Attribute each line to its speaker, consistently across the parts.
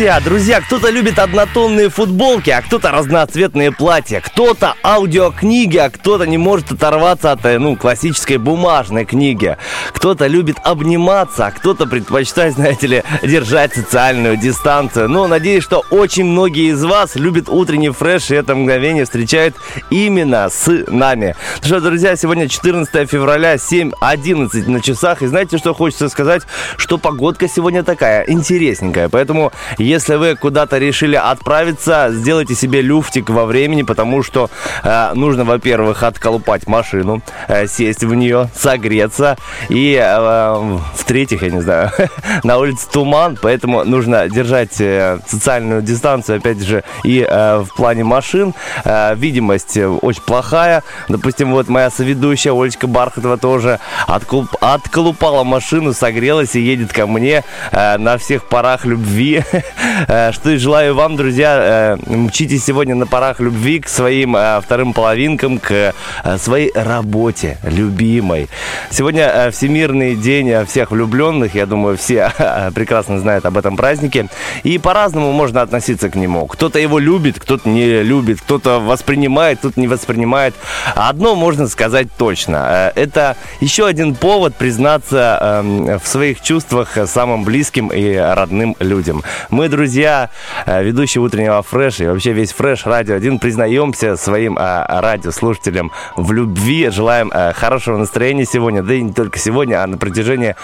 Speaker 1: Друзья, друзья, кто-то любит однотонные футболки, а кто-то разноцветные платья, кто-то аудиокниги, а кто-то не может оторваться от, э, ну, классической бумажной книги. Кто-то любит обниматься, а кто-то предпочитает, знаете ли, держать социальную дистанцию. Но надеюсь, что очень многие из вас любят утренний фреш, и это мгновение встречают именно с нами. Ну что, друзья, сегодня 14 февраля, 7.11 на часах, и знаете, что хочется сказать? Что погодка сегодня такая интересненькая, поэтому если вы куда-то решили отправиться, сделайте себе люфтик во времени, потому что э, нужно, во-первых, отколупать машину, э, сесть в нее, согреться. И, э, в-третьих, я не знаю, на улице туман, поэтому нужно держать э, социальную дистанцию, опять же, и э, в плане машин. Э, видимость э, очень плохая. Допустим, вот моя соведущая Олечка Бархатова тоже отколуп- отколупала машину, согрелась и едет ко мне э, на всех парах любви. Э, Что и желаю вам, друзья, э, мчитесь сегодня на парах любви к своим э, вторым половинкам, к своей работе любимой. Сегодня Всемирный день всех влюбленных, я думаю, все прекрасно знают об этом празднике. И по-разному можно относиться к нему. Кто-то его любит, кто-то не любит, кто-то воспринимает, кто-то не воспринимает. Одно можно сказать точно. Это еще один повод признаться э, в своих чувствах самым близким и родным людям. Мы, друзья, э, ведущие утреннего фреша и вообще весь фреш радио 1 признаемся своим э, радиослушателям в любви. Желаем э, хорошего настроения сегодня, да и не только сегодня, а на протяжении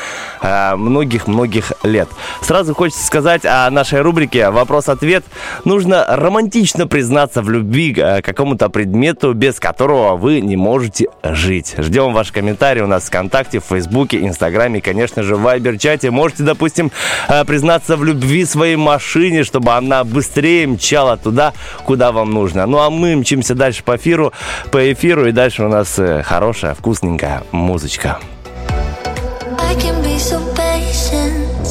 Speaker 1: многих-многих лет. Сразу хочется сказать о нашей рубрике «Вопрос-ответ». Нужно романтично признаться в любви к какому-то предмету, без которого вы не можете жить. Ждем ваши комментарии у нас в ВКонтакте, в Фейсбуке, Инстаграме и, конечно же, в Вайбер-чате. Можете, допустим, признаться в любви своей машине, чтобы она быстрее мчала туда, куда вам нужно. Ну а мы мчимся дальше по эфиру, по эфиру и дальше у нас э, хорошая, вкусненькая музычка.
Speaker 2: I can be so patient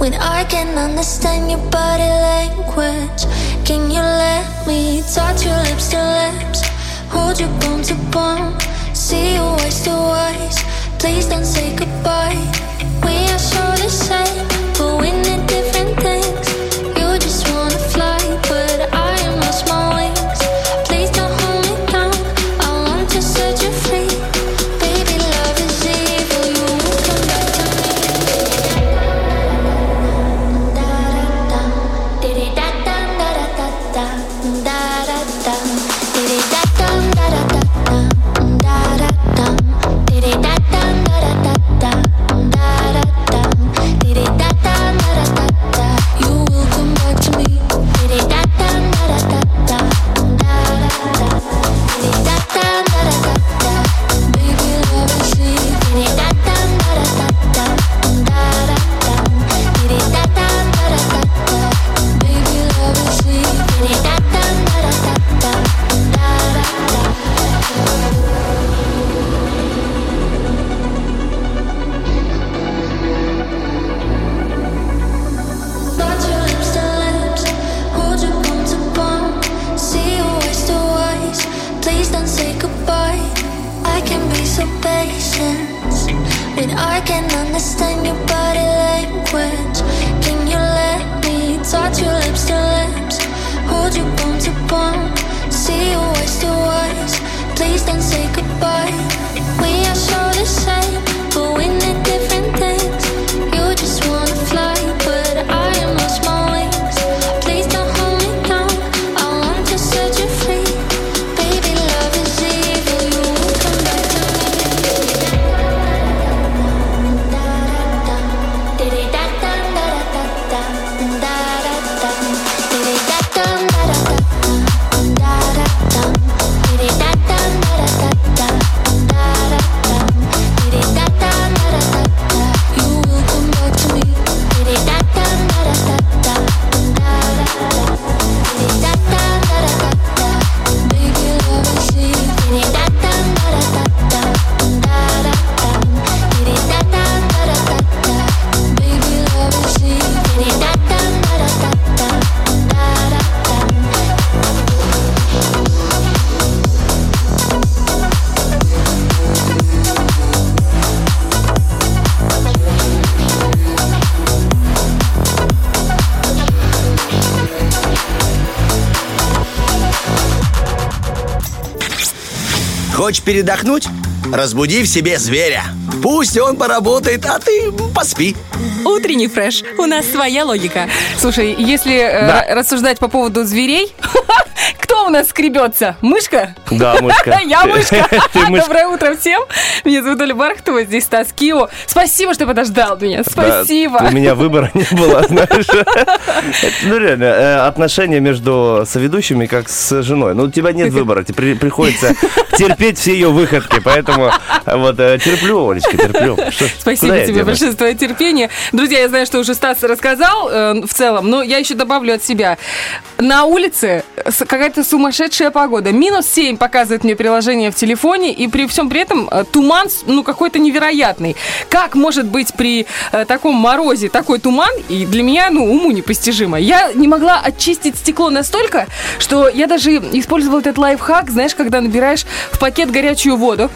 Speaker 2: when I can understand your body language. Can you let me touch your lips to lips, hold you bone to bone, see you eyes to eyes? Please don't say goodbye. We are so the same,
Speaker 3: Хочешь передохнуть? Разбуди в себе зверя. Пусть он поработает, а ты поспи.
Speaker 4: Утренний фреш. У нас своя логика. Слушай, если э,
Speaker 1: Да.
Speaker 4: ра- рассуждать по поводу зверей, кто у нас скребется? Мышка?
Speaker 1: Да, мышка.
Speaker 4: Я мышка. Доброе утро всем. Меня зовут Оля Бархтова, здесь Стас Кио. Спасибо, что подождал меня. Спасибо.
Speaker 1: У меня выбора не было, знаешь. Ну, реально, э, отношения между соведущими как с женой. Ну, у тебя нет выбора, тебе при- приходится терпеть все ее выходки, поэтому э, вот э, терплю, Олечка, терплю. Что
Speaker 4: Спасибо тебе большое за твое терпение. Друзья, я знаю, что уже Стас рассказал э, в целом, но я еще добавлю от себя. На улице какая-то сумасшедшая погода. Минус 7 показывает мне приложение в телефоне, и при всем при этом туман, ну, какой-то невероятный. Как может быть при э, таком морозе такой туман? И для меня, ну, уму непостижимо. Я не могла очистить стекло настолько, что я даже использовала этот лайфхак, знаешь, когда набираешь в пакет горячую воду.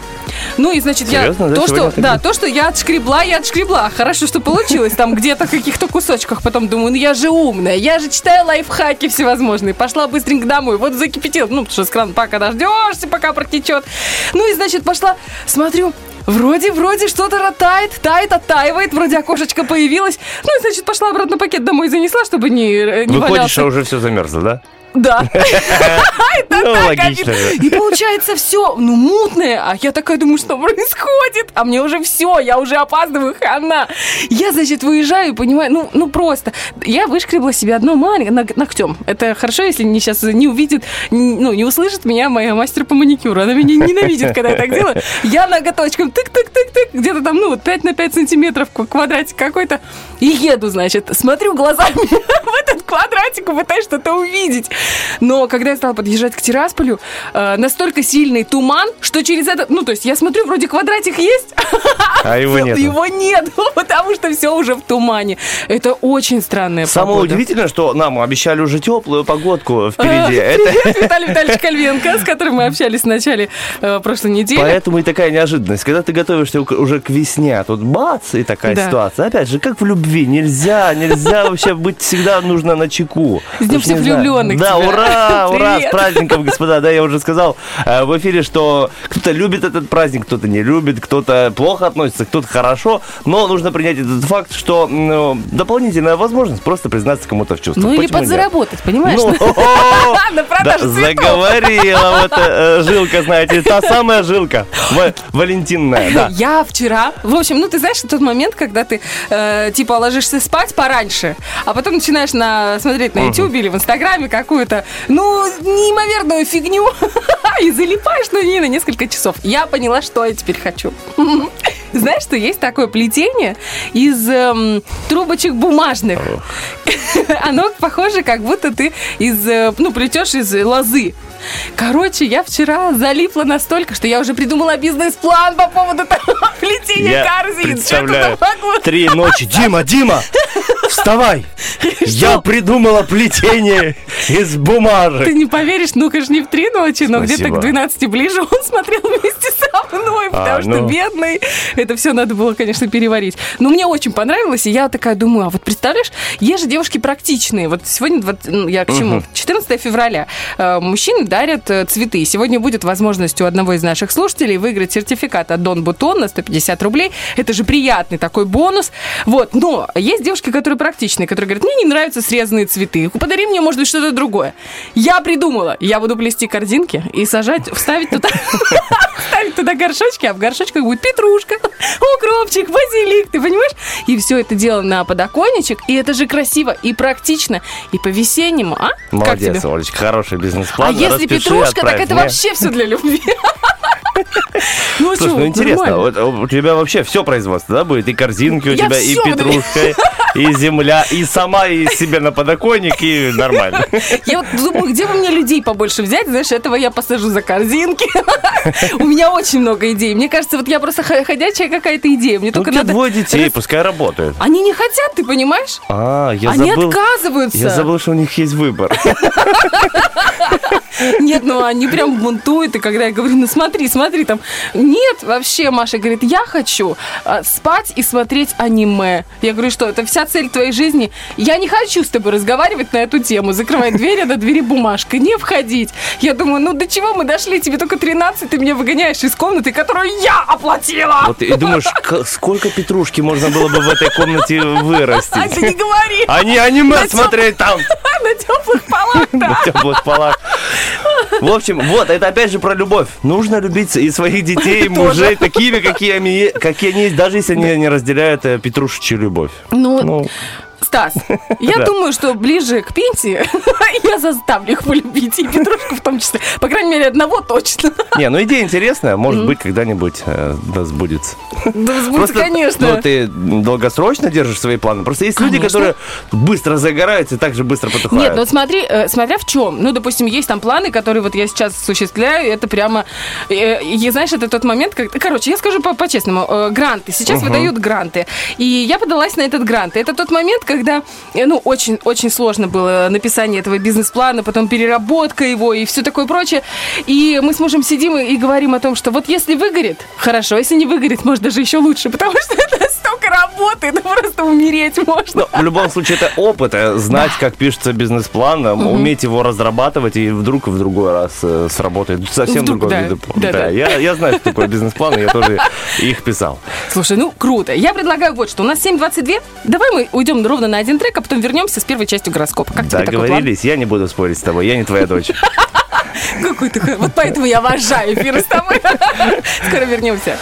Speaker 4: Ну, и, значит,
Speaker 1: Серьезно,
Speaker 4: я...
Speaker 1: да?
Speaker 4: То, что, да, то, что я отшкребла, я отшкребла. Хорошо, что получилось. Там где-то в каких-то кусочках. Потом думаю, ну я же умная, я же читаю лайфхаки всевозможные. Пошла быстренько домой. Вот закипятил. Ну, потому что с крана пока дождешься, пока протечет. Ну и, значит, пошла, смотрю, Вроде, вроде что-то тает, тает, оттаивает, вроде окошечко появилось. Ну и, значит, пошла обратно пакет домой занесла, чтобы не, э, не
Speaker 1: Выходишь,
Speaker 4: валялся.
Speaker 1: а уже все замерзло, да?
Speaker 4: Да. Это
Speaker 1: Ну,
Speaker 4: так
Speaker 1: логично.
Speaker 4: И получается все, ну, мутное. А я такая думаю, что происходит? А мне уже все, я уже опаздываю, хана. Я, значит, выезжаю и понимаю, ну, ну просто. Я вышкребла себе одно маленькое ног- ногтем. Это хорошо, если не сейчас не увидит, ну, не услышит меня моя мастер по маникюру. Она меня ненавидит, когда я так делаю. Я ноготочком тык-тык-тык-тык, где-то там, ну, вот 5 на 5 сантиметров квадратик какой-то. И еду, значит, смотрю глазами в этот квадратик пытаюсь что-то увидеть. Но когда я стала подъезжать к Тирасполю, э, настолько сильный туман, что через это... Ну, то есть я смотрю, вроде квадратик есть,
Speaker 1: А его нет.
Speaker 4: его нет, потому что все уже в тумане. Это очень странная
Speaker 1: Самое
Speaker 4: погода.
Speaker 1: удивительное, что нам обещали уже теплую погодку впереди. Это
Speaker 4: Привет, Виталий Витальевич Кальвенко, с которым мы общались в начале э, прошлой недели.
Speaker 1: Поэтому и такая неожиданность. Когда ты готовишься уже к весне, а тут бац, и такая ситуация. Опять же, как в любви. Нельзя, нельзя вообще быть всегда нужно на чеку.
Speaker 4: С Днем всех влюбленных
Speaker 1: Да, ура, ура, с праздником, господа. Да, я уже сказал э, в эфире, что кто-то любит этот праздник, кто-то не любит, кто-то плохо относится, кто-то хорошо. Но нужно принять этот факт, что ну, дополнительная возможность просто признаться кому-то в чувствах.
Speaker 4: Ну или
Speaker 1: Почему нет?
Speaker 4: подзаработать, понимаешь?
Speaker 1: Ну.
Speaker 4: На продаже
Speaker 1: заговорила вот э, жилка, знаете, та самая жилка, Ва- валентинная, да.
Speaker 4: Я вчера, в общем, ну ты знаешь, тот момент, когда ты э, типа ложишься спать пораньше, а потом начинаешь на, смотреть на YouTube или в Инстаграме какую-то, ну, неимоверную фигню и залипаешь на ней на несколько часов. Я поняла, что я теперь хочу. Знаешь, что есть такое плетение из эм, трубочек бумажных. Оно похоже, как будто ты из, э, ну, плетешь из лозы. Короче, я вчера залипла настолько, что я уже придумала бизнес-план по поводу того плетения
Speaker 1: Я
Speaker 4: корзин.
Speaker 1: представляю, три ночи. Дима, Дима, вставай. Я придумала плетение из
Speaker 4: Ты
Speaker 1: бумажек.
Speaker 4: не поверишь, ну, конечно, не в три ночи, но где-то к 12 ближе он смотрел вместе со мной, потому
Speaker 1: А,
Speaker 4: что
Speaker 1: ну.
Speaker 4: бедный. Это все надо было, конечно, переварить. Но мне очень понравилось, и я такая думаю, а вот представляешь, есть же девушки практичные. Вот сегодня, ну, я к чему? 14 февраля. Э, Мужчины дарят э, цветы. Сегодня будет возможность у одного из наших слушателей выиграть сертификат от Дон Бутон на 150 рублей. Это же приятный такой бонус. Вот. Но есть девушки, которые практичные, которые говорят, мне не нравятся срезанные цветы. Подари мне, может быть, что-то другое. Я придумала. Я буду плести корзинки и сажать, вставить туда, вставить туда горшочки, а в горшочках будет петрушка, укропчик, базилик, ты понимаешь? И все это дело на подоконничек, и это же красиво и практично, и по-весеннему, а?
Speaker 1: Молодец, Олечка, хороший бизнес-план.
Speaker 4: А если
Speaker 1: Распиши,
Speaker 4: петрушка, так это вообще все для любви. Ну,
Speaker 1: Слушай, ну интересно, вот, у тебя вообще все производство, да, будет? И корзинки у
Speaker 4: Я
Speaker 1: тебя, и петрушка, и земля, и сама, и себе на подоконник, и нормально.
Speaker 4: Я вот думаю, где бы мне людей побольше взять, знаешь, этого я посажу за корзинки. У меня очень много идей. Мне кажется, вот я просто ходячая какая-то идея. Мне
Speaker 1: Ну,
Speaker 4: только надо...
Speaker 1: двое детей, пускай работают.
Speaker 4: Они не хотят, ты понимаешь?
Speaker 1: А, я
Speaker 4: Они отказываются.
Speaker 1: Я забыл, что у них есть выбор.
Speaker 4: Нет, ну они прям бунтуют, и когда я говорю, ну смотри, смотри, там, нет, вообще, Маша говорит, я хочу а, спать и смотреть аниме. Я говорю, что, это вся цель твоей жизни. Я не хочу с тобой разговаривать на эту тему. Закрывай дверь, а на двери бумажка. Не входить. Я думаю, ну до чего мы дошли? Тебе только 13, ты меня выгоняешь из комнаты, которую я оплатила.
Speaker 1: Вот и думаешь, сколько петрушки можно было бы в этой комнате
Speaker 4: А ты
Speaker 1: вырастить?
Speaker 4: не говори.
Speaker 1: А не аниме смотреть там
Speaker 4: На теплых полах,
Speaker 1: на теплых полах. В общем, вот, это опять же про любовь. Нужно любить и своих детей, и мужей такими, какие они, какие они есть, даже если они не разделяют э, петрушечью любовь.
Speaker 4: Ну,
Speaker 1: Ну,
Speaker 4: Стас, я
Speaker 1: Да.
Speaker 4: думаю, что ближе к пенсии я заставлю их полюбить, и Петрушку в том числе. По крайней мере, одного точно.
Speaker 1: не, ну идея интересная, может быть, когда-нибудь э, да, сбудется.
Speaker 4: Да, сбудется, конечно.
Speaker 1: Ну, ты долгосрочно держишь свои планы. Просто есть люди, которые быстро загораются и так же быстро потухают.
Speaker 4: Нет, ну вот смотри, э, смотря в чем. Ну, допустим, есть там планы, которые вот я сейчас осуществляю, это прямо, э, и, знаешь, это тот момент, как, короче, я скажу по- по-честному, э, гранты, сейчас выдают гранты, и я подалась на этот грант. Это тот момент, когда, э, ну, очень, очень сложно было написание этого бизнес-плана, потом переработка его и все такое прочее, и мы с мужем сидим и, и говорим о том, что вот если выгорит, хорошо, если не выгорит, может даже еще лучше, потому что работы, ну просто умереть можно.
Speaker 1: Ну, в любом случае, это опыт, э, знать, как пишется бизнес-план, э, уметь его разрабатывать, и вдруг в другой раз э, сработает совсем
Speaker 4: Вдруг,
Speaker 1: другой
Speaker 4: да.
Speaker 1: вид.
Speaker 4: Да, да.
Speaker 1: Я, я знаю, что такое бизнес-план, я тоже их писал.
Speaker 4: Слушай, ну круто. Я предлагаю вот что. У нас 7.22. Давай мы уйдем ровно на один трек, а потом вернемся с первой частью гороскопа. Как тебе?
Speaker 1: Договорились, я не буду спорить с тобой, я не твоя дочь.
Speaker 4: Какой ты... Вот поэтому я обожаю эфир с тобой. Скоро вернемся.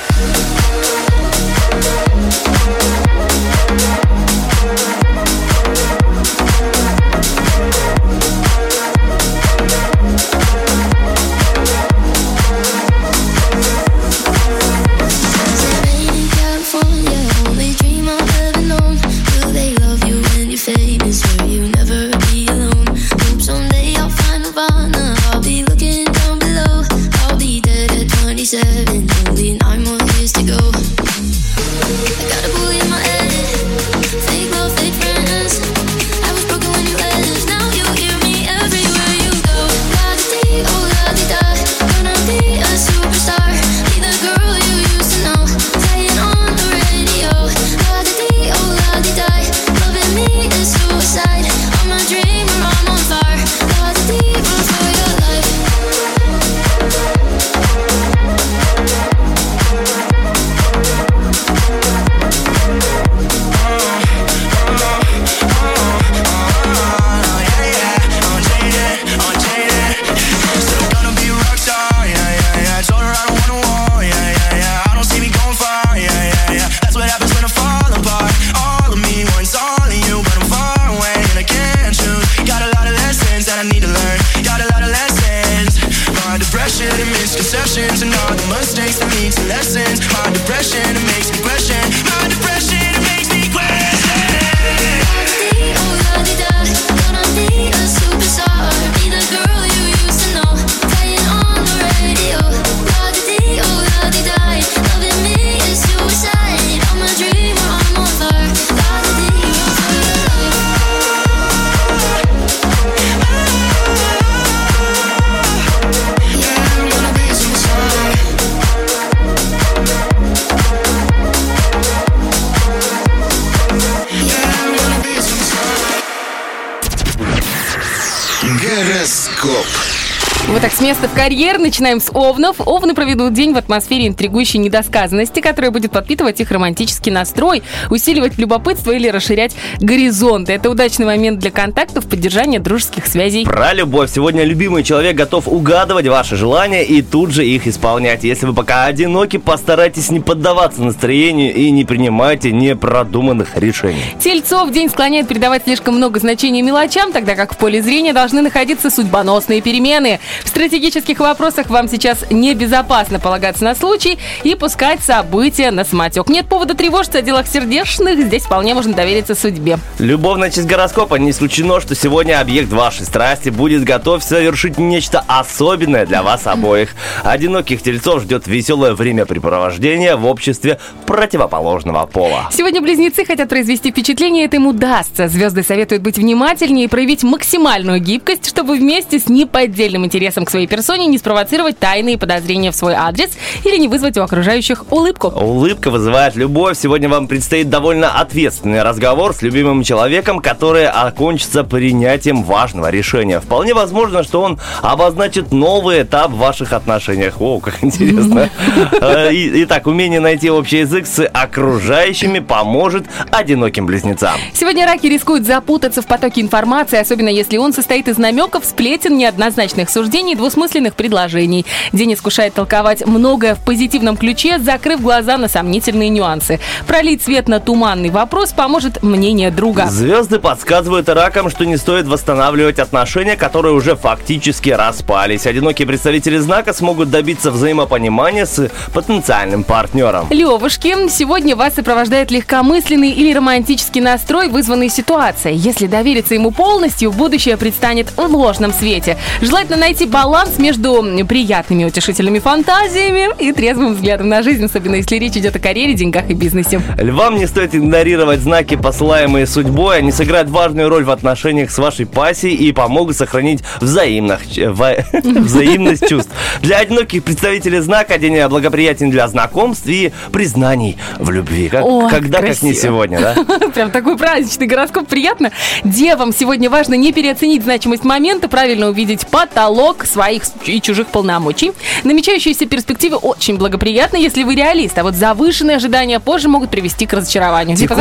Speaker 4: С места в карьер начинаем с овнов. Овны проведут день в атмосфере интригующей недосказанности, которая будет подпитывать их романтический настрой, усиливать любопытство или расширять горизонты. Это удачный момент для контактов, поддержания дружеских связей.
Speaker 1: Про любовь. Сегодня любимый человек готов угадывать ваши желания и тут же их исполнять. Если вы пока одиноки, постарайтесь не поддаваться настроению и не принимайте непродуманных решений.
Speaker 4: Тельцов день склоняет придавать слишком много значения мелочам, тогда как в поле зрения должны находиться судьбоносные перемены. В стратегических вопросах вам сейчас небезопасно полагаться на случай и пускать события на самотек. Нет повода тревожиться о делах сердечных, здесь вполне можно довериться судьбе.
Speaker 1: Любовная часть гороскопа. Не исключено, что сегодня объект вашей страсти будет готов совершить нечто особенное для вас обоих. Одиноких тельцов ждет веселое времяпрепровождение в обществе противоположного пола.
Speaker 4: Сегодня близнецы хотят произвести впечатление, это им удастся. Звезды советуют быть внимательнее и проявить максимальную гибкость, чтобы вместе с неподдельным интересом интересом к своей персоне, не спровоцировать тайные подозрения в свой адрес или не вызвать у окружающих улыбку.
Speaker 1: Улыбка вызывает любовь. Сегодня вам предстоит довольно ответственный разговор с любимым человеком, который окончится принятием важного решения. Вполне возможно, что он обозначит новый этап в ваших отношениях. О, как интересно. Э, Итак, умение найти общий язык с окружающими поможет одиноким близнецам.
Speaker 4: Сегодня раки рискуют запутаться в потоке информации, особенно если он состоит из намеков, сплетен, неоднозначных суждений и двусмысленных предложений. День искушает толковать многое в позитивном ключе, закрыв глаза на сомнительные нюансы. Пролить свет на туманный вопрос поможет мнение друга.
Speaker 1: Звезды подсказывают ракам, что не стоит восстанавливать отношения, которые уже фактически распались. Одинокие представители знака смогут добиться взаимопонимания с потенциальным партнером.
Speaker 4: Левушки, сегодня вас сопровождает легкомысленный или романтический настрой, вызванный ситуацией. Если довериться ему полностью, будущее предстанет в ложном свете. Желательно найти баланс между приятными утешительными фантазиями и трезвым взглядом на жизнь, особенно если речь идет о карьере, деньгах и бизнесе.
Speaker 1: Львам не стоит игнорировать знаки, посылаемые судьбой. Они сыграют важную роль в отношениях с вашей пассией и помогут сохранить взаимных, взаимность чувств. Для одиноких представителей знака день благоприятен для знакомств и признаний в любви. Как-
Speaker 4: О,
Speaker 1: когда, как не
Speaker 4: красиво.
Speaker 1: сегодня, да?
Speaker 4: Прям такой праздничный гороскоп, приятно. Девам сегодня важно не переоценить значимость момента, правильно увидеть потолок своих и чужих полномочий. Намечающиеся перспективы очень благоприятны, если вы реалист, а вот завышенные ожидания позже могут привести к разочарованию. Типа,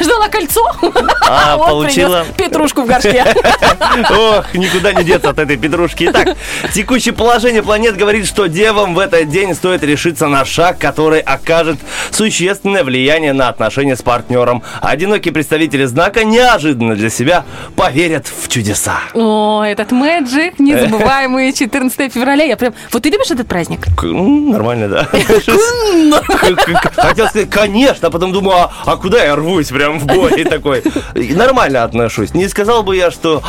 Speaker 4: ждала кольцо,
Speaker 1: А, получила?
Speaker 4: петрушку в горшке.
Speaker 1: Ох, никуда не деться от этой петрушки. Итак, текущее положение планет говорит, что девам в этот день стоит решиться на шаг, который окажет существенное влияние на отношения с партнером. Одинокие представители знака неожиданно для себя поверят в чудеса.
Speaker 4: О, этот мэджик, незабываемый 14 февраля. Я прям... Вот ты любишь этот праздник?
Speaker 1: Нормально, да. Хотел сказать, конечно, а потом думаю, а, а куда я рвусь прям в бой такой? Нормально отношусь. Не сказал бы я, что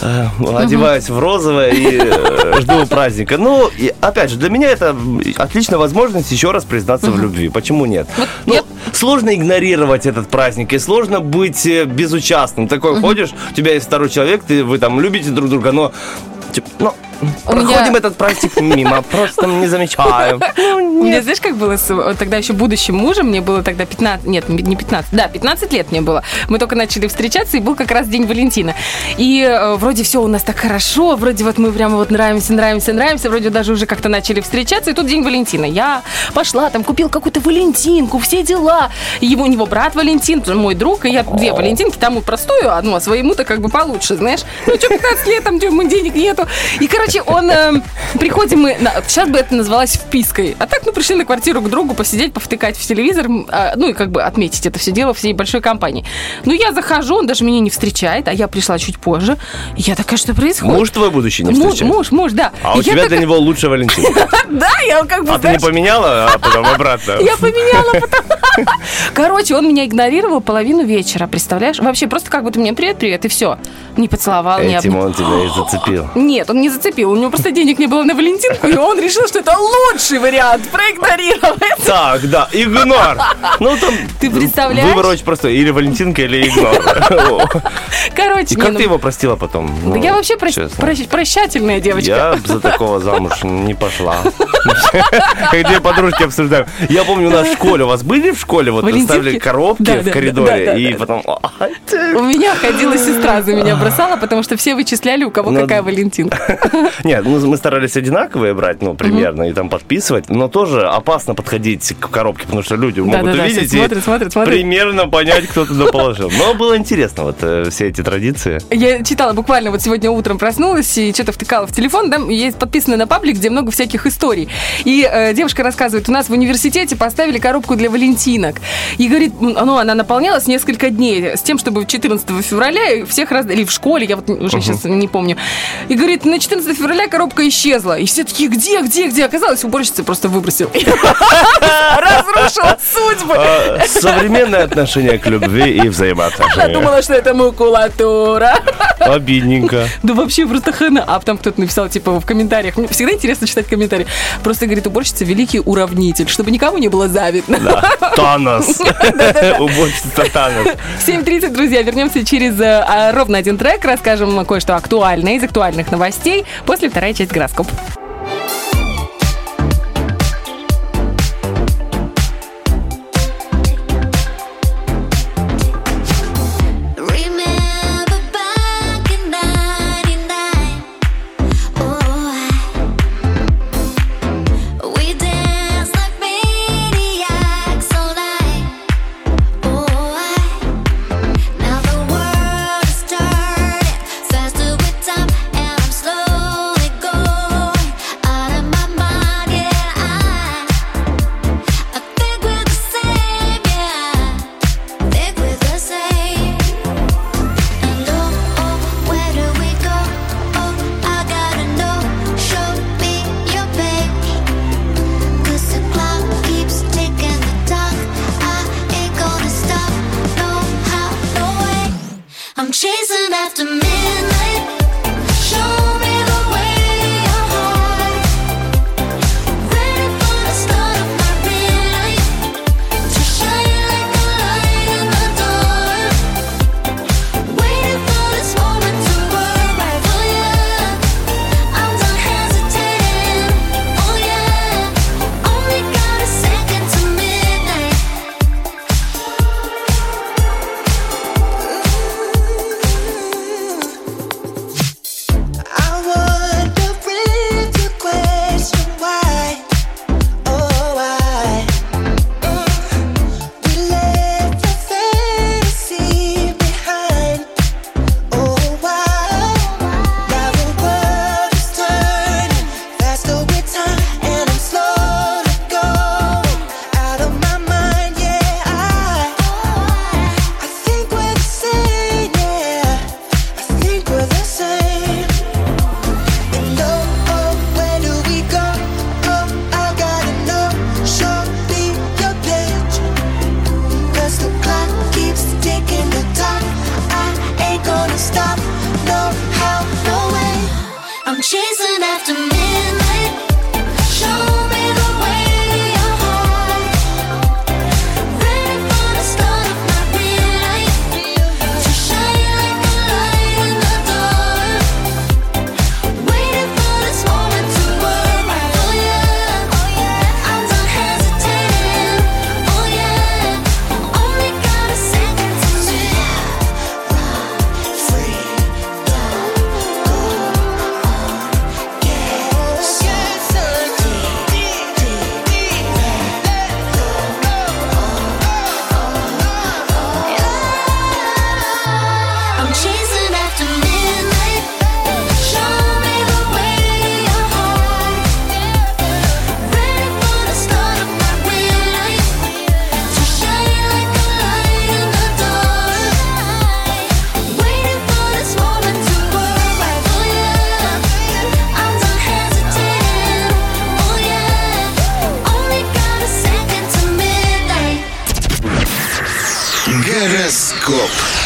Speaker 1: э, одеваюсь в розовое и э, жду праздника. Ну, опять же, для меня это отличная возможность еще раз признаться в любви. Почему нет? Ну, сложно игнорировать этот праздник и сложно быть э, безучастным. Такой ходишь, у тебя есть второй человек, ты, вы там любите друг друга, но... типа, ну,
Speaker 4: У меня-
Speaker 1: проходим этот праздник мимо, просто не замечаем.
Speaker 4: У меня, знаешь, как было с тогда еще будущим мужем, мне было тогда 15, нет, не 15, да, 15 лет мне было. Мы только начали встречаться, и был как раз День Валентина. И э, вроде все у нас так хорошо, вроде вот мы прямо вот нравимся, нравимся, нравимся, вроде даже уже как-то начали встречаться, и тут День Валентина. Я пошла, там купил какую-то Валентинку, все дела. Его, у него брат Валентин, мой друг, и я две Валентинки, тому простую одну, а своему-то как бы получше, знаешь. Ну что, 15 лет, там, мы денег нету. И, короче, он, э, приходим мы, на- сейчас бы это называлось впиской, а так, ну, пришли на квартиру к другу посидеть, повтыкать в телевизор, а, ну, и как бы отметить это все дело всей большой компании. Ну, я захожу, он даже меня не встречает, а я пришла чуть позже. Я такая, что происходит?
Speaker 1: Муж твой будущий не
Speaker 4: Муж,
Speaker 1: встречает?
Speaker 4: муж, муж, да.
Speaker 1: А у
Speaker 4: И я
Speaker 1: тебя для
Speaker 4: такая,
Speaker 1: него лучше Валентин.
Speaker 4: Да, я как бы,
Speaker 1: А ты не поменяла, а потом обратно?
Speaker 4: я поменяла потом. Короче, он меня игнорировал половину вечера, представляешь? Вообще, просто как будто мне привет-привет, и все. Не поцеловал, не обнял.
Speaker 1: он тебя и зацепил.
Speaker 4: Нет, он не зацепил. У него просто денег не было на Валентинку, и он решил, что это лучший вариант проигнорировать.
Speaker 1: Так, да, игнор. Ну, там
Speaker 4: Ты представляешь?
Speaker 1: Выбор очень простой. Или Валентинка, или игнор.
Speaker 4: Короче,
Speaker 1: И как
Speaker 4: ну,
Speaker 1: ты его простила потом?
Speaker 4: да
Speaker 1: Ну,
Speaker 4: я вообще прощательная девочка.
Speaker 1: Я за такого замуж не пошла. Как две подружки обсуждаем. Я помню, у нас в школе, у вас были в школе, вот ставили коробки в коридоре, и потом... «Ай, ты».
Speaker 4: У меня ходила сестра, за меня бросала, потому что все вычисляли, у кого
Speaker 1: Ну,
Speaker 4: какая Валентинка.
Speaker 1: Нет, ну, мы старались одинаковые брать, ну, примерно, и там подписывать, но тоже опасно подходить к коробке, потому что люди могут увидеть и примерно понять, кто туда положил. Но было интересно вот э, все эти традиции.
Speaker 4: Я читала буквально вот сегодня утром проснулась и что-то втыкала в телефон, там есть подписано на паблик, где много всяких историй. И э, девушка рассказывает, у нас в университете поставили коробку для валентинок. И говорит, ну, она наполнялась несколько дней с тем, чтобы 14 февраля всех раздали, или в школе, я вот уже сейчас не помню. И говорит, на 14 февраля коробка исчезла. И все такие, где, где, где? Оказалось, уборщица просто выбросила. Разрушила судьбы.
Speaker 1: А, Современное отношение к любви и
Speaker 4: Она
Speaker 1: взаимоотношения.
Speaker 4: думала, что это макулатура.
Speaker 1: Обидненько.
Speaker 4: Да вообще просто хана. А там кто-то написал, типа, в комментариях. Мне всегда интересно читать комментарии. Просто, говорит, уборщица великий уравнитель, чтобы никому не было завидно.
Speaker 1: Да. Танос. Уборщица Танос.
Speaker 4: 7.30, друзья, вернемся через э, а, ровно один трек,
Speaker 2: расскажем кое-что актуальное из актуальных новостей после второй части гороскоп.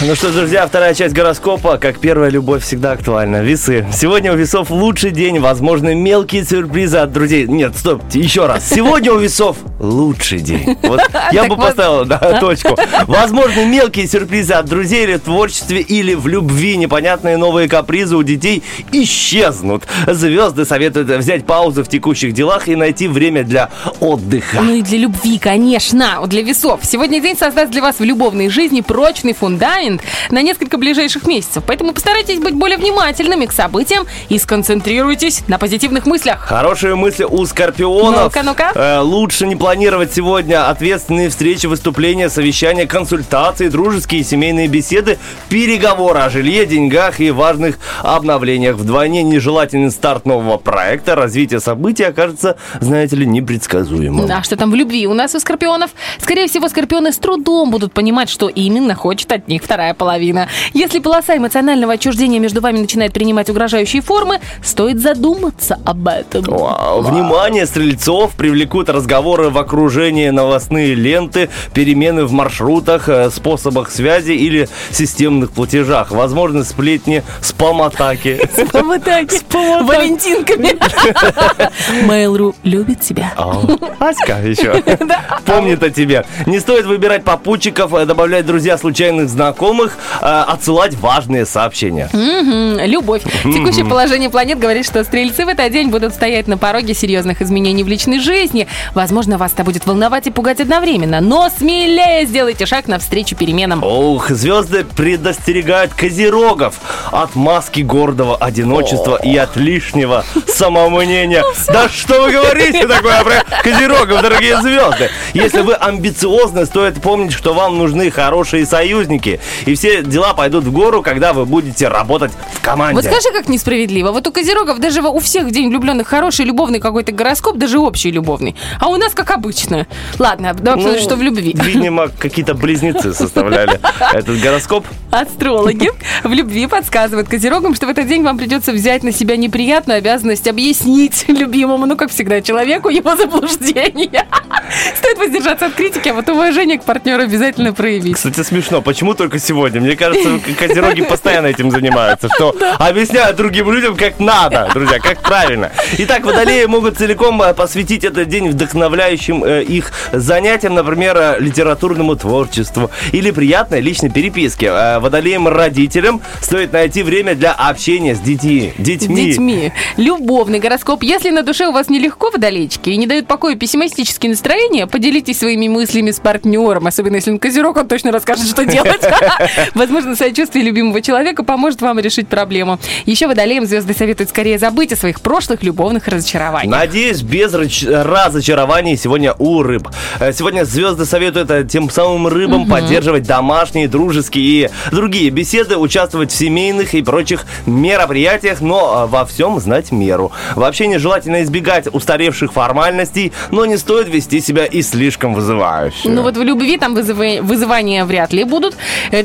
Speaker 1: Ну что, друзья, вторая часть гороскопа. Как первая любовь всегда актуальна. Весы. Сегодня у весов лучший день. Возможны мелкие сюрпризы от друзей. Нет, стоп, еще раз. Сегодня у весов лучший день. Вот я бы поставил да, точку. Возможны мелкие сюрпризы от друзей или в творчестве, или в любви. Непонятные новые капризы у детей исчезнут. Звезды советуют взять паузу в текущих делах и найти время для отдыха.
Speaker 2: Ну и для любви, конечно, для весов. Сегодня день создаст для вас в любовной жизни прочный фундамент на несколько ближайших месяцев. Поэтому постарайтесь быть более внимательными к событиям и сконцентрируйтесь на позитивных мыслях.
Speaker 1: Хорошие мысли у скорпионов.
Speaker 2: Ну-ка, ну-ка.
Speaker 1: Э, лучше не планировать сегодня ответственные встречи, выступления, совещания, консультации, дружеские и семейные беседы, переговоры о жилье, деньгах и важных обновлениях. Вдвойне нежелательный старт нового проекта. Развитие событий окажется, знаете ли, непредсказуемым.
Speaker 2: А что там в любви у нас у скорпионов? Скорее всего, скорпионы с трудом будут понимать, что именно хочет от них вторая половина. Если полоса эмоционального отчуждения между вами начинает принимать угрожающие формы, стоит задуматься об этом.
Speaker 1: Вау. Внимание стрельцов привлекут разговоры в окружении, новостные ленты, перемены в маршрутах, э, способах связи или системных платежах. Возможны сплетни, спам-атаки.
Speaker 2: Спам-атаки. Валентинками. Mail.ru любит тебя.
Speaker 1: А, Аська еще помнит о тебе. Не стоит выбирать попутчиков, э, добавлять друзья случайных знакомых. Знакомых э, отсылать важные сообщения.
Speaker 4: Мгм, Любовь. Текущее положение планет говорит, что стрельцы в этот день будут стоять на пороге серьезных изменений в личной жизни. Возможно, вас это будет волновать и пугать одновременно. Но смелее сделайте шаг навстречу переменам.
Speaker 1: Ох, звезды предостерегают козерогов от маски гордого одиночества и от лишнего самомнения. Да что вы говорите такое про козерогов, дорогие звезды? Если вы амбициозны, стоит помнить, что вам нужны хорошие союзники. И все дела пойдут в гору, когда вы будете работать в команде.
Speaker 4: Вот скажи, как несправедливо. Вот у козерогов даже у всех день влюбленных хороший любовный какой-то гороскоп, даже общий любовный. А у нас как обычно. Ладно, давай посмотрим, что в любви.
Speaker 1: Ну, Видимо, какие-то близнецы составляли этот гороскоп.
Speaker 4: Астрологи в любви подсказывают козерогам, что в этот день вам придется взять на себя неприятную обязанность объяснить любимому, ну, как всегда, человеку его заблуждение. Стоит воздержаться от критики, а вот уважение к партнеру обязательно проявить.
Speaker 1: Кстати, смешно. Почему только сегодня? Мне кажется, козероги постоянно этим занимаются, что объясняют другим людям, как надо, друзья, как правильно. Итак, водолеи могут целиком э, посвятить этот день вдохновляющим э, их занятиям, например, э, литературному творчеству или приятной личной переписке. Э, Водолеям-родителям стоит найти время для общения с детьми. Детьми.
Speaker 4: детьми. Любовный гороскоп. Если на душе у вас нелегко водолейчики и не дают покоя пессимистические настроения, поделитесь своими мыслями с партнером. Особенно если он козерог, он точно расскажет, что делать. Возможно, сочувствие любимого человека поможет вам решить проблему. Еще водолеям звезды советуют скорее забыть о своих прошлых любовных разочарованиях.
Speaker 1: Надеюсь, без разочарований сегодня у рыб. Э, Сегодня звезды советуют э, тем самым рыбам поддерживать домашние, дружеские и другие беседы, участвовать в семейных и прочих мероприятиях, но э, во всем знать меру. В общении желательно избегать устаревших формальностей, но не стоит вести себя и слишком вызывающе.
Speaker 4: Ну вот в любви там вызывы- вызывания вряд ли будут.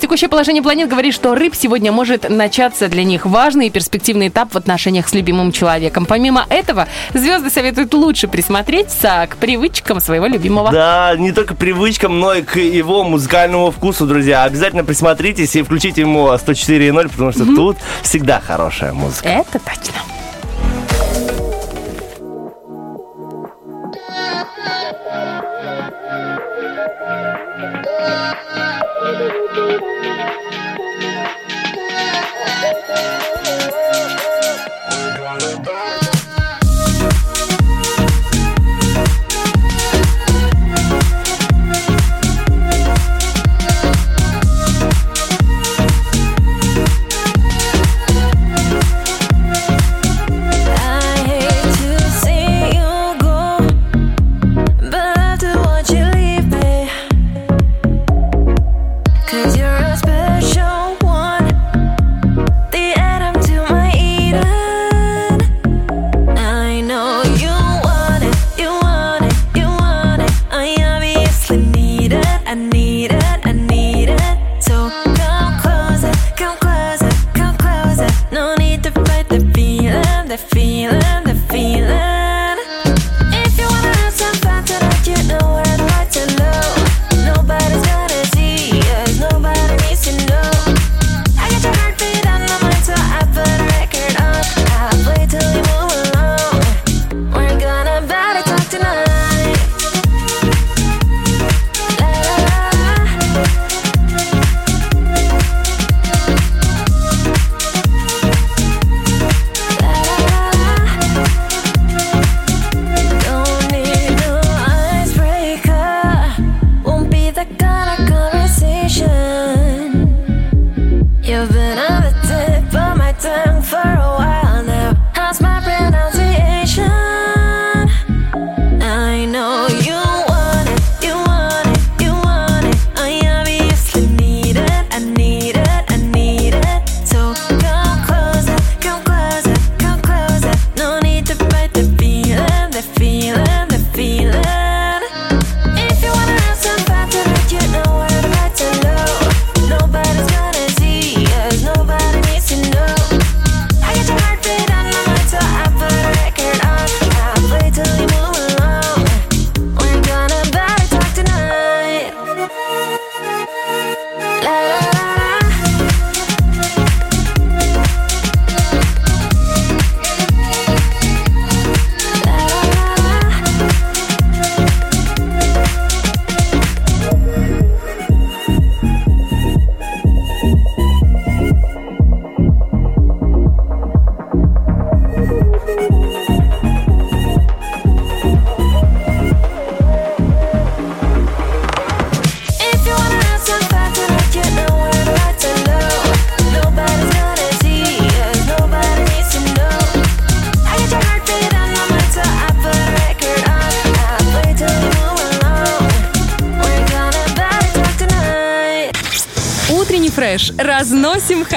Speaker 4: Текущее положение планет говорит, что рыб сегодня может начаться для них важный и перспективный этап в отношениях с любимым человеком. Помимо этого, звезды советуют лучше присмотреться к привычкам своего любимого.
Speaker 1: Да, не только привычкам, но и к его музыкальному вкусу, друзья. Обязательно присмотритесь и включите ему 104.0, потому что тут всегда хорошая музыка.
Speaker 4: Это точно.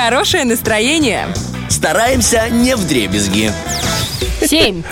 Speaker 4: Хорошее настроение».
Speaker 3: Стараемся не в дребезги.
Speaker 4: Семь.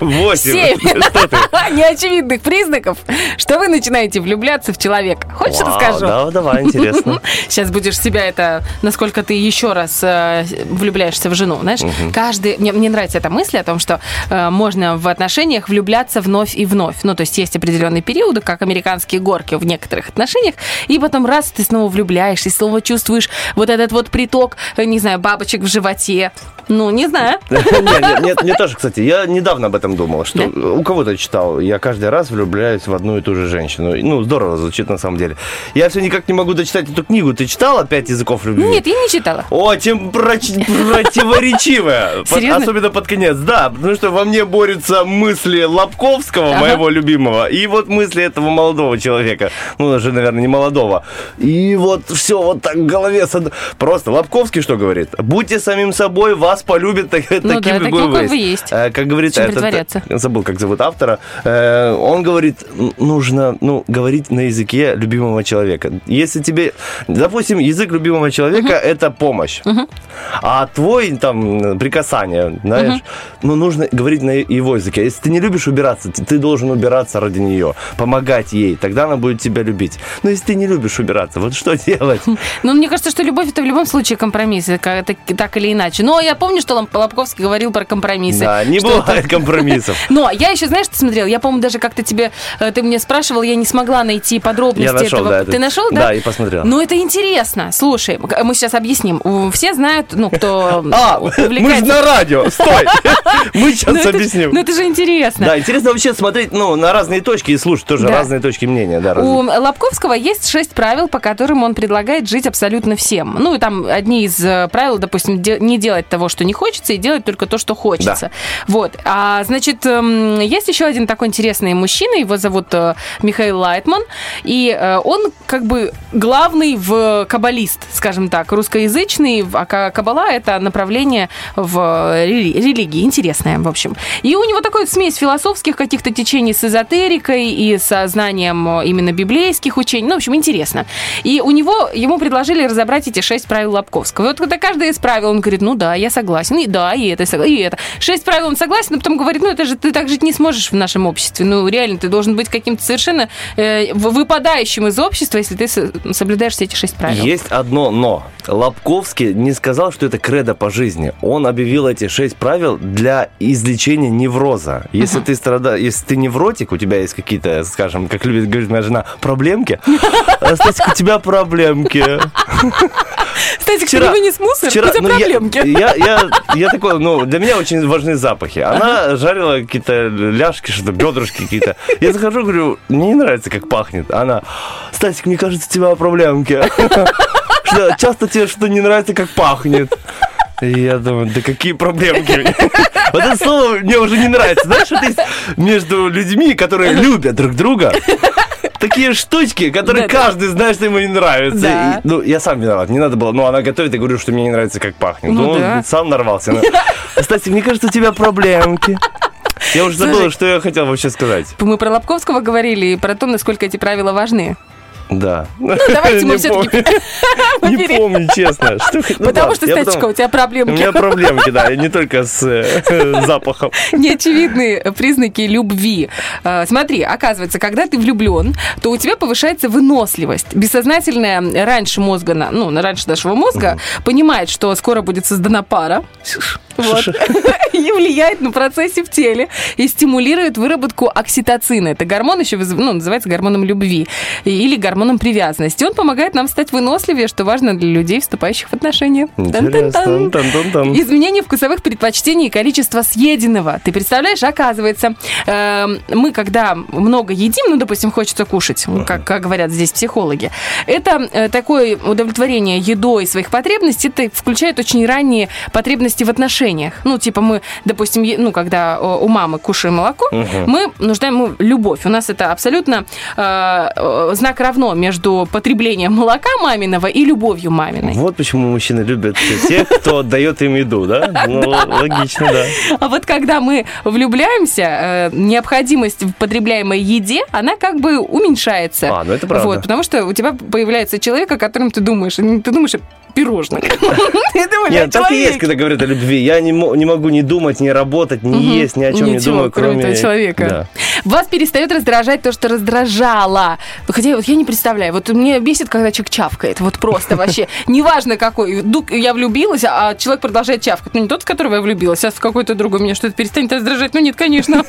Speaker 1: Восемь.
Speaker 4: Семь. Неочевидных признаков, что вы начинаете влюбляться в человека. Расскажу?
Speaker 1: Да, давай, интересно.
Speaker 4: Сейчас будешь себя это, насколько ты еще раз э, влюбляешься в жену, знаешь? Каждый, мне, мне нравится эта мысль о том, что э, можно в отношениях влюбляться вновь и вновь. Ну, то есть есть определенные периоды, как американские горки в некоторых отношениях, и потом раз ты снова влюбляешься, и снова чувствуешь вот этот вот приток, э, не знаю, бабочек в животе. Ну, не знаю.
Speaker 1: Нет, мне тоже, кстати, я недавно об этом думал, что у кого-то читал, я каждый раз влюбляюсь в одну и ту же женщину. Ну, здорово звучит на самом деле. Я все никак не могу дочитать эту книгу. Ты читала «Пять языков любви»?
Speaker 4: Нет, я не читала.
Speaker 1: Очень проч- противоречивая. Особенно под конец. Да, потому что во мне борются мысли Лобковского, моего любимого, и вот мысли этого молодого человека. Ну, даже, наверное, не молодого. И вот все вот так в голове. Просто Лобковский что говорит? Будьте самим собой, вас полюбят так- таким,
Speaker 4: Ну да, таким,
Speaker 1: какой
Speaker 4: как вы есть.
Speaker 1: Э, Как говорит этот, э, забыл, как зовут автора. Э, Он говорит, нужно, ну, говорить на языке любимого человека. Если тебе, допустим, язык любимого человека это помощь, а твой там прикасание, знаешь, ну, нужно говорить на его языке. Если ты не любишь убираться, ты, ты должен убираться ради нее, помогать ей, тогда она будет тебя любить. Но если ты не любишь убираться, вот что делать?
Speaker 4: Ну, мне кажется, что любовь это в любом случае компромисс, так, так или иначе. Но я помню, что Лобковский говорил про компромиссы.
Speaker 1: Да, не бывает компромиссов.
Speaker 4: Но я еще, знаешь, что смотрела? Я, по-моему, даже как-то тебе, э, ты мне спрашивал, я не смогла найти подробности
Speaker 1: нашел,
Speaker 4: этого.
Speaker 1: да,
Speaker 4: Ты
Speaker 1: это-
Speaker 4: нашел, да?
Speaker 1: да, и посмотрел.
Speaker 4: Ну, это интересно. Слушай, мы сейчас объясним. Все знают, ну, кто
Speaker 1: А, мы же на радио, стой! Мы
Speaker 4: Ну,
Speaker 1: сейчас
Speaker 4: ж-
Speaker 1: объясним.
Speaker 4: Ну, это же интересно.
Speaker 1: Да, интересно вообще смотреть, ну, на разные точки и слушать тоже разные точки мнения, да,
Speaker 4: У. Лобковского есть шесть правил, по которым он предлагает жить абсолютно всем. Ну, и там одни из э, правил, допустим, не делать того, что не хочется, и делать только то, что хочется. Вот. А, значит, эм, есть еще один такой интересный мужчина, его зовут э, Михаил Лайтман, и э, он как бы главный в каббалист, скажем так, русскоязычный, а ка- каббала — это направление в рели- религии, интересное, в общем. И у него такой смесь философских каких-то течений с эзотерикой и со знанием э, именно библейских учений. Ну, в общем, интересно. И у него, ему предложили разобрать эти шесть правил Лобковского. И вот когда каждое из правил, он говорит, ну да, я согласен, и да, и это, и это. Шесть правил он согласен, но потом говорит, ну это же ты так жить не сможешь в нашем обществе. Ну, реально, ты должен быть каким-то совершенно э, выпадающим из общества, если ты со- соблюдаешь все эти шесть правил.
Speaker 1: Есть одно но. Лобковский не сказал, что это кредо по жизни. Он объявил эти шесть правил для излечения невроза. Если ты страда, если ты невротик, у тебя есть какие-то, скажем, как любит говорить моя жена, проблемки, э, Стасик, у тебя проблемки.
Speaker 4: Кстати,
Speaker 1: Вчера-
Speaker 4: кто не мусор,
Speaker 1: Вчера,
Speaker 4: у тебя
Speaker 1: ну, я-
Speaker 4: проблемки.
Speaker 1: Я, я, я такой, ну, для меня очень важны запахи. Она жарила какие-то ляжки, что-то, бедрышки какие-то. Я захожу, говорю, мне не нравится, как пахнет. Она, Стасик, мне кажется, у тебя проблемки. Что Часто тебе что-то не нравится, как пахнет. И я думаю, да какие проблемки. Вот это слово мне уже не нравится. Знаешь, что есть между людьми, которые любят друг друга, такие штучки, которые каждый знает, что ему не нравится. И, ну, я сам виноват, не надо было. Ну, она готовит, и говорю, что мне не нравится, как пахнет.
Speaker 4: Ну
Speaker 1: Ну, сам нарвался. на- Кстати, мне кажется, у тебя проблемки. Я уже забыл,
Speaker 4: Слушай.
Speaker 1: что я хотел вообще сказать.
Speaker 4: Мы про Лобковского говорили и про то, насколько эти правила важны.
Speaker 1: Да.
Speaker 4: давайте мы
Speaker 1: помню. Не помню, честно. Ну
Speaker 4: Потому что,
Speaker 1: потом-
Speaker 4: у тебя
Speaker 1: У
Speaker 4: проблемки.
Speaker 1: меня проблемки, да, не только с э, запахом.
Speaker 4: неочевидные признаки любви. Э, Смотри, оказывается, когда ты влюблен, то у тебя повышается выносливость. Бессознательная раньше мозга, ну, раньше нашего мозга, понимает, что скоро будет создана пара. Вот. И влияет на процессы в теле и стимулирует выработку окситоцина. Это гормон еще ну, называется гормоном любви или гормоном привязанности. Он помогает нам стать выносливее, что важно для людей, вступающих в отношения.
Speaker 1: Интересно.
Speaker 4: Тан-тан-тан. Изменение вкусовых предпочтений и количество съеденного. Ты представляешь, оказывается, эм, мы когда много едим, ну, допустим, хочется кушать, как, как говорят здесь психологи, это э, такое удовлетворение едой своих потребностей, это включает очень ранние потребности в отношениях. Ну, типа мы, допустим, е- ну, когда э, у мамы кушаем молоко, мы нуждаем ну, любовь. У нас это абсолютно э, э, знак равно между потреблением молока маминого и любовью маминой.
Speaker 1: Вот почему мужчины любят тех, кто отдает им еду, да? Ну, логично, да.
Speaker 4: А вот когда мы влюбляемся, э, необходимость в потребляемой еде, она как бы уменьшается.
Speaker 1: А, ну это правда.
Speaker 4: Вот, потому что у тебя появляется человек, о котором ты думаешь. Ты думаешь пирожных.
Speaker 1: Нет, так и есть, когда говорят о любви. Я не, мо- не могу ни думать, ни работать, ни есть, ни о чем не думаю,
Speaker 4: кроме человека. Вас перестает раздражать то, что раздражало. Ну, Хотя вот я не представляю. Вот мне бесит, когда человек чавкает. Вот просто вообще. Неважно какой. Я влюбилась, а человек продолжает чавкать. Ну, не тот, в которого я влюбилась, а в какой-то другой. Меня что-то перестанет раздражать? Ну, нет, конечно.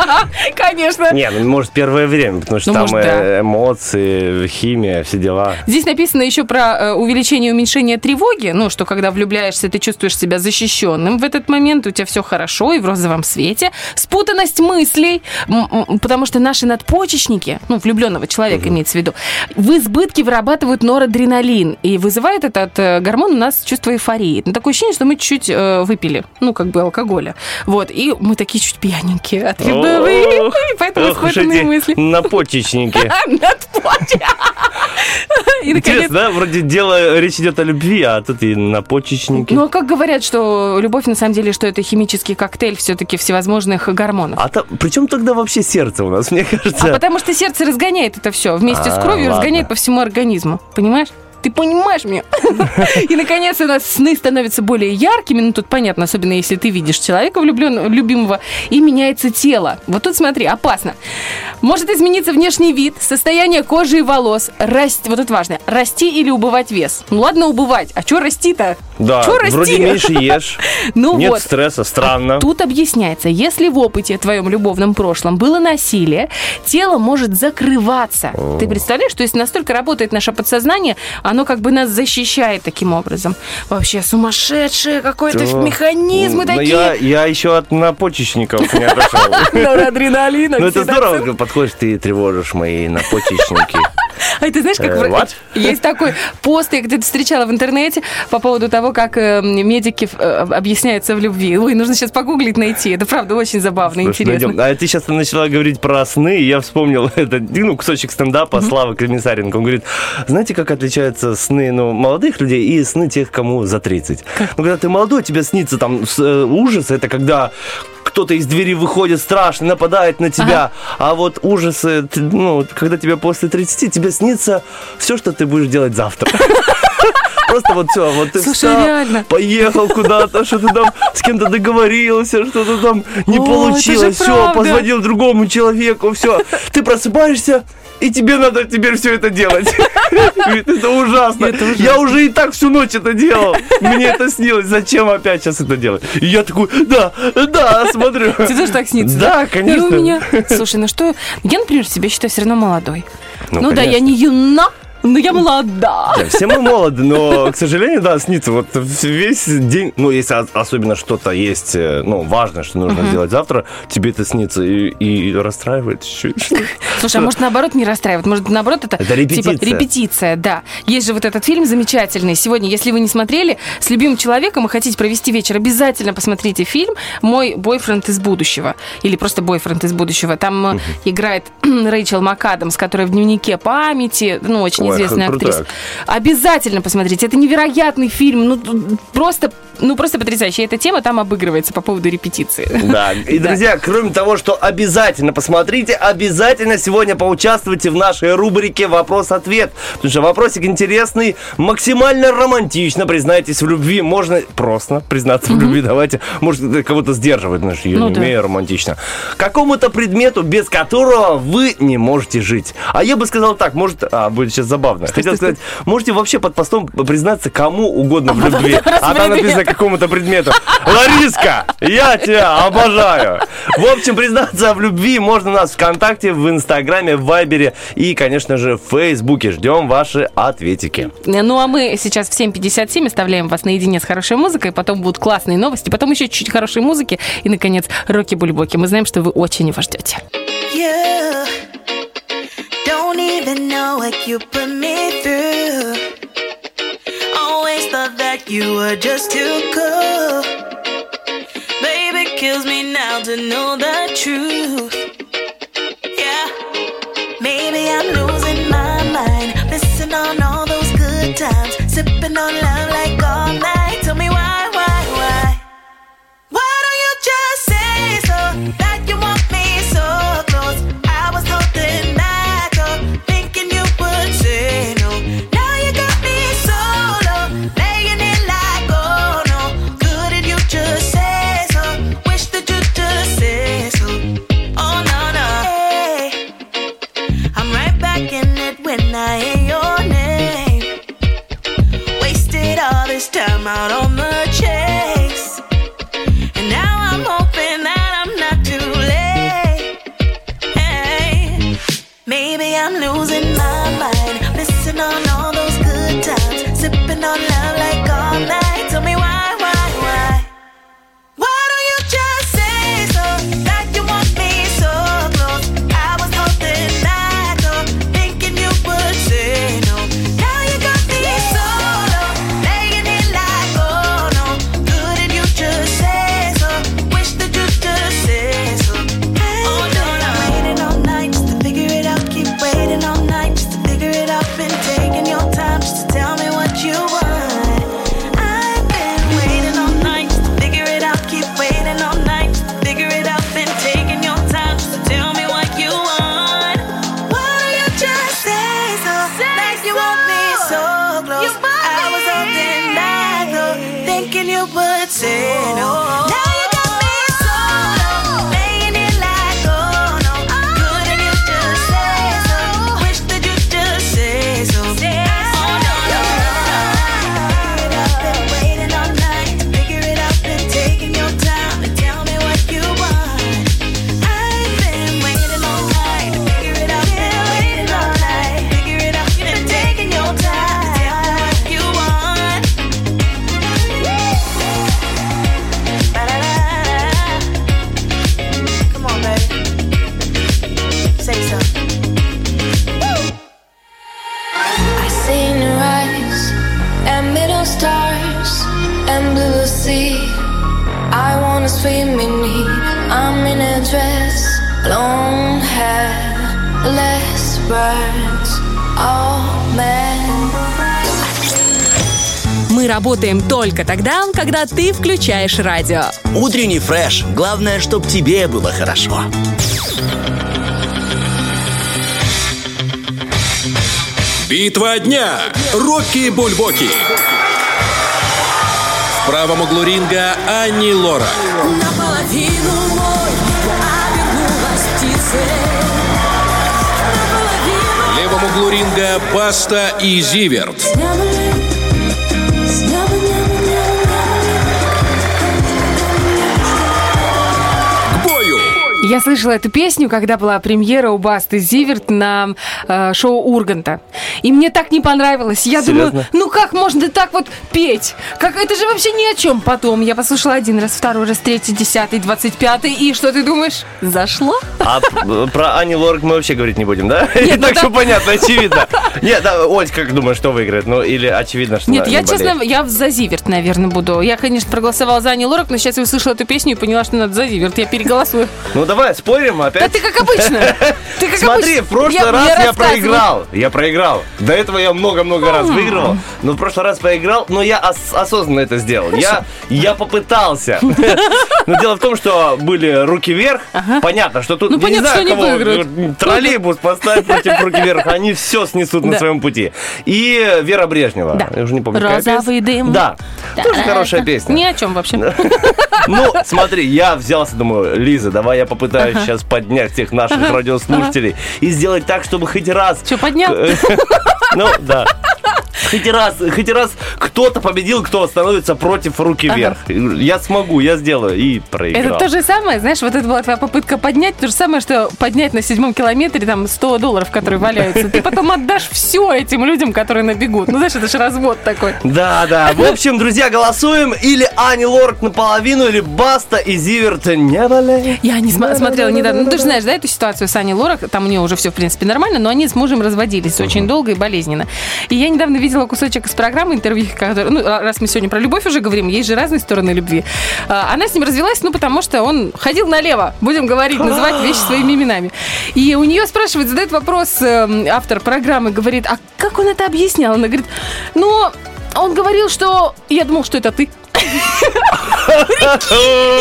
Speaker 4: Конечно.
Speaker 1: Не, ну, может, первое время, потому что
Speaker 4: Ну,
Speaker 1: там э, эмоции, химия, все дела.
Speaker 4: Здесь написано еще про э, увеличение и уменьшение тревоги. Ну, что когда влюбляешься, ты чувствуешь себя защищенным в этот момент, у тебя все хорошо и в розовом свете. Спутанность мыслей, потому что наши надпочечники, ну, влюбленного человека имеется в виду, в избытке вырабатывают норадреналин. И вызывает этот э, гормон у нас чувство эйфории. Ну, такое ощущение, что мы чуть-чуть э, выпили, ну, как бы алкоголя. Вот, и мы такие чуть пьяненькие от любви. Поэтому
Speaker 1: эти
Speaker 4: мысли.
Speaker 1: напочечники. Интересно, да? Вроде дело, речь идет о любви, а тут и напочечники.
Speaker 4: Ну, а как говорят, что любовь на самом деле, что это химический коктейль все-таки всевозможных гормонов.
Speaker 1: А то, при чем тогда вообще сердце у нас, мне кажется?
Speaker 4: А потому что сердце разгоняет это все вместе с
Speaker 1: А,
Speaker 4: кровью, разгоняет по всему организму. Понимаешь? Ты понимаешь меня? И, наконец, у нас сны становятся более яркими. Ну, тут понятно, особенно если ты видишь человека влюбленного, любимого, и меняется тело. Вот тут смотри, опасно. Может измениться внешний вид, состояние кожи и волос, расти, вот это важно, расти или убывать вес. Ну, ладно убывать, а что расти-то?
Speaker 1: Да,
Speaker 4: Чё расти?
Speaker 1: вроде меньше ешь,
Speaker 4: Ну
Speaker 1: нет
Speaker 4: вот.
Speaker 1: стресса, странно.
Speaker 4: Тут объясняется, если в опыте твоем любовном прошлом было насилие, тело может закрываться. Ты представляешь, что если настолько работает наше подсознание, оно как бы нас защищает таким образом. Вообще сумасшедшее какой-то
Speaker 1: То-
Speaker 4: механизмы
Speaker 1: Ну,
Speaker 4: такие.
Speaker 1: Я, я еще от напочечников не отошел.
Speaker 4: Норадреналина,
Speaker 1: Ну, это здорово, подходишь, ты тревожишь мои напочечники.
Speaker 4: А ты знаешь, как
Speaker 1: Э, what?
Speaker 4: есть такой пост, я где-то встречала в интернете по поводу того, как э, медики э, объясняются в любви. Ой, нужно сейчас погуглить, найти. Это правда очень забавно и
Speaker 1: Слушай,
Speaker 4: интересно.
Speaker 1: найдем. А ты сейчас начала говорить про сны, и я вспомнил это, ну, кусочек стендапа Славы Комиссаренко. Он говорит, знаете, как отличаются сны ну, молодых людей и сны тех, кому за 30? Ну, когда ты молодой, тебе снится там ужас, это когда кто-то из двери выходит страшно, нападает на тебя. А вот ужасы, ну, когда тебе после 30, тебе снится все, что ты будешь делать завтра. Просто вот все, вот ты
Speaker 4: Слушай,
Speaker 1: встал,
Speaker 4: реально.
Speaker 1: поехал куда-то, что-то там с кем-то договорился, что-то там не
Speaker 4: О, это
Speaker 1: получилось, все,
Speaker 4: правда.
Speaker 1: позвонил другому человеку, все. Ты просыпаешься, и тебе надо теперь все это делать. Говорит, Это ужасно. Я уже и так всю ночь это делал. Мне это снилось. Зачем опять сейчас это делать? И я такой, да, да, смотрю.
Speaker 4: Тебе тоже так снится?
Speaker 1: Да, конечно.
Speaker 4: И у меня... Слушай, ну что... Я, например, себя считаю все равно молодой.
Speaker 1: Ну,
Speaker 4: Ну, да, я не юна, но я молода.
Speaker 1: Да, Все мы молоды, но, к сожалению, да, снится вот весь день, ну, если особенно что-то есть, э, ну, важное, что нужно сделать завтра, тебе это снится и, и расстраивает чуть-чуть.
Speaker 4: Слушай, а может наоборот не расстраивает? Может наоборот это...
Speaker 1: Это репетиция.
Speaker 4: Типа, репетиция, да. Есть же вот этот фильм замечательный. Сегодня, если вы не смотрели, с любимым человеком и хотите провести вечер, обязательно посмотрите фильм «Мой бойфренд из будущего». Или просто «Бойфренд из будущего». Там э, играет Рэйчел МакАдамс, которая в дневнике памяти, ну, очень известная
Speaker 1: крутая.
Speaker 4: актриса. Обязательно посмотрите. Это невероятный фильм. Ну, просто, ну, просто потрясающий. Эта тема там обыгрывается по поводу репетиции.
Speaker 1: Да, и, друзья, кроме того, что обязательно посмотрите, обязательно сегодня поучаствуйте в нашей рубрике «Вопрос-ответ», потому что вопросик интересный, максимально романтично, признайтесь в любви, можно просто признаться в любви, давайте, может, это кого-то сдерживает, знаешь, я
Speaker 4: Ну
Speaker 1: не умею романтично. Какому-то предмету, без которого вы не можете жить. А я бы сказал так, может, а, будет сейчас забавно. Хотел сказать, можете вообще под постом признаться кому угодно в любви, а там написано какому-то предмету. Лариска, я тебя обожаю. В общем, признаться в любви можно у нас ВКонтакте, в Инстаграме, в Вайбере и, конечно же, в Фейсбуке. Ждем ваши ответики.
Speaker 4: Ну, а мы сейчас в 7.57 оставляем вас наедине с хорошей музыкой, потом будут классные новости, потом еще чуть-чуть хорошей музыки и, наконец, Роки-Бульбоки. Мы знаем, что вы очень его ждете.
Speaker 5: Don't even know what you put me through. Always thought that you were just too cool. Baby kills me now to know the truth. Yeah, maybe I'm losing my mind, missing on all those good times, sipping on love.
Speaker 2: Words, all men.
Speaker 4: Мы работаем только тогда, когда ты включаешь радио.
Speaker 3: Утренний фреш. Главное, чтоб тебе было хорошо.
Speaker 6: Битва дня. Рокки Бульбоки. В правом углу ринга Ани Лора.
Speaker 2: Наполовину
Speaker 6: углу ринга Баста и Зиверт.
Speaker 4: Я слышала эту песню, когда была премьера у Басты Зиверт на э, шоу Урганта. И мне так не понравилось. Я
Speaker 1: Серьезно?
Speaker 4: думаю, ну как можно так вот петь? Как это же вообще ни о чем. Потом я послушала один раз, второй раз, третий, десятый, двадцать пятый. И что ты думаешь? Зашло?
Speaker 1: А п- про Ани Лорак мы вообще говорить не будем, да?
Speaker 4: Нет, ну
Speaker 1: так
Speaker 4: да.
Speaker 1: все понятно, очевидно. Нет, да, Оль, как думаешь, что выиграет? Ну, или очевидно, что
Speaker 4: Нет, я, честно, я за Зиверт, наверное, буду. Я, конечно, проголосовала за Ани Лорак, но сейчас я услышала эту песню и поняла, что надо за Зиверт. Я переголосую.
Speaker 1: Ну, давай, спорим
Speaker 4: Да
Speaker 1: опять.
Speaker 4: ты как обычно. Ты как
Speaker 1: Смотри, в прошлый раз
Speaker 4: я
Speaker 1: проиграл. Я проиграл. До этого я много-много раз выиграл. Но в прошлый раз проиграл, но я ос- осознанно это сделал. Я, я попытался. Но дело в том, что были руки вверх. Понятно, что тут
Speaker 4: Ну,
Speaker 1: я не
Speaker 4: понятно,
Speaker 1: знаю,
Speaker 4: что выиграют.
Speaker 1: троллейбус поставить против руки вверх. Они все снесут на
Speaker 4: Да.
Speaker 1: своем пути. И Вера Брежнева.
Speaker 4: Да.
Speaker 1: Я уже не помню, какая
Speaker 4: Розовый
Speaker 1: песня.
Speaker 4: дым.
Speaker 1: Да. Тоже хорошая песня.
Speaker 4: Ни о чем вообще.
Speaker 1: Ну, смотри, я взялся, думаю, Лиза, давай я попытаюсь сейчас поднять всех наших радиослушателей и сделать так, чтобы хоть раз...
Speaker 4: Что, поднял?
Speaker 1: Ну, да. Хоть раз, хоть раз кто-то победил, кто становится против руки вверх. Я смогу, я сделаю. И проиграл.
Speaker 4: Это то же самое, знаешь, вот это была твоя попытка поднять, то же самое, что поднять на седьмом километре там 100 долларов, которые валяются. Ты потом отдашь все этим людям, которые набегут. Ну, знаешь, это же развод такой.
Speaker 1: Да, да. В общем, друзья, голосуем. Или Ани Лорак наполовину, или Баста и Зиверт не болеют.
Speaker 4: Я не см- смотрела недавно. Ну, ты же знаешь, да, эту ситуацию с Аней Лорак? Там у нее уже все, в принципе, нормально, но они с мужем разводились очень долго и болезненно. И я недавно видела кусочек из программы интервью, который, ну, раз мы сегодня про любовь уже говорим, есть же разные стороны любви. А, Она с ним развелась, ну, потому что он ходил налево, будем говорить, называть вещи своими именами. И у нее спрашивает, задает вопрос эм, автор программы, говорит, а как он это объяснял? Она говорит, ну, А он говорил, что... Я думал, что это ты.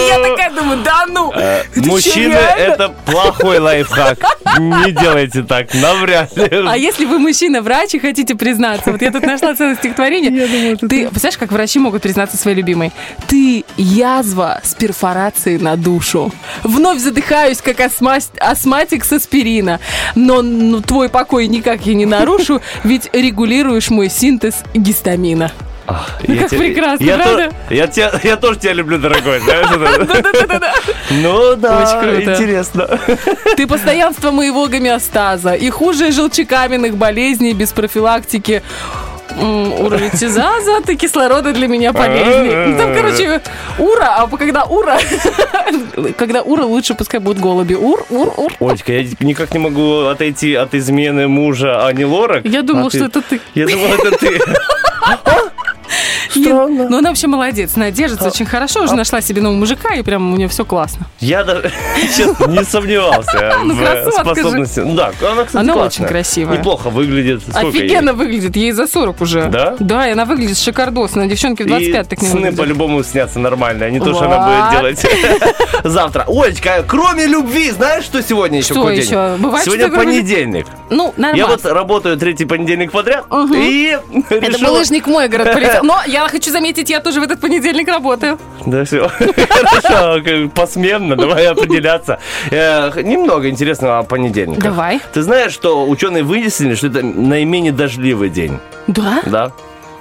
Speaker 4: Я такая думаю, да ну! чё,
Speaker 1: Мужчины, это плохой лайфхак. Не делайте так, навряд ли.
Speaker 4: А если вы мужчина-врач и хотите признаться, вот я тут нашла целое стихотворение. Ты, представляешь, как врачи могут признаться своей любимой? Ты язва с перфорацией на душу. Вновь задыхаюсь, как астма- астматик с аспирина. Но ну, твой покой никак я не нарушу, ведь регулируешь мой синтез гистамина. Ну, как прекрасно,
Speaker 1: я
Speaker 4: правда?
Speaker 1: то- я, тебя- я тоже тебя люблю, дорогой.
Speaker 4: Да-да-да-да.
Speaker 1: Ну да,
Speaker 4: Очень круто.
Speaker 1: интересно.
Speaker 4: Ты постоянство моего гомеостаза и хуже желчекаменных болезней без профилактики. Уролитизаза, ты кислорода для меня полезней. Ну, там, короче, ура, а когда ура, когда ура, лучше пускай будут голуби. Ур, ур, ур.
Speaker 1: Олечка, я никак не могу отойти от измены мужа Ани Лорак.
Speaker 4: Я думала,
Speaker 1: А ты-
Speaker 4: что это ты.
Speaker 1: Я думал, это ты.
Speaker 4: Странно. Ну, она вообще молодец, она держится очень хорошо,
Speaker 1: А
Speaker 4: уже нашла себе нового мужика, и прям у нее все классно.
Speaker 1: Я даже, честно, не сомневался
Speaker 4: Ну,
Speaker 1: в способности. Ну Да, она, кстати,
Speaker 4: Она очень красивая.
Speaker 1: Неплохо выглядит.
Speaker 4: Офигенно выглядит, ей за 40 уже.
Speaker 1: Да?
Speaker 4: Да, и она выглядит шикардосно. Девчонки в 25
Speaker 1: И
Speaker 4: так не
Speaker 1: сны по-любому снятся нормально, а не то, что она будет делать завтра. Олечка, кроме любви, знаешь, что сегодня еще?
Speaker 4: Что
Speaker 1: какой день?
Speaker 4: еще? Бывает,
Speaker 1: Сегодня понедельник.
Speaker 4: Ну, нормально.
Speaker 1: Я вот работаю третий понедельник подряд и
Speaker 4: Это булыжник мой город полетел. Но я хочу заметить, я тоже в этот понедельник работаю.
Speaker 1: Да все. Хорошо, посменно, давай определяться. Э, Немного интересного о понедельниках.
Speaker 4: Давай.
Speaker 1: Ты знаешь, что ученые выяснили, что это наименее дождливый день?
Speaker 4: Да?
Speaker 1: Да.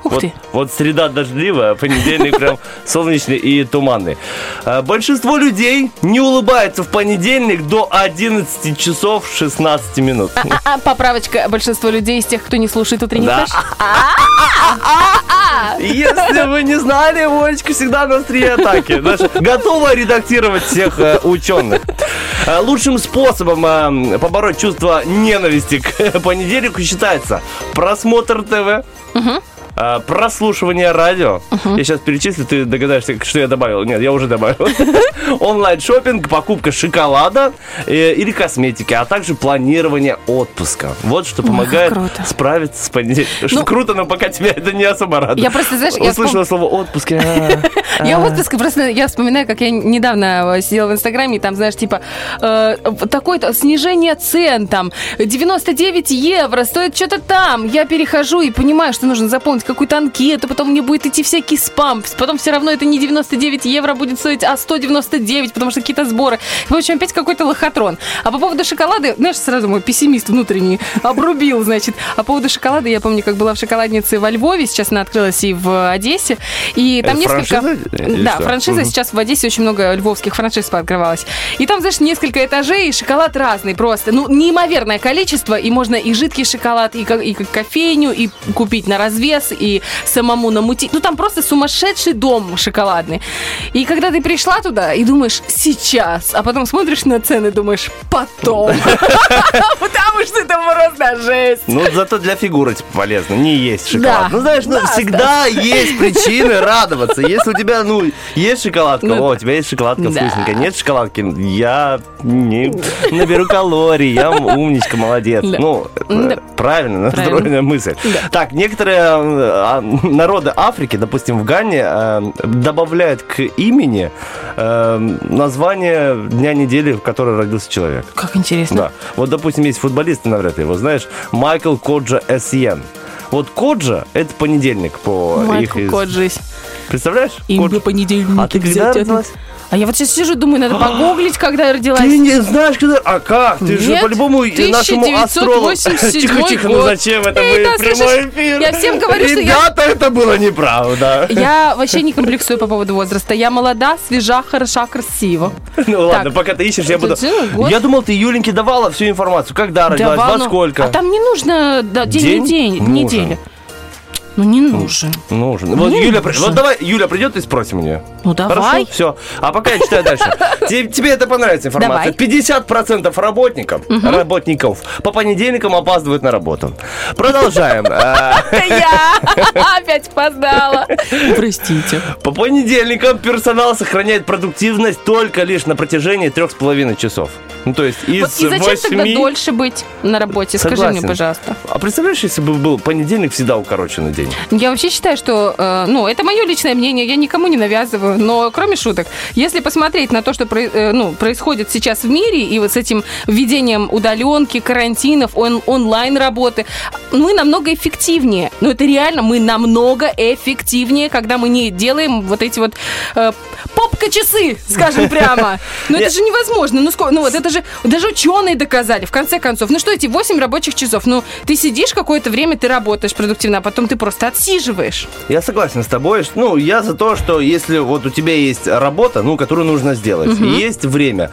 Speaker 4: Ух
Speaker 1: вот,
Speaker 4: ты.
Speaker 1: вот среда дождливая, а понедельник прям солнечный и туманный. А, Большинство людей не улыбается в понедельник до 11 часов 16 минут.
Speaker 4: А, поправочка. Большинство людей из тех, кто не слушает утренний
Speaker 1: Да. Если вы не знали, Олечка всегда на острие атаки. Готова редактировать всех э, ученых. Э, Лучшим способом э, побороть чувство ненависти к понедельнику считается просмотр ТВ, э, прослушивание радио. Я сейчас перечислю, ты догадаешься, что я добавил. Нет, я уже добавил. Онлайн-шопинг, покупка шоколада э, или косметики, а также планирование отпуска. Вот что помогает
Speaker 4: круто.
Speaker 1: справиться с понедельником. Что
Speaker 4: Ну,
Speaker 1: круто, но пока тебя это не особо радует.
Speaker 4: Я просто, знаешь, я
Speaker 1: Услышала слово отпуск. а,
Speaker 4: Я отпуск, просто я вспоминаю, как я недавно э, сидела в Инстаграме, и там, знаешь, типа, э, такое-то снижение цен, там, 99 евро, стоит что-то там. Я перехожу и понимаю, что нужно заполнить какую-то анкету, потом мне будет идти всякий спам, потом все равно это не 99 евро будет стоить, а 199, потому что какие-то сборы. В общем, опять какой-то лохотрон. А по поводу шоколада, знаешь, сразу мой пессимист внутренний обрубил, значит. А по поводу шоколада, я помню, как была в шоколаднице во Львове, сейчас она открылась и в Одессе, и там
Speaker 1: Это
Speaker 4: несколько...
Speaker 1: франшиза или
Speaker 4: Да,
Speaker 1: что?
Speaker 4: франшиза
Speaker 1: Мгм.
Speaker 4: сейчас в Одессе очень много львовских франшиз пооткрывалось. И там, знаешь, несколько этажей, и шоколад разный просто. Ну, неимоверное количество, и можно и жидкий шоколад, и, и ко- кофейню, и купить на развес, и самому намутить. Ну, там просто сумасшедший дом шоколадный. И когда ты пришла туда и думаешь, сейчас, а потом смотришь на цены и думаешь, потом. Потому что это просто жесть.
Speaker 1: Ну, зато для фигуры типа, полезно. Не есть шоколад. Ну, знаешь, ну,
Speaker 4: Да,
Speaker 1: всегда есть причины радоваться. Если у тебя, ну, есть шоколадка,
Speaker 4: Ну,
Speaker 1: о, у тебя есть шоколадка
Speaker 4: да.
Speaker 1: вкусненькая. Нет шоколадки, я не наберу калорий, я умничка, молодец.
Speaker 4: Да.
Speaker 1: Ну,
Speaker 4: Да.
Speaker 1: э, правильно настроенная мысль. Так, некоторые э, а, народы Африки, допустим, в Гане, э, добавляют к имени название дня недели, в которой родился человек.
Speaker 4: Как интересно.
Speaker 1: Да. Вот, допустим, есть футболисты, навряд ли его знаешь, Майкл Коджа Эсьен. Вот Коджа – это понедельник по
Speaker 4: Майкл
Speaker 1: их... из-
Speaker 4: Коджис.
Speaker 1: Представляешь?
Speaker 4: Имя
Speaker 1: Коджа.
Speaker 4: понедельники
Speaker 1: А ты когда родилась?
Speaker 4: А я вот сейчас сижу, думаю, надо погуглить, когда я родилась.
Speaker 1: Ты не знаешь, когда... А как? Ты же
Speaker 4: Нет,
Speaker 1: по-любому нашему астрологу...
Speaker 4: 1987
Speaker 1: Тихо-тихо, ну зачем это
Speaker 4: Эй, да,
Speaker 1: прямой эфир?
Speaker 4: я всем говорю, что я-
Speaker 1: Ребята, это было неправда.
Speaker 4: Я вообще не комплексую по поводу возраста. Я молода, свежа, хороша, красива.
Speaker 1: Ну ладно,
Speaker 4: Так.
Speaker 1: пока ты ищешь, я буду...
Speaker 4: Год.
Speaker 1: Я думал, ты Юленьке давала всю информацию. Когда родилась, во сколько?
Speaker 4: А там не нужно да, день,
Speaker 1: День
Speaker 4: недели. Ну не нужен.
Speaker 1: Нужен. Вот,
Speaker 4: Не
Speaker 1: Юля,
Speaker 4: нужен.
Speaker 1: вот давай, Юля придет и спросим у нее.
Speaker 4: Ну давай.
Speaker 1: Хорошо, все. А пока я читаю дальше. Те- Тебе это понравится информация.
Speaker 4: Давай.
Speaker 1: 50% работников, работников по понедельникам опаздывают на работу. Продолжаем.
Speaker 4: Я опять опоздала. Простите.
Speaker 1: По понедельникам персонал сохраняет продуктивность только лишь на протяжении трех с половиной часов. Ну, то есть из
Speaker 4: Вот и зачем тогда
Speaker 1: 8
Speaker 4: дольше быть на работе? Скажи мне,
Speaker 1: Согласен.
Speaker 4: пожалуйста.
Speaker 1: А представляешь, если бы был понедельник, всегда укороченный день?
Speaker 4: Я вообще считаю, что, э, ну, это мое личное мнение, я никому не навязываю, но кроме шуток, если посмотреть на то, что э, ну, происходит сейчас в мире, и вот с этим введением удаленки, карантинов, он- онлайн-работы, мы намного эффективнее. Ну, это реально, мы намного эффективнее, когда мы не делаем вот эти вот э, попка-часы, скажем прямо. Ну, это же невозможно. Ну, ну, вот это же даже ученые доказали, в конце концов. Ну, что эти 8 рабочих часов? Ну, ты сидишь какое-то время, ты работаешь продуктивно, а потом ты просто отсиживаешь.
Speaker 1: Я согласен с тобой. Ну, я за то, что если вот у тебя есть работа, ну, которую нужно сделать, и есть время,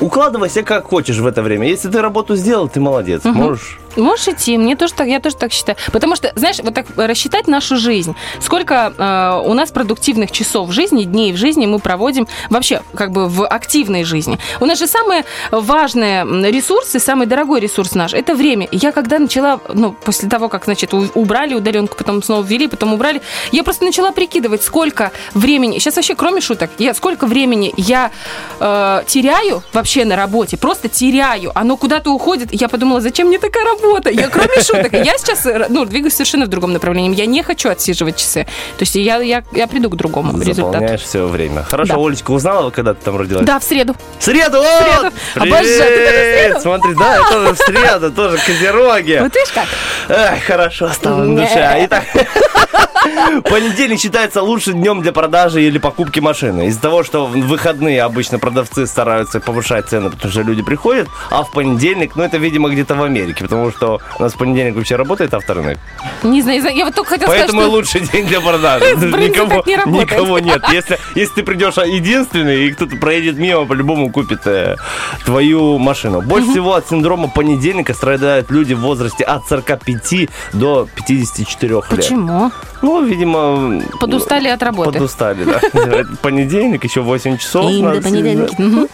Speaker 1: укладывайся как хочешь в это время. Если ты работу сделал, ты молодец. Можешь
Speaker 4: Можешь идти, мне тоже так, я тоже так считаю. Потому что, знаешь, вот так рассчитать нашу жизнь, сколько э, у нас продуктивных часов в жизни, дней в жизни мы проводим вообще как бы в активной жизни. У нас же самые важные ресурсы, самый дорогой ресурс наш, это время. Я когда начала, ну, после того, как, значит, убрали удаленку, потом снова ввели, потом убрали, я просто начала прикидывать, сколько времени, сейчас вообще, кроме шуток, я, сколько времени я э, теряю вообще на работе, просто теряю, оно куда-то уходит, я подумала, зачем мне такая работа? Я, кроме шуток, я сейчас, э, ну, двигаюсь совершенно в другом направлении, я не хочу отсиживать часы, то есть я, я, я приду к другому результату.
Speaker 1: заполняешь все время. Хорошо,
Speaker 4: Да.
Speaker 1: Олечка, узнала, когда ты там родилась?
Speaker 4: Да, в среду.
Speaker 1: В среду! вот!
Speaker 4: среду. Обожаю. Ты тоже в среду?
Speaker 1: Смотри, да, я тоже в среду, тоже козероги.
Speaker 4: Вот видишь как?
Speaker 1: Эх, хорошо стало на душе. Итак, понедельник считается лучшим днем для продажи или покупки машины. Из-за того, что в выходные обычно продавцы стараются повышать цены, потому что люди приходят, а в понедельник, ну это, видимо, где-то в Америке, потому что у нас в понедельник вообще работает авторынок.
Speaker 4: Не знаю, я вот только хотела
Speaker 1: Поэтому
Speaker 4: сказать,
Speaker 1: лучший день для продажи. Никого,
Speaker 4: не
Speaker 1: никого нет. Если, если ты придешь единственный, и кто-то проедет мимо, по-любому купит э, твою машину. Больше всего от синдрома понедельника страдают люди в возрасте от 45 до 54
Speaker 4: что...
Speaker 1: лет.
Speaker 4: Почему?
Speaker 1: Ну, видимо...
Speaker 4: Подустали от работы.
Speaker 1: Подустали, да. Понедельник, еще 8 часов.
Speaker 4: И до понедельника.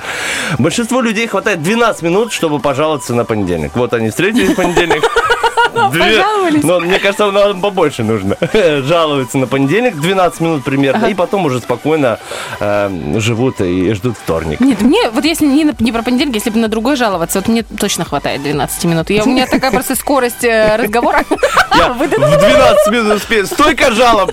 Speaker 1: Большинству людей хватает 12 минут, чтобы пожаловаться на понедельник. Вот они встретились в понедельник. Две-
Speaker 4: Пожаловались.
Speaker 1: Но мне кажется, нам побольше нужно. Жалуются на понедельник 12 минут примерно, и потом уже спокойно э, живут и ждут вторник.
Speaker 4: Нет, мне, вот если не, не про понедельник, если бы на другой жаловаться, вот мне точно хватает 12 минут. Я, у меня такая просто скорость э, разговора.
Speaker 1: Я в 12 минут успею. Столько жалоб!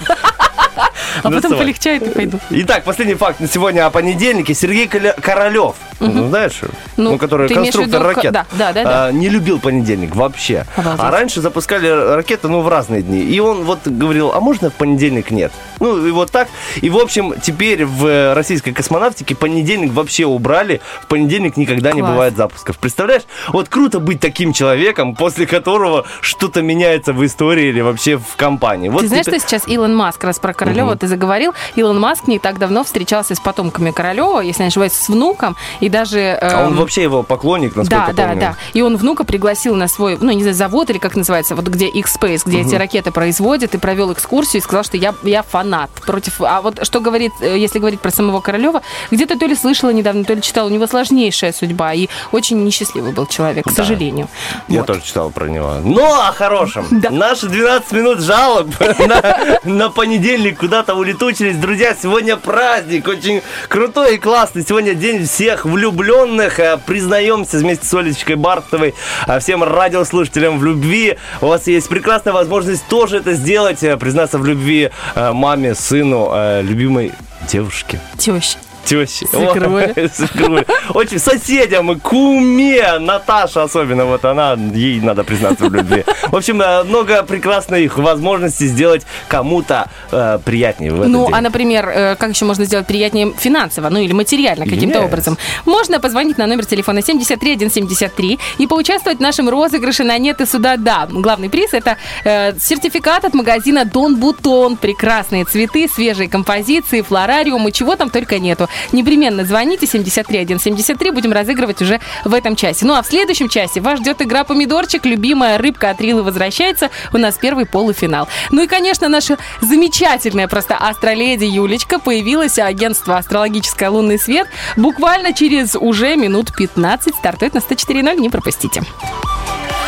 Speaker 4: А потом
Speaker 1: Доставай.
Speaker 4: полегчает и пойду.
Speaker 1: Итак, последний факт на сегодня о понедельнике. Сергей Королев, ну, знаешь, ну,
Speaker 4: Ну,
Speaker 1: который конструктор
Speaker 4: виду
Speaker 1: ракет,
Speaker 4: да, да, да.
Speaker 1: а, не любил понедельник вообще.
Speaker 4: Обалдеть.
Speaker 1: А раньше запускали ракеты, ну, в разные дни. И он вот говорил, а можно в понедельник нет? Ну, и вот так. И, в общем, теперь в российской космонавтике понедельник вообще убрали. В понедельник никогда не
Speaker 4: Класс.
Speaker 1: бывает запусков. Представляешь? Вот круто быть таким человеком, после которого что-то меняется в истории или вообще в компании. Вот
Speaker 4: Ты знаешь,
Speaker 1: теперь-
Speaker 4: что сейчас Илон Маск, раз про Королева ты заговорил, Илон Маск не так давно встречался с потомками Королева, если не ошибаюсь, с внуком, и даже...
Speaker 1: А он
Speaker 4: эм,
Speaker 1: вообще его поклонник, насколько
Speaker 4: Да, да,
Speaker 1: помню.
Speaker 4: да. И он внука пригласил на свой, ну, не знаю, завод или как называется, вот где X-Space, где эти ракеты производят, и провел экскурсию и сказал, что я, я фанат против... А вот что говорит, э, если говорить про самого Королева, где-то то ли слышала недавно, то ли читала, у него сложнейшая судьба, и очень несчастливый был человек, к
Speaker 1: Да.
Speaker 4: сожалению.
Speaker 1: Я
Speaker 4: Вот.
Speaker 1: тоже читал про него. Ну, о хорошем.
Speaker 4: Да.
Speaker 1: Наши 12 минут жалоб на, на понедельник куда-то улетучились. Друзья, сегодня праздник, очень крутой и классный. Сегодня день всех влюбленных. Э, Признаемся вместе с Олечкой Бартовой э, всем радиослушателям в любви. У вас есть прекрасная возможность тоже это сделать. э, Признаться в любви э, маме, сыну, э, любимой девушке.
Speaker 4: Теща.
Speaker 1: Тещи.
Speaker 4: Свекрови.
Speaker 1: Очень соседям, куме, Наташа особенно, вот она, ей надо признаться в любви. В общем, э, много прекрасных возможностей сделать кому-то э, приятнее в этот
Speaker 4: Ну,
Speaker 1: день.
Speaker 4: а, например, э, как еще можно сделать приятнее финансово, ну или материально каким-то
Speaker 1: Yes.
Speaker 4: образом? Можно позвонить на номер телефона 73173 и поучаствовать в нашем розыгрыше на нет и сюда да. Главный приз это э, сертификат от магазина Дон Бутон. Прекрасные цветы, свежие композиции, флорариум и чего там только нету. Непременно звоните 73173, будем разыгрывать уже в этом часе. Ну а в следующем часе вас ждет игра «Помидорчик». Любимая рыбка от Рилы возвращается. У нас первый полуфинал. Ну и, конечно, наша замечательная просто астроледи Юлечка появилась, агентство «Астрологическое лунный свет» буквально через уже минут 15 стартует на 104.0. Не пропустите.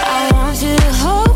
Speaker 2: I want you to hold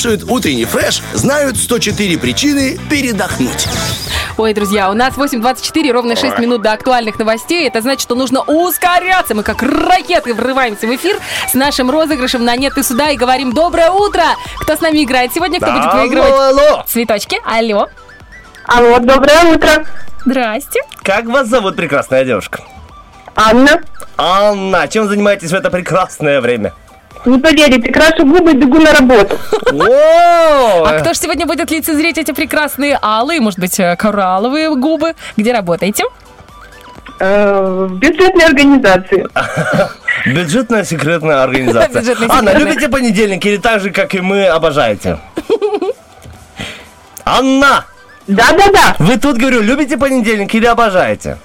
Speaker 3: слушают утренний фреш, знают 104 причины передохнуть.
Speaker 4: Ой, друзья, у нас 8.24, ровно 6 минут до актуальных новостей. Это значит, что нужно ускоряться. Мы как ракеты врываемся в эфир с нашим розыгрышем на «Нет, ты сюда» и говорим «Доброе утро!» Кто с нами играет сегодня? Кто будет выигрывать?
Speaker 1: Алло, алло.
Speaker 4: Цветочки, алло.
Speaker 7: Алло, доброе утро.
Speaker 4: Здрасте.
Speaker 1: Как вас зовут, прекрасная девушка?
Speaker 7: Анна.
Speaker 1: Анна, чем занимаетесь в это прекрасное время?
Speaker 7: Не поверите, крашу губы, бегу на работу.
Speaker 1: О!
Speaker 4: А кто же сегодня будет лицезреть эти прекрасные алые, может быть, э, коралловые губы? Где работаете?
Speaker 7: Э, В бюджетной организации.
Speaker 1: Бюджетная секретная организация. Анна, любите понедельники или так же, как и мы, обожаете? Анна,
Speaker 7: Да-да-да.
Speaker 1: вы тут, говорю, любите понедельники или обожаете?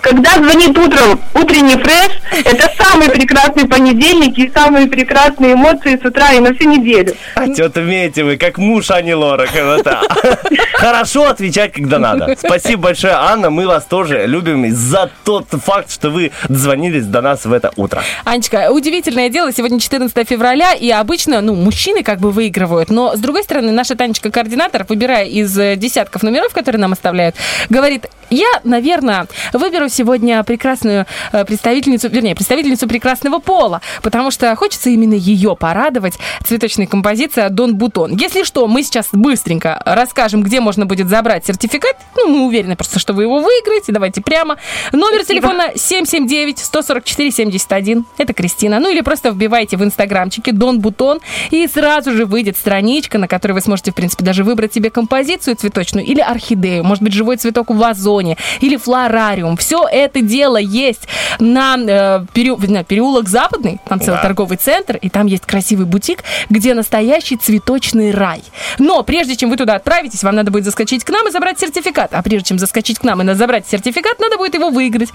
Speaker 7: Когда звонит утром утренний фреш, это самый прекрасный понедельник и самые прекрасные эмоции с утра и на всю неделю.
Speaker 1: А что-то умеете вы, как муж Ани Лорак. Хорошо отвечать, когда надо. Спасибо большое, Анна. Мы вас тоже любим за тот факт, что вы дозвонились до нас в это утро.
Speaker 4: Анечка, удивительное дело, сегодня 14 февраля, и обычно, ну, мужчины как бы выигрывают, но, с другой стороны, наша Танечка, координатор, выбирая из э, десятков номеров, которые нам оставляют, говорит, я, наверное, выберу сегодня прекрасную э, представительницу, вернее, представительницу прекрасного пола, потому что хочется именно ее порадовать. Цветочная композиция «Дон Бутон». Если что, мы сейчас быстренько расскажем, где можно будет забрать сертификат. Ну, мы уверены просто, что вы его выиграете. Давайте прямо. Номер телефона 779-144-71. Это Кристина. Ну, или просто вбивайте в инстаграмчике «Дон Бутон», и сразу же выйдет страничка, на которой вы сможете, в принципе, даже выбрать себе композицию цветочную или орхидею, может быть, живой цветок в вазоне или флорариум. Все это дело есть на, э, переу- на переулок Западный, там целый
Speaker 1: Да.
Speaker 4: торговый центр, и там есть красивый бутик, где настоящий цветочный рай. Но прежде чем вы туда отправитесь, вам надо будет заскочить к нам и забрать сертификат. А прежде чем заскочить к нам и забрать сертификат, надо будет его выиграть.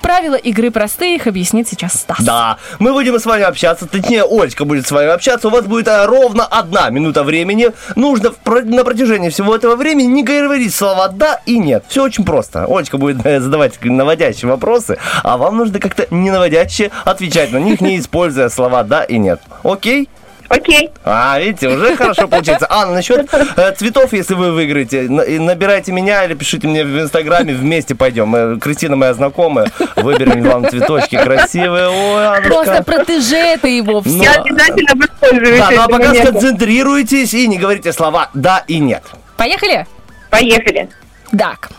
Speaker 4: Правила игры простые, их объяснит сейчас Стас.
Speaker 1: Да, мы будем с вами общаться, точнее, Олечка будет с вами общаться. У вас будет а, ровно одна минута времени. Нужно в на протяжении всего этого времени не говорить слова «да» и «нет». Все очень просто. Олечка будет э, задавать наводящие вопросы, а вам нужно как-то не наводящие отвечать на них, не используя слова «да» и «нет». Окей?
Speaker 7: Окей.
Speaker 1: А, видите, уже хорошо получается. А, насчет э, цветов, если вы выиграете, на- набирайте меня или пишите мне в Инстаграме, вместе пойдем. Э, Кристина моя знакомая, выберем вам цветочки красивые. Ой.
Speaker 4: Просто протеже это его. Все.
Speaker 7: Я обязательно воспользуюсь
Speaker 1: Да, ну а пока
Speaker 7: моментом.
Speaker 1: сконцентрируйтесь и не говорите слова «да» и «нет».
Speaker 4: Поехали?
Speaker 7: Поехали.
Speaker 4: Так,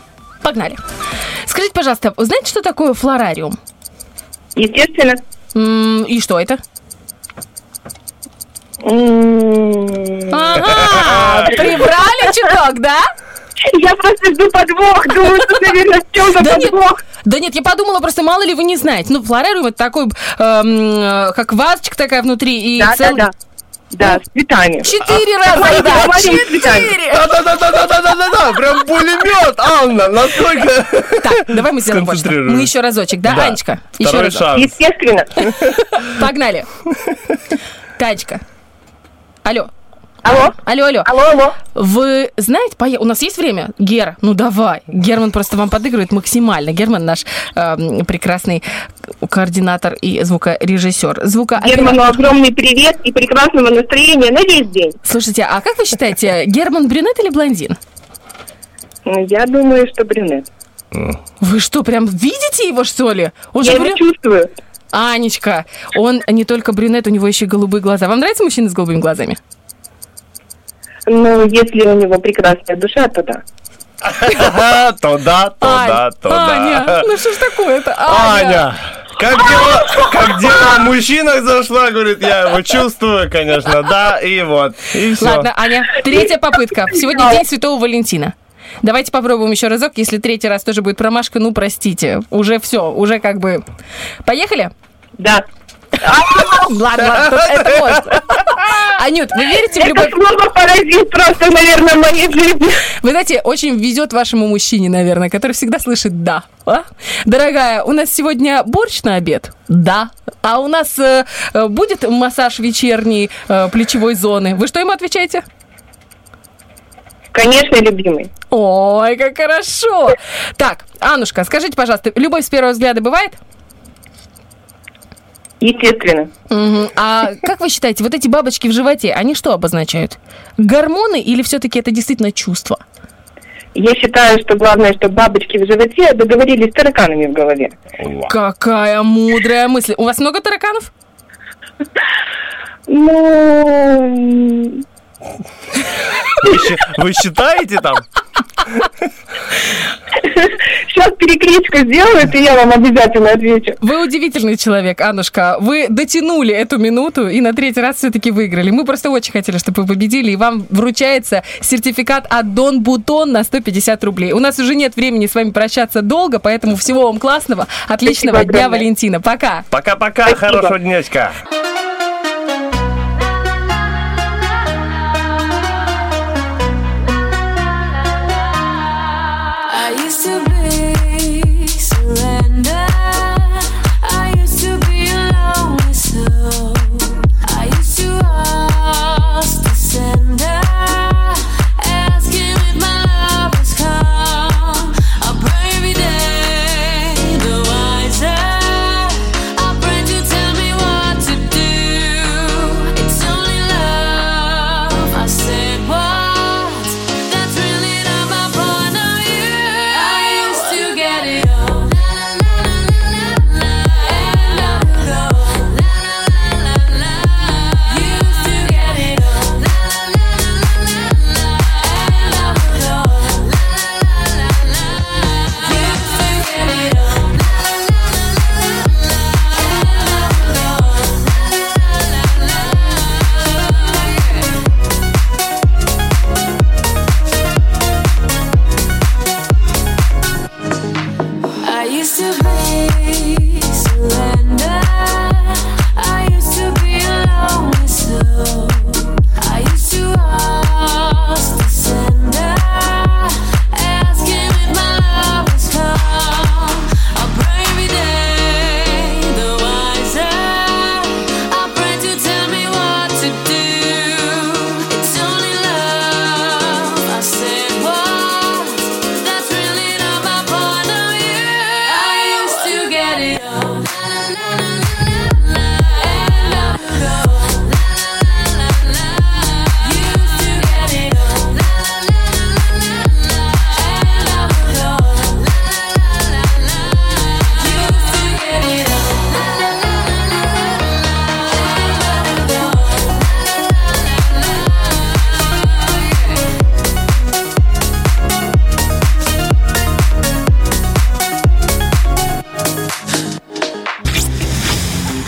Speaker 4: погнали. Скажите, пожалуйста, знаете, что такое флорариум?
Speaker 7: Естественно.
Speaker 4: И что это? Ага, прибрали чуток, да?
Speaker 7: Я просто жду подвох. Думаю, что, наверное, в чем-то
Speaker 4: Да нет,
Speaker 7: подвох.
Speaker 4: да нет, я подумала, просто мало ли вы не знаете. Ну, флорариум это такой, эм, э, как вазочка такая внутри и
Speaker 7: да,
Speaker 4: цел-
Speaker 7: да. Да, с цветами.
Speaker 4: Четыре раза,
Speaker 7: Давайте
Speaker 4: да,
Speaker 7: говорим с цветами.
Speaker 4: четыре.
Speaker 1: Да-да-да-да-да-да-да, прям пулемет, Анна, настолько...
Speaker 4: Так, давай мы сделаем вот. Мы еще разочек, да,
Speaker 1: Да.
Speaker 4: Анечка? Еще
Speaker 1: шанс.
Speaker 7: Естественно.
Speaker 4: Погнали. Танечка. Алло.
Speaker 7: Алло.
Speaker 4: Алло, алло.
Speaker 7: Алло, алло.
Speaker 4: Вы знаете, пое- у нас есть время? Гера, ну давай. Герман просто вам подыгрывает максимально. Герман наш эм, прекрасный координатор и звукорежиссер. Звукооператор.
Speaker 7: Герману огромный привет и прекрасного настроения на весь день.
Speaker 4: Слушайте, а как вы считаете, Герман брюнет или блондин?
Speaker 7: Ну, Я думаю, что брюнет.
Speaker 4: Вы что, прям видите его, что ли? Он же
Speaker 7: Я его
Speaker 4: брю-
Speaker 7: чувствую.
Speaker 4: Анечка, он не только брюнет, у него еще и голубые глаза. Вам нравится мужчина с голубыми глазами?
Speaker 7: Ну, если у него прекрасная душа, то да.
Speaker 1: То да, то да, то да.
Speaker 4: Аня, ну что ж такое-то? Аня.
Speaker 1: Аня, как дела, как дела в мужчинах зашла, говорит, я его чувствую, конечно, да, и вот, и все.
Speaker 4: Ладно, Аня, третья попытка. Сегодня день Святого Валентина. Давайте попробуем еще разок. Если третий раз тоже будет промашка, ну простите. Уже все, уже как бы... Поехали?
Speaker 7: Да.
Speaker 4: Ладно, это можно. Анют, вы верите в любовь?
Speaker 7: Это слово паразит просто, наверное, в моей жизни.
Speaker 4: Вы знаете, очень везет вашему мужчине, наверное, который всегда слышит «да». А? Дорогая, у нас сегодня борщ на обед? Да. А у нас э, э, будет массаж вечерней э, плечевой зоны? Вы что ему отвечаете?
Speaker 7: Конечно, любимый.
Speaker 4: Ой, как хорошо. Так, Анушка, скажите, пожалуйста, любовь с первого взгляда бывает?
Speaker 7: Естественно.
Speaker 4: Мгм. А как вы считаете, вот эти бабочки в животе, они что обозначают? Гормоны или все-таки это действительно чувство?
Speaker 7: Я считаю, что главное, что бабочки в животе договорились с тараканами в голове.
Speaker 4: Какая мудрая мысль. У вас много тараканов?
Speaker 7: Ну,
Speaker 2: вы считаете там?
Speaker 7: Сейчас перекличку сделают, и я вам обязательно отвечу.
Speaker 4: Вы удивительный человек, Анушка. Вы дотянули эту минуту и на третий раз все-таки выиграли. Мы просто очень хотели, чтобы вы победили, и вам вручается сертификат от Дон Бутон на 150 рублей. У нас уже нет времени с вами прощаться долго, поэтому всего вам классного, отличного
Speaker 7: Спасибо
Speaker 4: дня,
Speaker 7: огромное.
Speaker 4: Валентина. Пока.
Speaker 2: Пока-пока, хорошего днечка.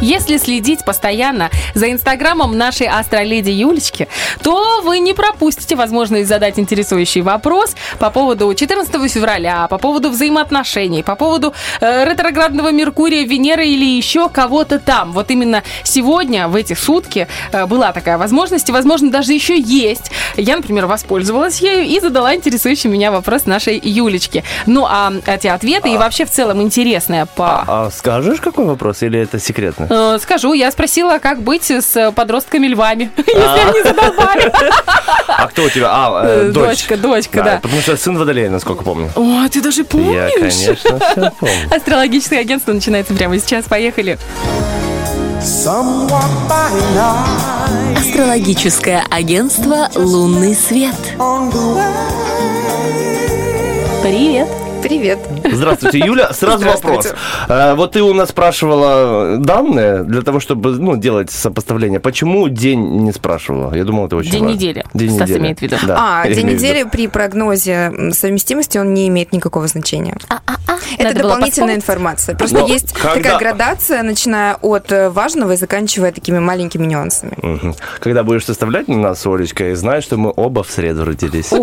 Speaker 4: Если следить постоянно за инстаграмом нашей астроледи Юлечки, то вы не пропустите возможность задать интересующий вопрос по поводу 14 февраля, по поводу взаимоотношений, по поводу э, ретроградного Меркурия, Венеры или еще кого-то там. Вот именно сегодня, в эти сутки, э, была такая возможность, и, возможно, даже еще есть. Я, например, воспользовалась ею и задала интересующий меня вопрос нашей Юлечке. Ну, а эти ответы и вообще в целом интересное по...
Speaker 2: А скажешь, какой вопрос, или это секретно?
Speaker 4: Э, Скажу, я спросила, как быть с подростками-львами, если они задолбали.
Speaker 2: А кто у тебя? А, э,
Speaker 4: Э,
Speaker 2: дочь.
Speaker 4: дочка, дочка, да.
Speaker 2: Потому что сын Водолея, насколько помню.
Speaker 4: О, ты даже
Speaker 2: Я,
Speaker 4: помнишь?
Speaker 2: конечно, все помню.
Speaker 4: Астрологическое агентство начинается прямо сейчас. Поехали.
Speaker 8: Астрологическое агентство «Лунный свет».
Speaker 4: Привет.
Speaker 9: Привет.
Speaker 2: Здравствуйте, Юля. Сразу вопрос.
Speaker 9: Здравствуйте.
Speaker 2: Э, Вот ты у нас спрашивала данные для того, чтобы ну, делать сопоставление. Почему день не спрашивала? Я думал, это очень
Speaker 4: День
Speaker 2: важно.
Speaker 4: недели.
Speaker 2: День
Speaker 4: Стас
Speaker 2: недели.
Speaker 4: имеет в виду.
Speaker 2: Да,
Speaker 9: а, день недели при прогнозе совместимости он не имеет никакого значения. Это
Speaker 4: А, Надо
Speaker 9: дополнительная информация. Просто
Speaker 2: Но
Speaker 9: есть
Speaker 2: когда-
Speaker 9: такая градация, начиная от э, важного и заканчивая такими маленькими нюансами.
Speaker 2: Мгм. Когда будешь составлять на нас с Олечкой, знаешь, что мы оба в среду родились.
Speaker 4: О.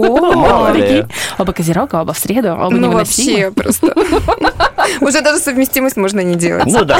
Speaker 4: Оба Козерога, оба в среду, оба
Speaker 9: ну
Speaker 4: невыносимы.
Speaker 9: Вообще просто. Уже даже совместимость можно не делать.
Speaker 1: Ну да,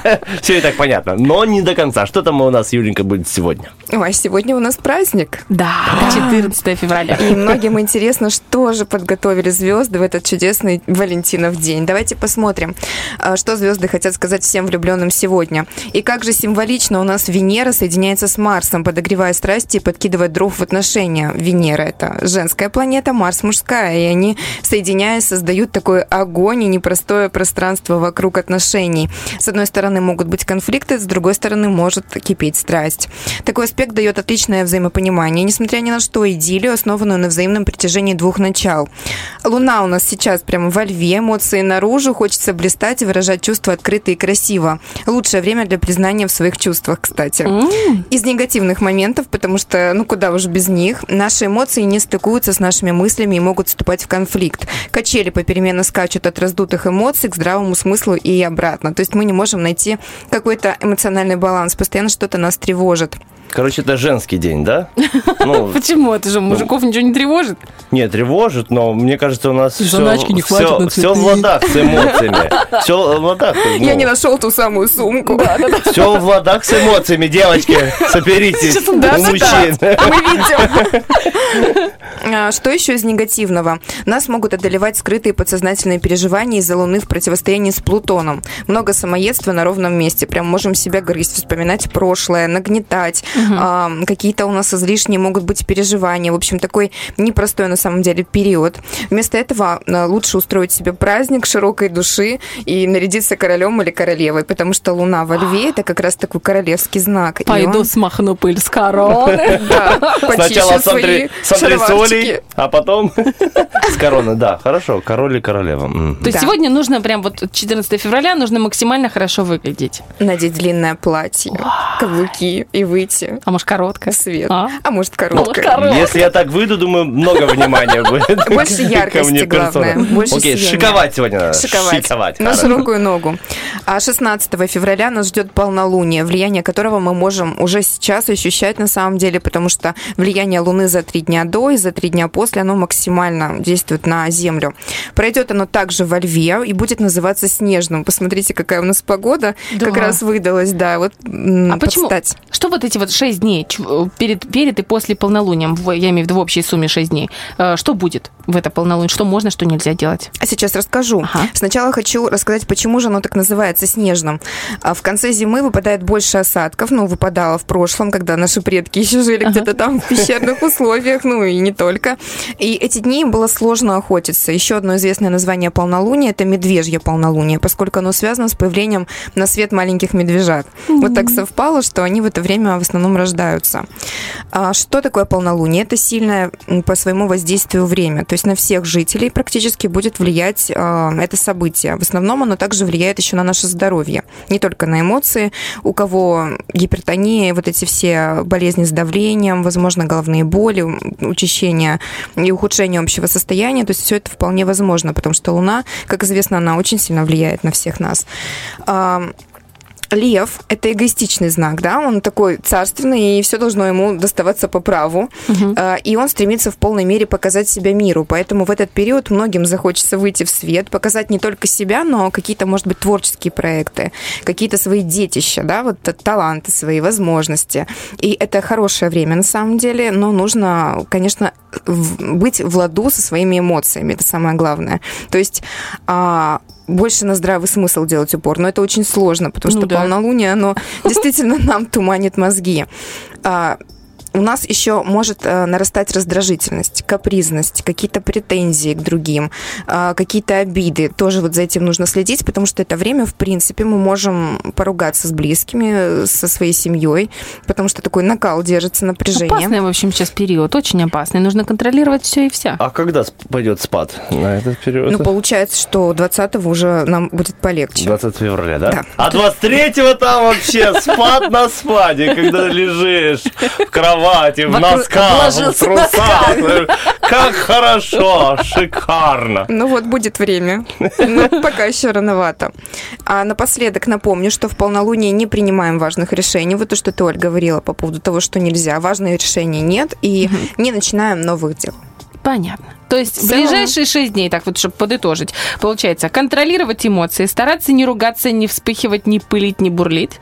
Speaker 1: все и так понятно. Но не до конца. Что там у нас, Юленька, будет сегодня?
Speaker 9: Ой, сегодня у нас праздник.
Speaker 4: Да, 14 февраля.
Speaker 9: И многим интересно, что же подготовили звезды в этот чудесный Валентинов день. Давайте посмотрим, а, что звезды хотят сказать всем влюбленным сегодня. И как же символично у нас Венера соединяется с Марсом, подогревая страсти и подкидывая дров в отношения. Венера – это женская планета, Марс – мужская. И они, соединяясь, создают такой огонь и непростое пространство вокруг отношений. С одной стороны, могут быть конфликты, с другой стороны, может кипеть страсть. Такой аспект дает отличное взаимопонимание, несмотря ни на что, идиллию, основанную на взаимном притяжении двух начал. Луна у нас сейчас прямо во льве, эмоции наружу, хочется блистать и выражать чувства открыто и красиво. Лучшее время для признания в своих чувствах, кстати. Из негативных моментов, потому что, ну куда уж без них, наши эмоции не стыкуются с нашими мыслями и могут вступать в конфликт. Качели попеременно скачут от раздутых эмоций к здравому смыслу и обратно. То есть мы не можем найти какой-то эмоциональный баланс, постоянно что-то нас тревожит.
Speaker 1: Короче, это женский день, да? Ну,
Speaker 4: Почему? Это же мужиков ничего не тревожит.
Speaker 1: не, тревожит, но мне кажется, у нас все,
Speaker 4: не хватит на
Speaker 1: все в ладах с эмоциями. Все в ладах. ну,
Speaker 9: Я не нашел ту самую сумку.
Speaker 1: Все в ладах с эмоциями, девочки. Соберитесь
Speaker 9: Сейчас даст
Speaker 1: мужчин.
Speaker 9: А мы видим. А, Что еще из негативного? Нас могут одолевать скрытые подсознательные переживания из-за Луны в противостоянии с Плутоном. Много самоедства на ровном месте. Прям можем себя грызть, вспоминать прошлое, нагнетать. А, Какие-то у нас излишние могут быть переживания. В общем, такой непростой на самом деле период. Вместо этого а, лучше устроить себе праздник широкой души и нарядиться королем или королевой, потому что Луна во Льве – это как раз такой королевский знак.
Speaker 4: Пойду
Speaker 9: он-
Speaker 4: смахну пыль с короны.
Speaker 1: Сначала
Speaker 9: почищу
Speaker 1: с, антре-
Speaker 9: свои
Speaker 1: с антресолей,
Speaker 9: шароварчики.
Speaker 1: а потом с короны. Да, хорошо, король и королева.
Speaker 4: То есть сегодня нужно прям вот 14 февраля нужно максимально хорошо выглядеть.
Speaker 9: Надеть длинное платье, каблуки и выйти
Speaker 4: А может короткое?
Speaker 9: в свет.
Speaker 4: А?
Speaker 9: А может короткое.
Speaker 4: короткое.
Speaker 1: Если я так выйду, думаю, много внимания будет.
Speaker 9: Больше
Speaker 1: ко
Speaker 9: яркости, главное, больше
Speaker 1: Окей, шиковать сегодня надо.
Speaker 9: Шиковать.
Speaker 1: Шиковать.
Speaker 9: на широкую ногу. А 16 февраля нас ждет полнолуние, влияние которого мы можем уже сейчас ощущать на самом деле, потому что влияние Луны за три дня до и за три дня после, оно максимально действует на Землю. Пройдет оно также во Льве и будет называться снежным. Посмотрите, какая у нас погода
Speaker 4: Да.
Speaker 9: как раз выдалась, да, вот
Speaker 4: А почему?
Speaker 9: стать.
Speaker 4: Что вот эти вот 6 дней чу- перед, перед и после полнолуния, я имею в виду в общей сумме 6 дней, э, что будет в это полнолуние? Что можно, что нельзя делать?
Speaker 9: А Сейчас расскажу.
Speaker 4: Ага.
Speaker 9: Сначала хочу рассказать, почему же оно так называется снежным. А В конце зимы выпадает больше осадков, ну, выпадало в прошлом, когда наши предки еще жили где-то там в пещерных условиях, ну и не только. И эти дни было сложно охотиться. Еще одно известное название полнолуния – это медвежье полнолуние, поскольку оно связано с появлением на свет маленьких медвежат. Вот так совпало, что они в это время в основном рождаются. А Что такое полнолуние? Это сильное по своему воздействию время. То есть на всех жителей практически будет влиять а, это событие. В основном оно также влияет еще на наше здоровье. Не только на эмоции. У кого гипертония, вот эти все болезни с давлением, возможно, головные боли, учащение и ухудшение общего состояния. То есть все это вполне возможно, потому что Луна, как известно, она очень сильно влияет на всех нас. Лев – это эгоистичный знак, да, он такой царственный, и все должно ему доставаться по праву. А, И он стремится в полной мере показать себя миру. Поэтому в этот период многим захочется выйти в свет, показать не только себя, но какие-то, может быть, творческие проекты, какие-то свои детища, да, вот таланты свои, возможности. И это хорошее время на самом деле, но нужно, конечно, быть в ладу со своими эмоциями, это самое главное. То есть а, больше на здравый смысл делать упор, но это очень сложно, потому
Speaker 4: Ну
Speaker 9: что
Speaker 4: да.
Speaker 9: полнолуние, оно действительно нам туманит мозги. А, у нас еще может э, нарастать раздражительность, капризность, какие-то претензии к другим, а, какие-то обиды. Тоже вот за этим нужно следить, потому что это время, в принципе, мы можем поругаться с близкими, э, со своей семьей, потому что такой накал держится, напряжение.
Speaker 4: Опасный, в общем, сейчас период, очень опасный. Нужно контролировать все и вся.
Speaker 1: А когда пойдет спад на этот период?
Speaker 9: Ну, получается, что 20-го уже нам будет полегче.
Speaker 1: 20 февраля, да?
Speaker 9: Да.
Speaker 1: А 23-го там вообще спад на спаде, когда лежишь в кровати, в
Speaker 4: Вокруг-
Speaker 1: носках, в
Speaker 4: в
Speaker 1: трусах. Как хорошо, шикарно.
Speaker 9: Ну вот, будет время. Но пока еще рановато. А напоследок напомню, что в полнолуние не принимаем важных решений. Вот то, что ты, Оль, говорила по поводу того, что нельзя. Важных решений нет. И не начинаем новых дел.
Speaker 4: Понятно. То есть
Speaker 9: В
Speaker 4: ближайшие шесть дней, так вот, чтобы подытожить, получается, контролировать эмоции, стараться не ругаться, не вспыхивать, не пылить, не бурлить,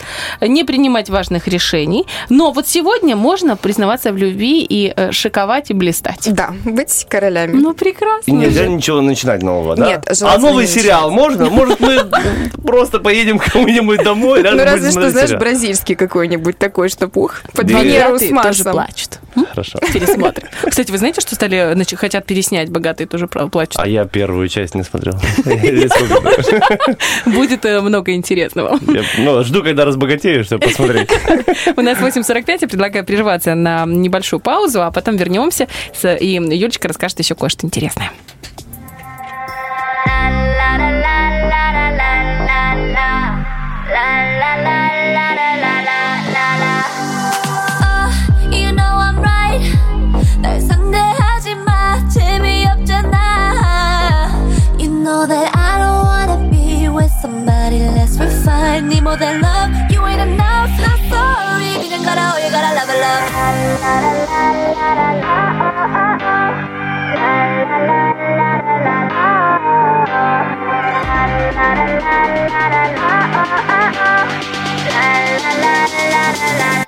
Speaker 4: не принимать важных решений. Но вот сегодня можно признаваться в любви и э, шиковать и блистать.
Speaker 9: Да, быть королями.
Speaker 4: Ну, прекрасно.
Speaker 1: И нельзя ничего начинать нового, да?
Speaker 9: Нет,
Speaker 1: а новый
Speaker 9: не
Speaker 1: сериал можно? Может, мы просто поедем к кому-нибудь домой,
Speaker 9: Ну, разве что, знаешь, бразильский какой-нибудь такой, что пух под. Венеру с
Speaker 4: Богатые тоже
Speaker 9: Марсом.
Speaker 4: плачут.
Speaker 1: Хорошо.
Speaker 4: Пересмотрим. Кстати, вы знаете, что стали, значит, хотят переснять «Богатые тоже пла- плачут»?
Speaker 1: А я первую часть не смотрел.
Speaker 4: Будет э, много интересного.
Speaker 1: Ну, жду, когда разбогатею, чтобы посмотреть.
Speaker 4: У нас 8.45, я предлагаю прерваться на небольшую паузу, а потом вернемся, и Юлечка расскажет еще кое-что интересное.
Speaker 2: need more than love. You ain't enough. Not sorry. You gotta. Oh, you gotta love love. La la la la la la la la la la la la la la la la la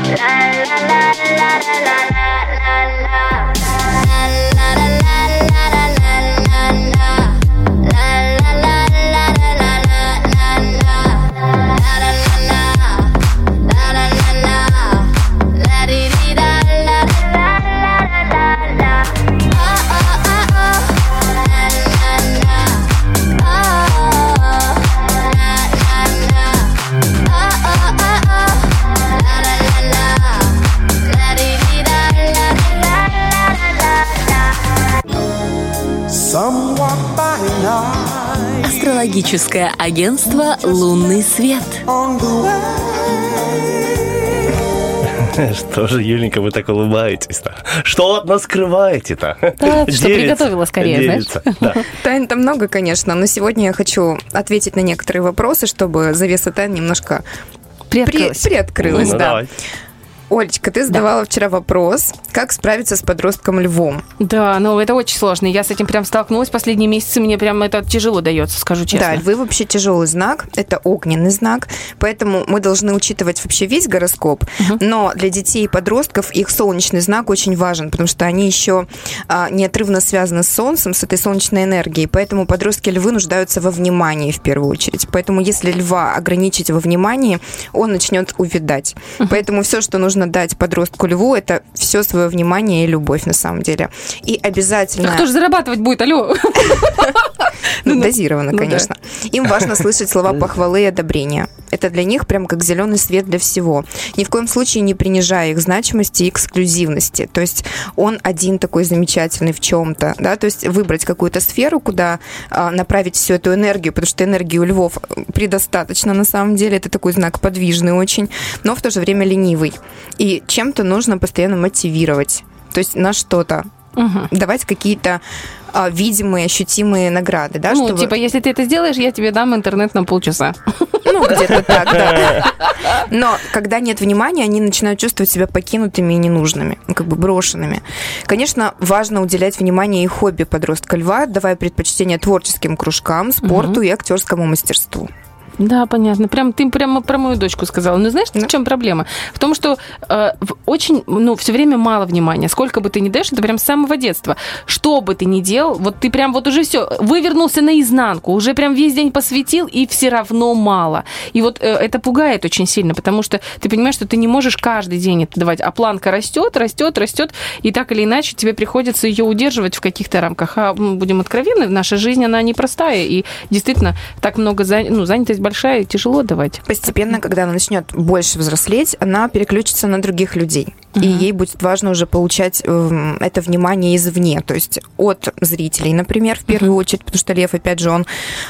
Speaker 2: la la la
Speaker 5: la la la
Speaker 8: Астрологическое агентство «Лунный свет».
Speaker 1: Что же, Юленька, вы так улыбаетесь-то? Что от нас скрываете-то?
Speaker 4: Да, что приготовила скорее,
Speaker 1: делится. Да.
Speaker 9: Тайн-то много, конечно, но сегодня я хочу ответить на некоторые вопросы, чтобы завеса тайн немножко при-
Speaker 4: Приоткрылась.
Speaker 9: приоткрылась.
Speaker 1: Ну,
Speaker 9: да.
Speaker 1: давай.
Speaker 9: Олечка, ты задавала вчера вопрос, как справиться с подростком львом.
Speaker 4: Да, ну это очень сложно. Я с этим прям столкнулась последние месяцы. Мне прям это тяжело дается, скажу честно.
Speaker 9: Да, львы вообще тяжелый знак, это огненный знак, поэтому мы должны учитывать вообще весь гороскоп, но для детей и подростков их солнечный знак очень важен, потому что они еще а, неотрывно связаны с солнцем, с этой солнечной энергией, поэтому подростки львы нуждаются во внимании в первую очередь. Поэтому если льва ограничить во внимании, он начнет увядать. Поэтому все, что нужно дать подростку льву, это все свое внимание и любовь на самом деле. И обязательно...
Speaker 4: А кто же зарабатывать будет, алло?
Speaker 9: Ну, дозированно,
Speaker 4: ну
Speaker 9: конечно. Им важно слышать слова похвалы и одобрения. Это для них прям как зеленый свет для всего. Ни в коем случае не принижая их значимости и эксклюзивности. То есть он один такой замечательный в чем-то, да, то есть выбрать какую-то сферу, куда а, направить всю эту энергию, потому что энергии у львов предостаточно на самом деле. Это такой знак подвижный очень, но в то же время ленивый. И чем-то нужно постоянно мотивировать. То есть на что-то давать какие-то а, видимые, ощутимые награды, да,
Speaker 4: Ну,
Speaker 9: чтобы-
Speaker 4: типа, если ты это сделаешь, я тебе дам интернет на полчаса.
Speaker 9: ну, где-то так, да. Но когда нет внимания, они начинают чувствовать себя покинутыми и ненужными, ну, как бы брошенными. Конечно, важно уделять внимание и хобби подростка льва, давая предпочтение творческим кружкам, спорту и актерскому мастерству.
Speaker 4: Да, понятно. Прям ты прямо про мою дочку сказала. Но знаешь, в чем проблема? В том, что э, очень, ну, все время мало внимания. Сколько бы ты ни даешь, это прям с самого детства. Что бы ты ни делал, вот ты прям вот уже все, вывернулся наизнанку, уже прям весь день посвятил, и все равно мало. И вот э, это пугает очень сильно, потому что ты понимаешь, что ты не можешь каждый день это давать, а планка растет, растет, растет, и так или иначе тебе приходится ее удерживать в каких-то рамках. А будем откровенны, наша жизнь, она непростая, и действительно так много, зан- ну, занятость большая, и тяжело давать.
Speaker 9: Постепенно, когда она начнет больше взрослеть, она переключится на других людей. И ей будет важно уже получать эм, это внимание извне, то есть от зрителей, например, в первую очередь, потому что лев, опять же, он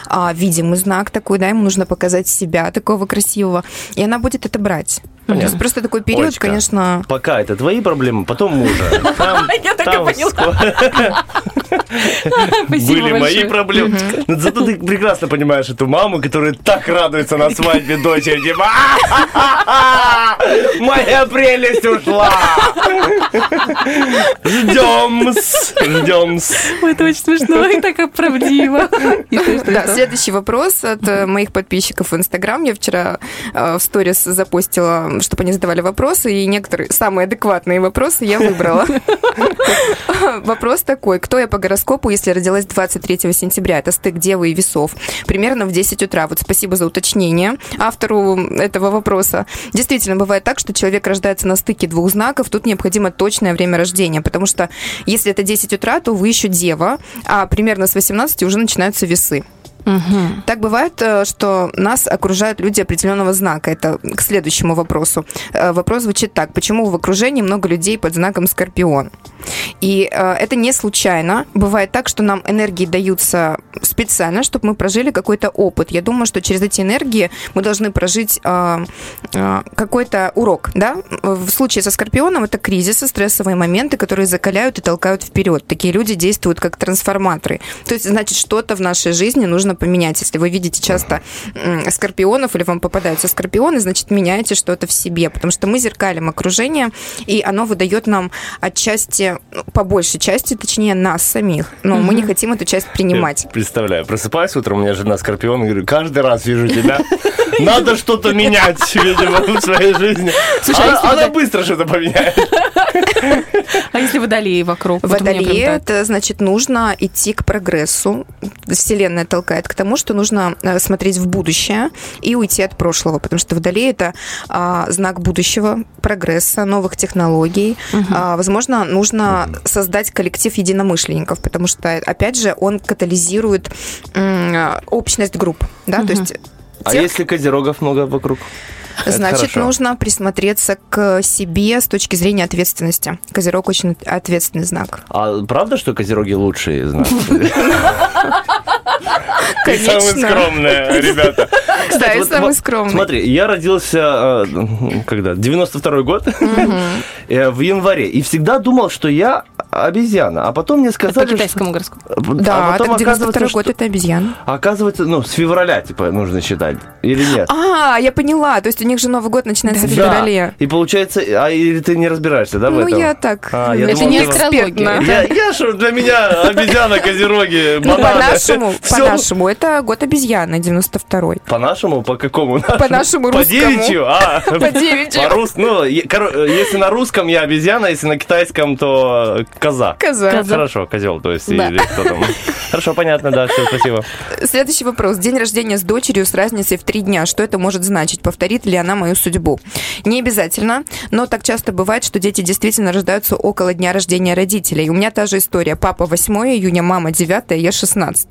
Speaker 9: а, видимый знак такой, да, ему нужно показать себя такого красивого, и она будет это брать. То есть
Speaker 1: Понятно.
Speaker 9: просто такой период,
Speaker 1: Олечка,
Speaker 9: конечно...
Speaker 1: Пока это твои проблемы, потом мужа. Там-
Speaker 4: Я так и поняла.
Speaker 1: Были мои проблемы. Зато ты прекрасно понимаешь эту маму, которая так радуется на свадьбе дочери. Типа, «А-ха-ха-ха! моя прелесть ушла. Ждем, ждем.
Speaker 4: Ой, Это очень смешно и так правдиво.
Speaker 9: Да, следующий вопрос от э, моих подписчиков в Инстаграм. Я вчера э, в сторис запостила, чтобы они задавали вопросы, и некоторые самые адекватные вопросы я выбрала. Вопрос такой. Кто я по гороскопу, если родилась 23 сентября? Это стык Девы и Весов. Примерно в 10 утра. Вот спасибо за уточнение автору этого вопроса. Действительно, бывает так, что человек рождается на стыке двух знаков. Тут необходимо точное время рождения, потому что если это 10 утра, то вы еще Дева, а примерно с 18 уже начинаются весы.
Speaker 4: Мгм.
Speaker 9: Так бывает, э, что нас окружают люди определенного знака. Это к следующему вопросу. Э, Вопрос звучит так. Почему в окружении много людей под знаком Скорпион? И э, это не случайно. Бывает так, что нам энергии даются специально, чтобы мы прожили какой-то опыт. Я думаю, что через эти энергии мы должны прожить какой-то урок. Да? В случае со Скорпионом это кризисы, стрессовые моменты, которые закаляют и толкают вперед. Такие люди действуют как трансформаторы. То есть, значит, что-то в нашей жизни нужно поменять. Если вы видите часто скорпионов или вам попадаются скорпионы, значит, меняйте что-то в себе, потому что мы зеркалим окружение, и оно выдает нам отчасти, ну, по большей части, точнее, нас самих. Но мы не хотим эту часть принимать.
Speaker 1: Я представляю, просыпаюсь утром, у меня жена Скорпион, и говорю, каждый раз вижу тебя. Надо что-то менять, видимо, в своей жизни.
Speaker 4: Слушай, а
Speaker 1: Она-
Speaker 4: если
Speaker 1: Она
Speaker 4: вы-
Speaker 1: быстро что-то поменяет.
Speaker 4: А если водолеи вокруг? Вот
Speaker 9: Водолеи,
Speaker 4: так.
Speaker 9: это значит, нужно идти к прогрессу. Вселенная толкает к тому, что нужно э, смотреть в будущее и уйти от прошлого, потому что Водолей это а, знак будущего, прогресса, новых технологий. А, возможно, нужно создать коллектив единомышленников, потому что, опять же, он катализирует м, общность групп, да, то есть
Speaker 1: А
Speaker 9: тех-
Speaker 1: если козерогов много вокруг? Это
Speaker 9: Значит,
Speaker 1: хорошо.
Speaker 9: нужно присмотреться к себе с точки зрения ответственности. Козерог очень ответственный знак.
Speaker 1: А правда, что козероги лучшие знак? И
Speaker 9: Конечно.
Speaker 1: самые скромные, ребята.
Speaker 9: Да, и
Speaker 1: вот
Speaker 9: самый
Speaker 1: вот
Speaker 9: скромный.
Speaker 1: Смотри, я родился, э, когда, 92-й год, э, в январе, и всегда думал, что я обезьяна, а потом мне
Speaker 4: Это по
Speaker 1: сказали,
Speaker 4: китайскому гороскопу.
Speaker 9: Да,
Speaker 1: а потом
Speaker 9: так 92
Speaker 1: оказывается,
Speaker 9: год
Speaker 1: что-
Speaker 9: это обезьян.
Speaker 1: Оказывается, ну, с февраля, типа, нужно считать, или нет?
Speaker 9: А, я поняла. То есть у них же Новый год начинается в феврале.
Speaker 1: И получается, а или ты не разбираешься, да, в
Speaker 9: Ну,
Speaker 1: этом?
Speaker 9: я так.
Speaker 1: А, я
Speaker 9: Это
Speaker 1: думал,
Speaker 9: не экспертно.
Speaker 1: Я, я что, для меня обезьяна, козероги,
Speaker 9: Ну,
Speaker 1: бананы.
Speaker 9: по-нашему, по-нашему, это год обезьяны, 92-й.
Speaker 1: По-нашему? По какому?
Speaker 9: По-нашему
Speaker 1: По
Speaker 9: русскому.
Speaker 1: девичью? А,
Speaker 9: По девичью.
Speaker 1: По-рус- Ну, коро- если на русском я обезьяна, если на китайском, то э, коза.
Speaker 9: Коза.
Speaker 1: Хорошо, козел, то есть,
Speaker 9: Да.
Speaker 1: или кто там. Хорошо, понятно, да, все, спасибо.
Speaker 9: Следующий вопрос. День рождения с дочерью с разницей в три дня. Что это может значить? Повторит ли она мою судьбу? Не обязательно, но так часто бывает, что дети действительно рождаются около дня рождения родителей. У меня та же история. Папа 8 июня, мама 9, я 16.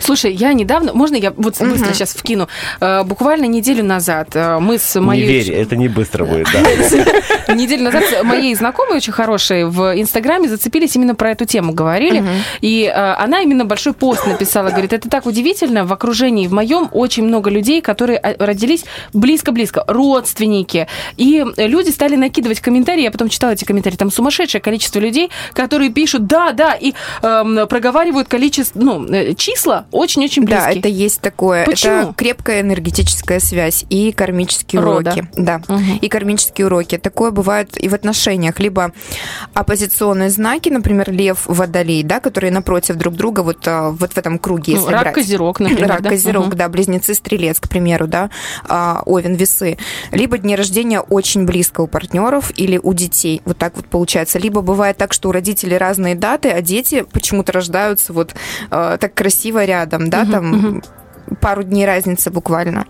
Speaker 4: Слушай, я недавно, можно я вот быстро сейчас вкину? Э, Буквально неделю назад э, мы с моей...
Speaker 1: Не верь, это не быстро будет, да.
Speaker 4: Неделю назад моей знакомой очень хорошей в Инстаграме зацепились именно про эту тему, говорили. И э, она именно большой пост написала, говорит, это так удивительно, в окружении в моем очень много людей, которые родились близко-близко. Близко, родственники. И люди стали накидывать комментарии, я потом читала эти комментарии, там сумасшедшее количество людей, которые пишут «да, да», и эм, проговаривают количество, ну, э, числа очень-очень близкие.
Speaker 9: Да, это есть такое.
Speaker 4: Почему?
Speaker 9: Это крепкая энергетическая связь и кармические
Speaker 4: Рода.
Speaker 9: уроки. Да,
Speaker 4: Мгм.
Speaker 9: и кармические уроки. Такое бывает и в отношениях. Либо оппозиционные знаки, например, лев, водолей, да, которые напротив друг друга вот, а, вот в этом круге,
Speaker 4: Ну,
Speaker 9: если
Speaker 4: рак,
Speaker 9: брать.
Speaker 4: козерог, например,
Speaker 9: Рак,
Speaker 4: да?
Speaker 9: козерог,
Speaker 4: Мгм.
Speaker 9: да, близнецы, стрелец, к примеру, да, а, овен, весы. Либо дни рождения очень близко у партнеров или у детей. Вот так вот получается. Либо бывает так, что у родителей разные даты, а дети почему-то рождаются вот э, так красиво рядом, да, там пару дней разницы буквально.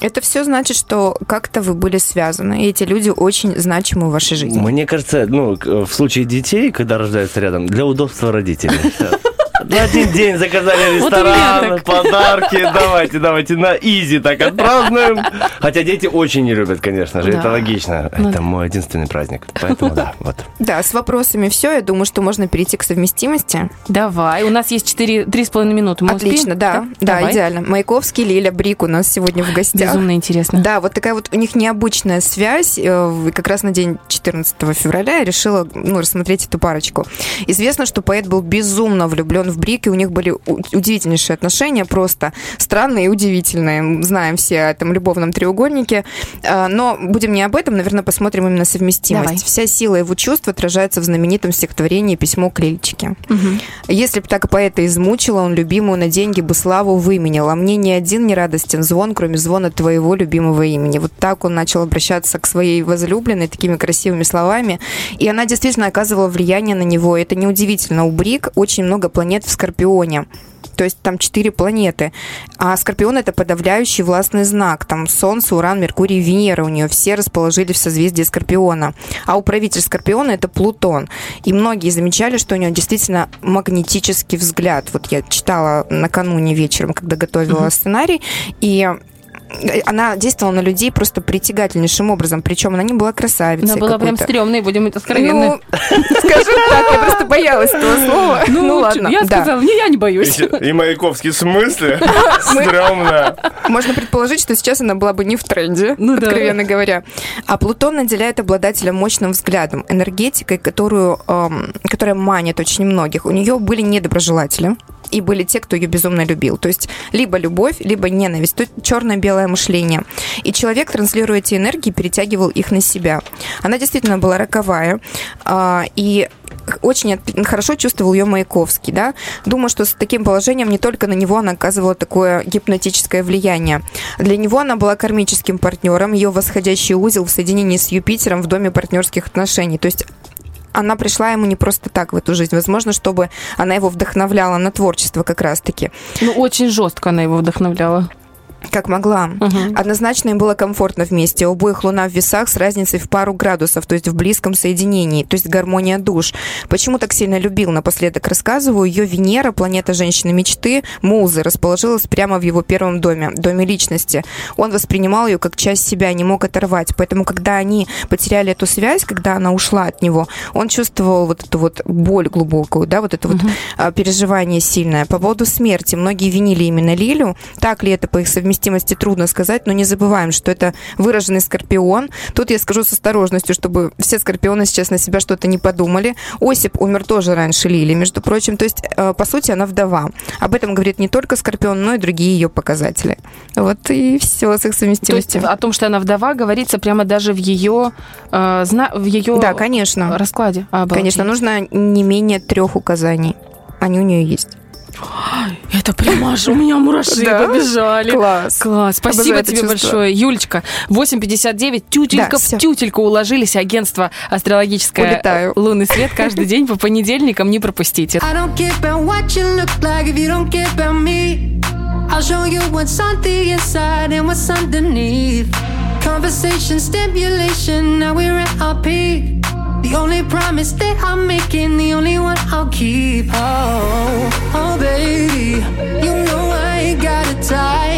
Speaker 9: Это все значит, что как-то вы были связаны, и эти люди очень значимы в вашей жизни.
Speaker 1: Мне кажется, ну, в случае детей, когда рождаются рядом, для удобства родителей. На один день заказали
Speaker 4: Вот
Speaker 1: ресторан,
Speaker 4: так.
Speaker 1: подарки, давайте, давайте на изи так отпразднуем. Хотя дети очень не любят, конечно же,
Speaker 9: Да.
Speaker 1: это логично.
Speaker 4: Ну
Speaker 1: Это мой единственный праздник, поэтому да, вот.
Speaker 9: Да, с вопросами все. Я думаю, что можно перейти к совместимости.
Speaker 4: Давай, у нас есть 4, 3,5 минуты. Мы
Speaker 9: Отлично,
Speaker 4: успеем?
Speaker 9: да, да,
Speaker 4: Давай.
Speaker 9: идеально. Маяковский, Лиля Брик у нас сегодня в гостях.
Speaker 4: Безумно интересно.
Speaker 9: Да, вот такая вот у них необычная связь. Э, и Как раз на день 14 февраля я решила ну, рассмотреть эту парочку. Известно, что поэт был безумно влюблен в Брик, и у них были удивительнейшие отношения, просто странные и удивительные. Знаем все о этом любовном треугольнике. Э, Но будем не об этом, наверное, посмотрим именно совместимость.
Speaker 4: Давай.
Speaker 9: Вся сила его чувств отражается в знаменитом стихотворении «Письмо к Лильчике». Если б так поэта измучила, он любимую на деньги бы славу выменял, а мне ни один не радостен звон, кроме звона твоего любимого имени. Вот так он начал обращаться к своей возлюбленной такими красивыми словами, и она действительно оказывала влияние на него. Это неудивительно. У Брик очень много планет в Скорпионе. То есть там четыре планеты. А Скорпион это подавляющий властный знак. Там Солнце, Уран, Меркурий, Венера у нее все расположились в созвездии Скорпиона. А управитель Скорпиона это Плутон. И многие замечали, что у него действительно магнетический взгляд. Вот я читала накануне вечером, когда готовила сценарий, и она действовала на людей просто притягательнейшим образом. Причем она не была красавицей.
Speaker 4: Она была прям стрёмной, будем это откровенны.
Speaker 9: Ну, скажем так, я просто боялась этого слова.
Speaker 4: Ну,
Speaker 9: Ну ладно,
Speaker 4: я
Speaker 9: да.
Speaker 4: сказала, не, я не боюсь.
Speaker 1: И Маяковский в смысле?
Speaker 9: Мы-
Speaker 1: Стрёмно.
Speaker 9: Можно предположить, что сейчас она была бы не в тренде,
Speaker 4: Ну да.
Speaker 9: откровенно говоря. А Плутон наделяет обладателя мощным взглядом, энергетикой, которую, эм, которая манит очень многих. У нее были недоброжелатели. И были те, кто ее безумно любил. То есть либо любовь, либо ненависть. То есть черное-белое мышление. И человек, транслируя эти энергии, перетягивал их на себя. Она действительно была роковая. а, и очень хорошо чувствовал ее Маяковский, да. Думаю, что с таким положением не только на него она оказывала такое гипнотическое влияние. Для него она была кармическим партнером, ее восходящий узел в соединении с Юпитером в доме партнерских отношений. То есть она пришла ему не просто так в эту жизнь. Возможно, чтобы она его вдохновляла на творчество как раз-таки.
Speaker 4: Ну, очень жестко она его вдохновляла.
Speaker 9: Как могла. Однозначно им было комфортно вместе. У обоих луна в весах с разницей в пару градусов, то есть в близком соединении, то есть гармония душ. Почему так сильно любил? Напоследок рассказываю. Ее Венера, планета женщины мечты, музы, расположилась прямо в его первом доме, доме личности. Он воспринимал ее как часть себя, не мог оторвать. Поэтому, когда они потеряли эту связь, когда она ушла от него, он чувствовал вот эту вот боль глубокую, да, вот это вот а, переживание сильное. По поводу смерти. Многие винили именно Лилю. Так ли это по их совместимости, трудно сказать, но не забываем, что это выраженный скорпион. Тут я скажу с осторожностью, чтобы все скорпионы сейчас на себя что-то не подумали. Осип умер тоже раньше Лили, между прочим. То есть, э, по сути, она вдова. Об этом говорит не только скорпион, но и другие ее показатели. Вот и все с их
Speaker 4: То есть
Speaker 9: совместимостью.
Speaker 4: о том, что она вдова, говорится прямо даже в ее, э, зна- в ее
Speaker 9: Да, конечно.
Speaker 4: раскладе. Обалдеть.
Speaker 9: Конечно, нужно не менее трех указаний. Они у нее есть.
Speaker 4: Это прямо аж у меня мураши
Speaker 9: Да?
Speaker 4: побежали.
Speaker 9: Класс.
Speaker 4: Класс. Спасибо
Speaker 9: Обожаю
Speaker 4: тебе
Speaker 9: чувство.
Speaker 4: большое. Юлечка, 8.59, тютелька
Speaker 9: Да,
Speaker 4: в
Speaker 9: всё.
Speaker 4: тютельку уложились. Агентство астрологическое
Speaker 9: Улетаю.
Speaker 4: «Лунный свет» каждый день по понедельникам. Не пропустите.
Speaker 10: I'll show you what's on the inside and what's underneath. Conversation, stimulation, now we're at our peak. The only promise that I'm making, the only one I'll keep. Oh, oh, baby, you know I ain't got a type.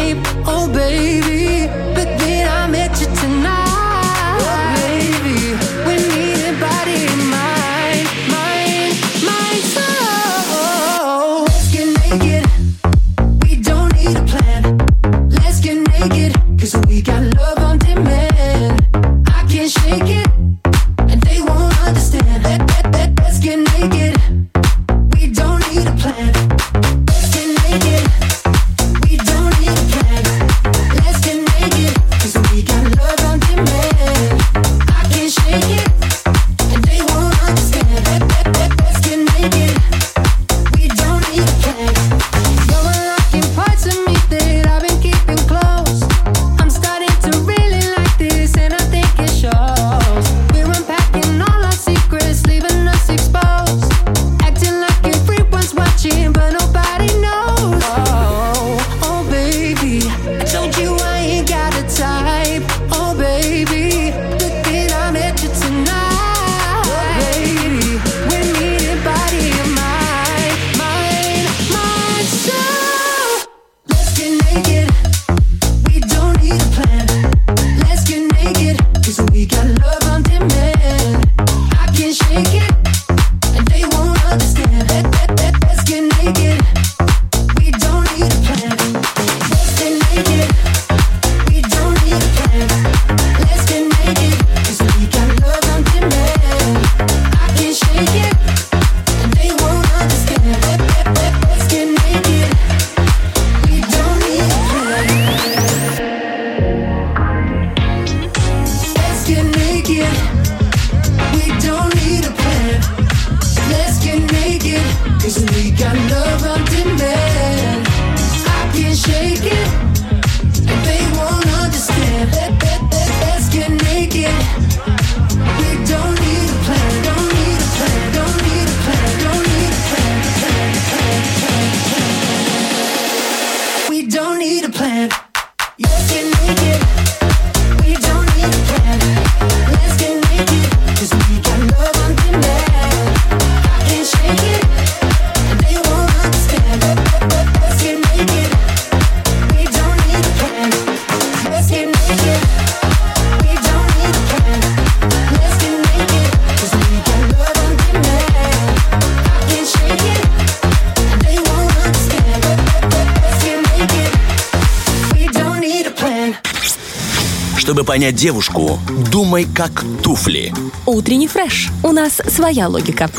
Speaker 3: Понять девушку, думай как туфли.
Speaker 8: Утренний фреш. У нас своя логика.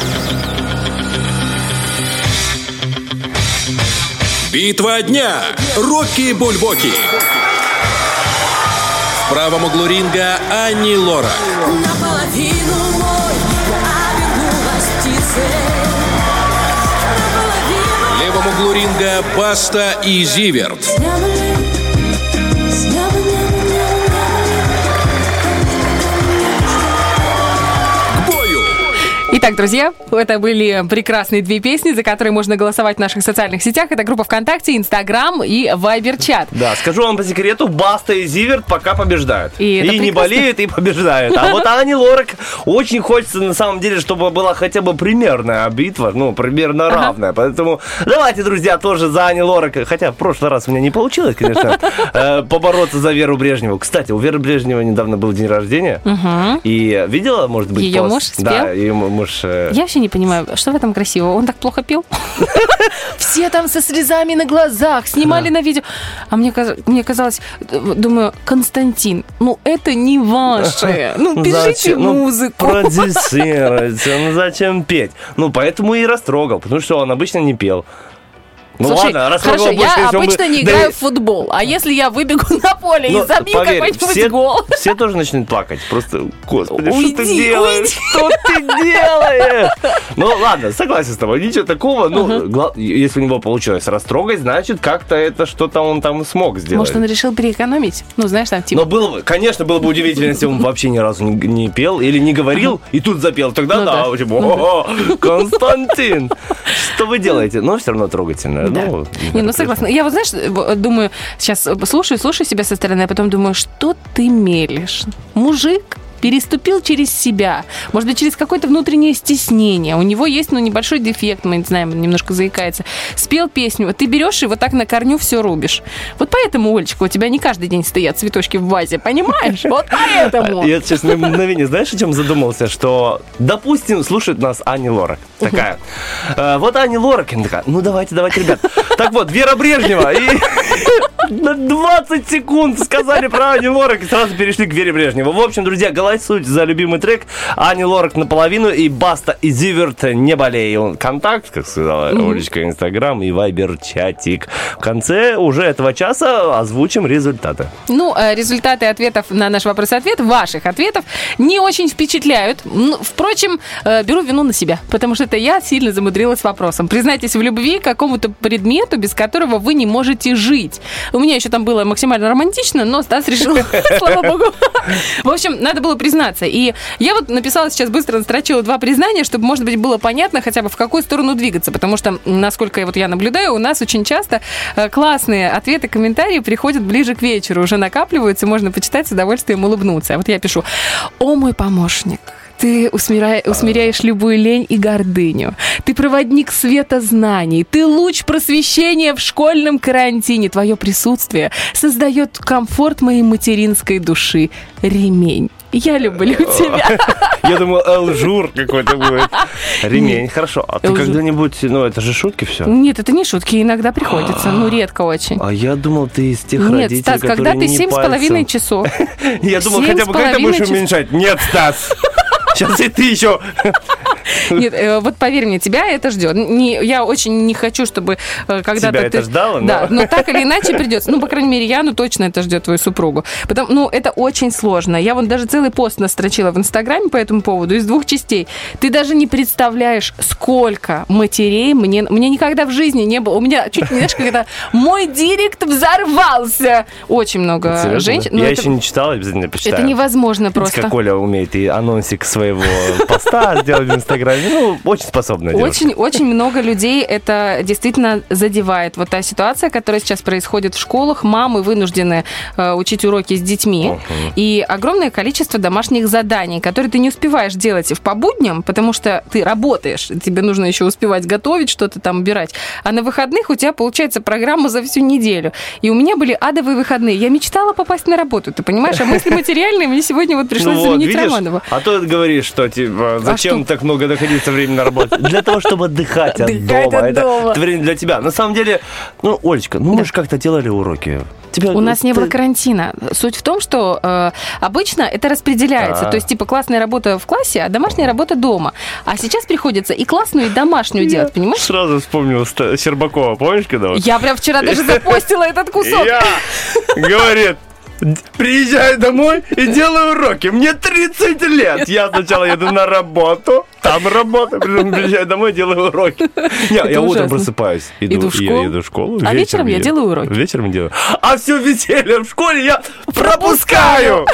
Speaker 6: Битва дня. Рокки Бульбоки. В правом углу ринга Ани Лора.
Speaker 11: Наполовину мой, я.
Speaker 6: В левом углу ринга Баста и Зиверт.
Speaker 4: Итак, друзья, это были прекрасные две песни, за которые можно голосовать в наших социальных сетях. Это группа ВКонтакте, Инстаграм и Вайбер-чат.
Speaker 1: Да, скажу вам по секрету, Баста и Зиверт пока побеждают.
Speaker 4: И
Speaker 1: не
Speaker 4: прекрасно.
Speaker 1: болеют, и побеждают. А вот Ани Лорак очень хочется, на самом деле, чтобы была хотя бы примерная битва, ну, примерно
Speaker 4: Ага.
Speaker 1: равная. Поэтому давайте, друзья, тоже за Ани Лорак. Хотя в прошлый раз у меня не получилось, конечно, э, побороться за Веру Брежневу. Кстати, у Веры Брежневой недавно был день рождения. И видела, может быть, пост?
Speaker 4: муж?
Speaker 1: Да, ее муж... э,
Speaker 4: Я вообще не понимаю, что в этом красивого? Он так плохо пел? Все там со слезами на глазах, снимали на видео. А мне, каз- мне казалось, э, думаю, Константин, ну это не ваше. Ну, пишите?
Speaker 1: Ну,
Speaker 4: музыку.
Speaker 1: Продюсируйте, ну зачем петь? Ну, поэтому и растрогал, потому что он обычно не пел. Ну
Speaker 4: Слушай,
Speaker 1: ладно, растрогал
Speaker 4: хорошо,
Speaker 1: больше,
Speaker 4: я обычно не
Speaker 1: Да
Speaker 4: играю
Speaker 1: и-
Speaker 4: в футбол. А если я выбегу на поле
Speaker 1: Ну,
Speaker 4: и забью
Speaker 1: поверь,
Speaker 4: какой-нибудь
Speaker 1: все,
Speaker 4: гол?
Speaker 1: все тоже начнут плакать. Просто, господи, что ты
Speaker 4: Уйди,
Speaker 1: делаешь?
Speaker 4: уйди.
Speaker 1: Что ты делаешь? Ну, ладно, согласен с тобой, ничего такого. Ну, гла- если у него получилось растрогать, значит, как-то это что-то он там смог сделать.
Speaker 4: Может, он решил переэкономить? Ну, знаешь, там типа...
Speaker 1: Но было бы, конечно, было бы удивительно, если он вообще ни разу не, не пел или не говорил, и тут запел. Тогда
Speaker 4: Ну
Speaker 1: да,
Speaker 4: да.
Speaker 1: очень, «О, Константин, что вы делаете? Но все равно трогательно.
Speaker 4: Да.
Speaker 1: Ну,
Speaker 4: Не, ну согласна. Я вот, знаешь, в- думаю, сейчас слушаю, слушаю себя со стороны, а потом думаю, что ты мелешь? Мужик переступил через себя, может быть, через какое-то внутреннее стеснение. У него есть, ну, небольшой дефект, мы не знаем, он немножко заикается. Спел песню, ты берешь и вот так на корню все рубишь. Вот поэтому, Олечка, у тебя не каждый день стоят цветочки в вазе, понимаешь? Вот поэтому.
Speaker 1: Я сейчас на мгновение, знаешь, о чем задумался? Что, допустим, слушает нас Ани Лорак. Такая. «Э, Вот Ани Лорак. такая, ну давайте, давайте, ребят. Так вот, Вера Брежнева. И на 20 секунд сказали про Ани Лорак и сразу перешли к Вере Брежневу. В общем, друзья, голосуйте за любимый трек. Ани Лорак наполовину и Баста и Зиверт не болей. Он контакт, как сказала
Speaker 4: Мгм.
Speaker 1: Олечка, Инстаграм и Вайбер чатик. В конце уже этого часа озвучим результаты.
Speaker 4: Ну, э, результаты ответов на наш вопрос-ответ, ваших ответов, не очень впечатляют. Впрочем, э, беру вину на себя, потому что это я сильно замудрилась с вопросом. Признайтесь в любви к какому-то предмету, без которого вы не можете жить. У меня еще там было максимально романтично, но Стас решил, слава богу. В общем, надо было признаться. И я вот написала сейчас быстро, настрочила два признания, чтобы, может быть, было понятно хотя бы в какую сторону двигаться. Потому что, насколько вот я наблюдаю, у нас очень часто э, классные ответы, комментарии приходят ближе к вечеру, уже накапливаются, можно почитать с удовольствием улыбнуться. А вот я пишу, о мой помощник, ты усмиря- усмиряешь любую лень и гордыню. Ты проводник света знаний. Ты луч просвещения в школьном карантине. Твое присутствие создает комфорт моей материнской души. Ремень. Я люблю тебя.
Speaker 1: Я думал, элжур какой-то будет. Ремень, хорошо. А ты когда-нибудь, ну это же шутки все.
Speaker 4: Нет, это не шутки, иногда приходится. Ну, редко очень.
Speaker 1: А я думал, ты из тех
Speaker 4: Нет, Стас, когда ты семь с половиной часов.
Speaker 1: Я думал, хотя бы как ты будешь уменьшать. Нет, Стас. Сейчас и ты еще.
Speaker 4: Нет, э, вот поверь мне, тебя это ждет. Не, я очень не хочу, чтобы э, когда-то
Speaker 1: Тебя
Speaker 4: ты...
Speaker 1: это ждало, но-
Speaker 4: Да, но так или иначе придется. Ну, по крайней мере, я, ну, точно это ждет твою супругу. Потому, ну, это очень сложно. Я вот даже целый пост настрочила в Инстаграме по этому поводу из двух частей. Ты даже не представляешь, сколько матерей мне... Мне никогда в жизни не было... У меня чуть не, знаешь, когда мой директ взорвался. Очень много
Speaker 1: Серьезно?
Speaker 4: женщин.
Speaker 1: Я
Speaker 4: это-
Speaker 1: еще не читал, обязательно почитаю.
Speaker 4: Это невозможно просто.
Speaker 1: как Коля умеет и анонсик своего поста сделать в Инстаграме. Ну, очень способная девушка.
Speaker 4: Очень, очень много людей это действительно задевает. Вот та ситуация, которая сейчас происходит в школах, мамы вынуждены э, учить уроки с детьми, и огромное количество домашних заданий, которые ты не успеваешь делать в по будням, потому что ты работаешь, тебе нужно еще успевать готовить, что-то там убирать. А на выходных у тебя получается программа за всю неделю. И у меня были адовые выходные. Я мечтала попасть на работу, ты понимаешь? А мысли материальные мне сегодня вот пришлось
Speaker 1: Ну вот,
Speaker 4: заменить
Speaker 1: видишь?
Speaker 4: Романова.
Speaker 1: А то говоришь, что типа, зачем
Speaker 4: что?
Speaker 1: так много много находиться времени на работе. Для того, чтобы отдыхать
Speaker 4: от дома.
Speaker 1: Это время для тебя. На самом деле, ну, Олечка, ну мы же как-то делали уроки. Тебя-
Speaker 4: У нас не
Speaker 1: ты-
Speaker 4: было карантина. Суть в том, что э, обычно это распределяется.
Speaker 1: А.
Speaker 4: То есть, типа, классная работа в классе, а домашняя работа дома. А сейчас приходится и классную, и домашнюю делать, понимаешь?
Speaker 1: Сразу вспомнил Щербакова, помнишь, когда вот?
Speaker 4: Я прям вчера даже запостила этот кусок.
Speaker 1: Я, говорит, приезжаю домой и делаю уроки. Мне 30 лет. Я сначала еду на работу, там работа, потом приезжаю домой, делаю уроки. Не, я утром
Speaker 4: ужасно.
Speaker 1: просыпаюсь, иду,
Speaker 4: Иду в
Speaker 1: я
Speaker 4: школу.
Speaker 1: иду в школу.
Speaker 4: А вечером я делаю уроки.
Speaker 1: Вечером делаю. А все веселье в школе я пропускаю.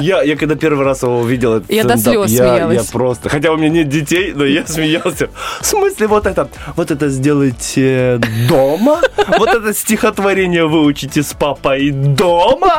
Speaker 1: Я, я когда первый раз его увидел,
Speaker 4: Я до слез
Speaker 1: я,
Speaker 4: смеялась.
Speaker 1: я просто, хотя у меня нет детей, но я смеялся. В смысле вот это, вот это сделайте дома? Вот это стихотворение выучите с папой дома?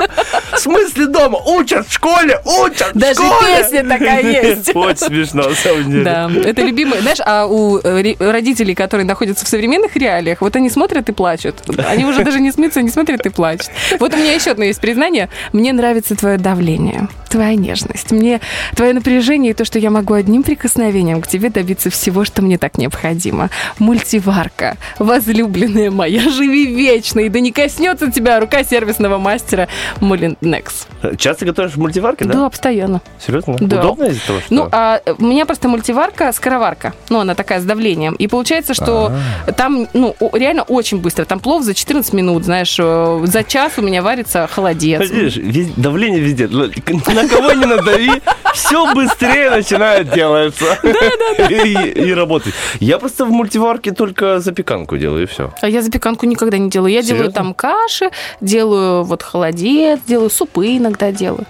Speaker 1: В смысле дома? Учат в школе, учат в
Speaker 4: Даже
Speaker 1: школе.
Speaker 4: песня такая есть.
Speaker 1: Очень смешно, на самом деле.
Speaker 4: Да, это любимое. Знаешь, а у родителей, которые находятся в современных реалиях, вот они смотрят и плачут. Они уже даже не смеются, они смотрят и плачут. Вот у меня еще одно есть признание. Мне нравится твое давление, твоя нежность. Мне твое напряжение и то, что я могу одним прикосновением к тебе добиться всего, что мне так необходимо. Мультиварка, возлюбленная моя, живи вечно, и да не коснется тебя рука сервисного мастера Мулинекс.
Speaker 1: Часто готовишь в мультиварке, да?
Speaker 4: Да, постоянно.
Speaker 1: Серьезно?
Speaker 4: Да.
Speaker 1: Удобно из-за того, что...
Speaker 4: Ну, а у меня просто мультиварка, скороварка. Ну, она такая с давлением. И получается, что там, ну, реально очень быстро. Там плов за 14 минут, знаешь, э, за час у меня варится холодец.
Speaker 1: Видишь, вез- давление везде. На кого не надави, все быстрее начинает делаться. И, и работать. Я просто в мультиварке только запеканку делаю, и все.
Speaker 4: А я запеканку никогда не делаю. Я делаю там каши, делаю вот холодец, делаю супы иногда делаю.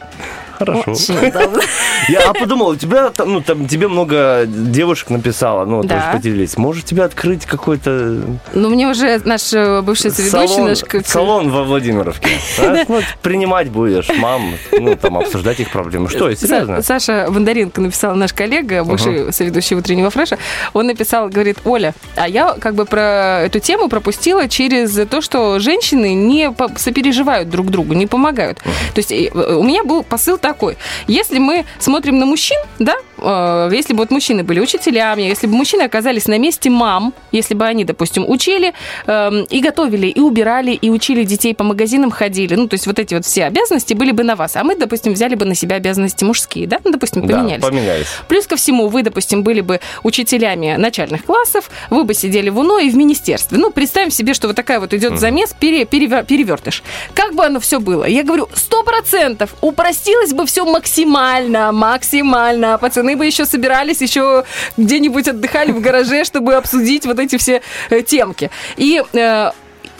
Speaker 1: Хорошо.
Speaker 4: Очень удобно.
Speaker 1: Я а подумал, у тебя там, ну, там тебе много девушек написало, ну,
Speaker 4: Да.
Speaker 1: тоже поделились. Может, тебе открыть какой-то
Speaker 4: Ну, мне уже наш э, бывший соведущий,
Speaker 1: салон,
Speaker 4: наш
Speaker 1: салон во Владимировке? а? Ну, принимать будешь мам, ну, там, обсуждать их проблемы. Что,
Speaker 4: Са-
Speaker 1: серьезно?
Speaker 4: Саша Бондаренко написал, наш коллега, бывший соведущий утреннего фреша, он написал, говорит, Оля, а я как бы про эту тему пропустила через то, что женщины не сопереживают друг другу, не помогают. То есть э, у меня был посыл такой, если мы смотрим на мужчин, да, э, если бы вот мужчины были учителями, если бы мужчины оказались на месте мам, если бы они, допустим, учили эм, и готовили, и убирали, и учили детей по магазинам ходили, ну, то есть вот эти вот все обязанности были бы на вас, а мы, допустим, взяли бы на себя обязанности мужские, да, ну, допустим,
Speaker 1: Да,
Speaker 4: поменялись.
Speaker 1: поменялись.
Speaker 4: Плюс ко всему, вы, допустим, были бы учителями начальных классов, вы бы сидели в УНО и в министерстве. Ну, представим себе, что вот такая вот идет замес, пере- перевер- перевертыш. Как бы оно все было? Я говорю, сто процентов упростилось бы все максимально, максимально. Пацаны бы еще собирались, еще где-нибудь отдыхали в гараже, чтобы обсудить вот эти все э, темки. И э,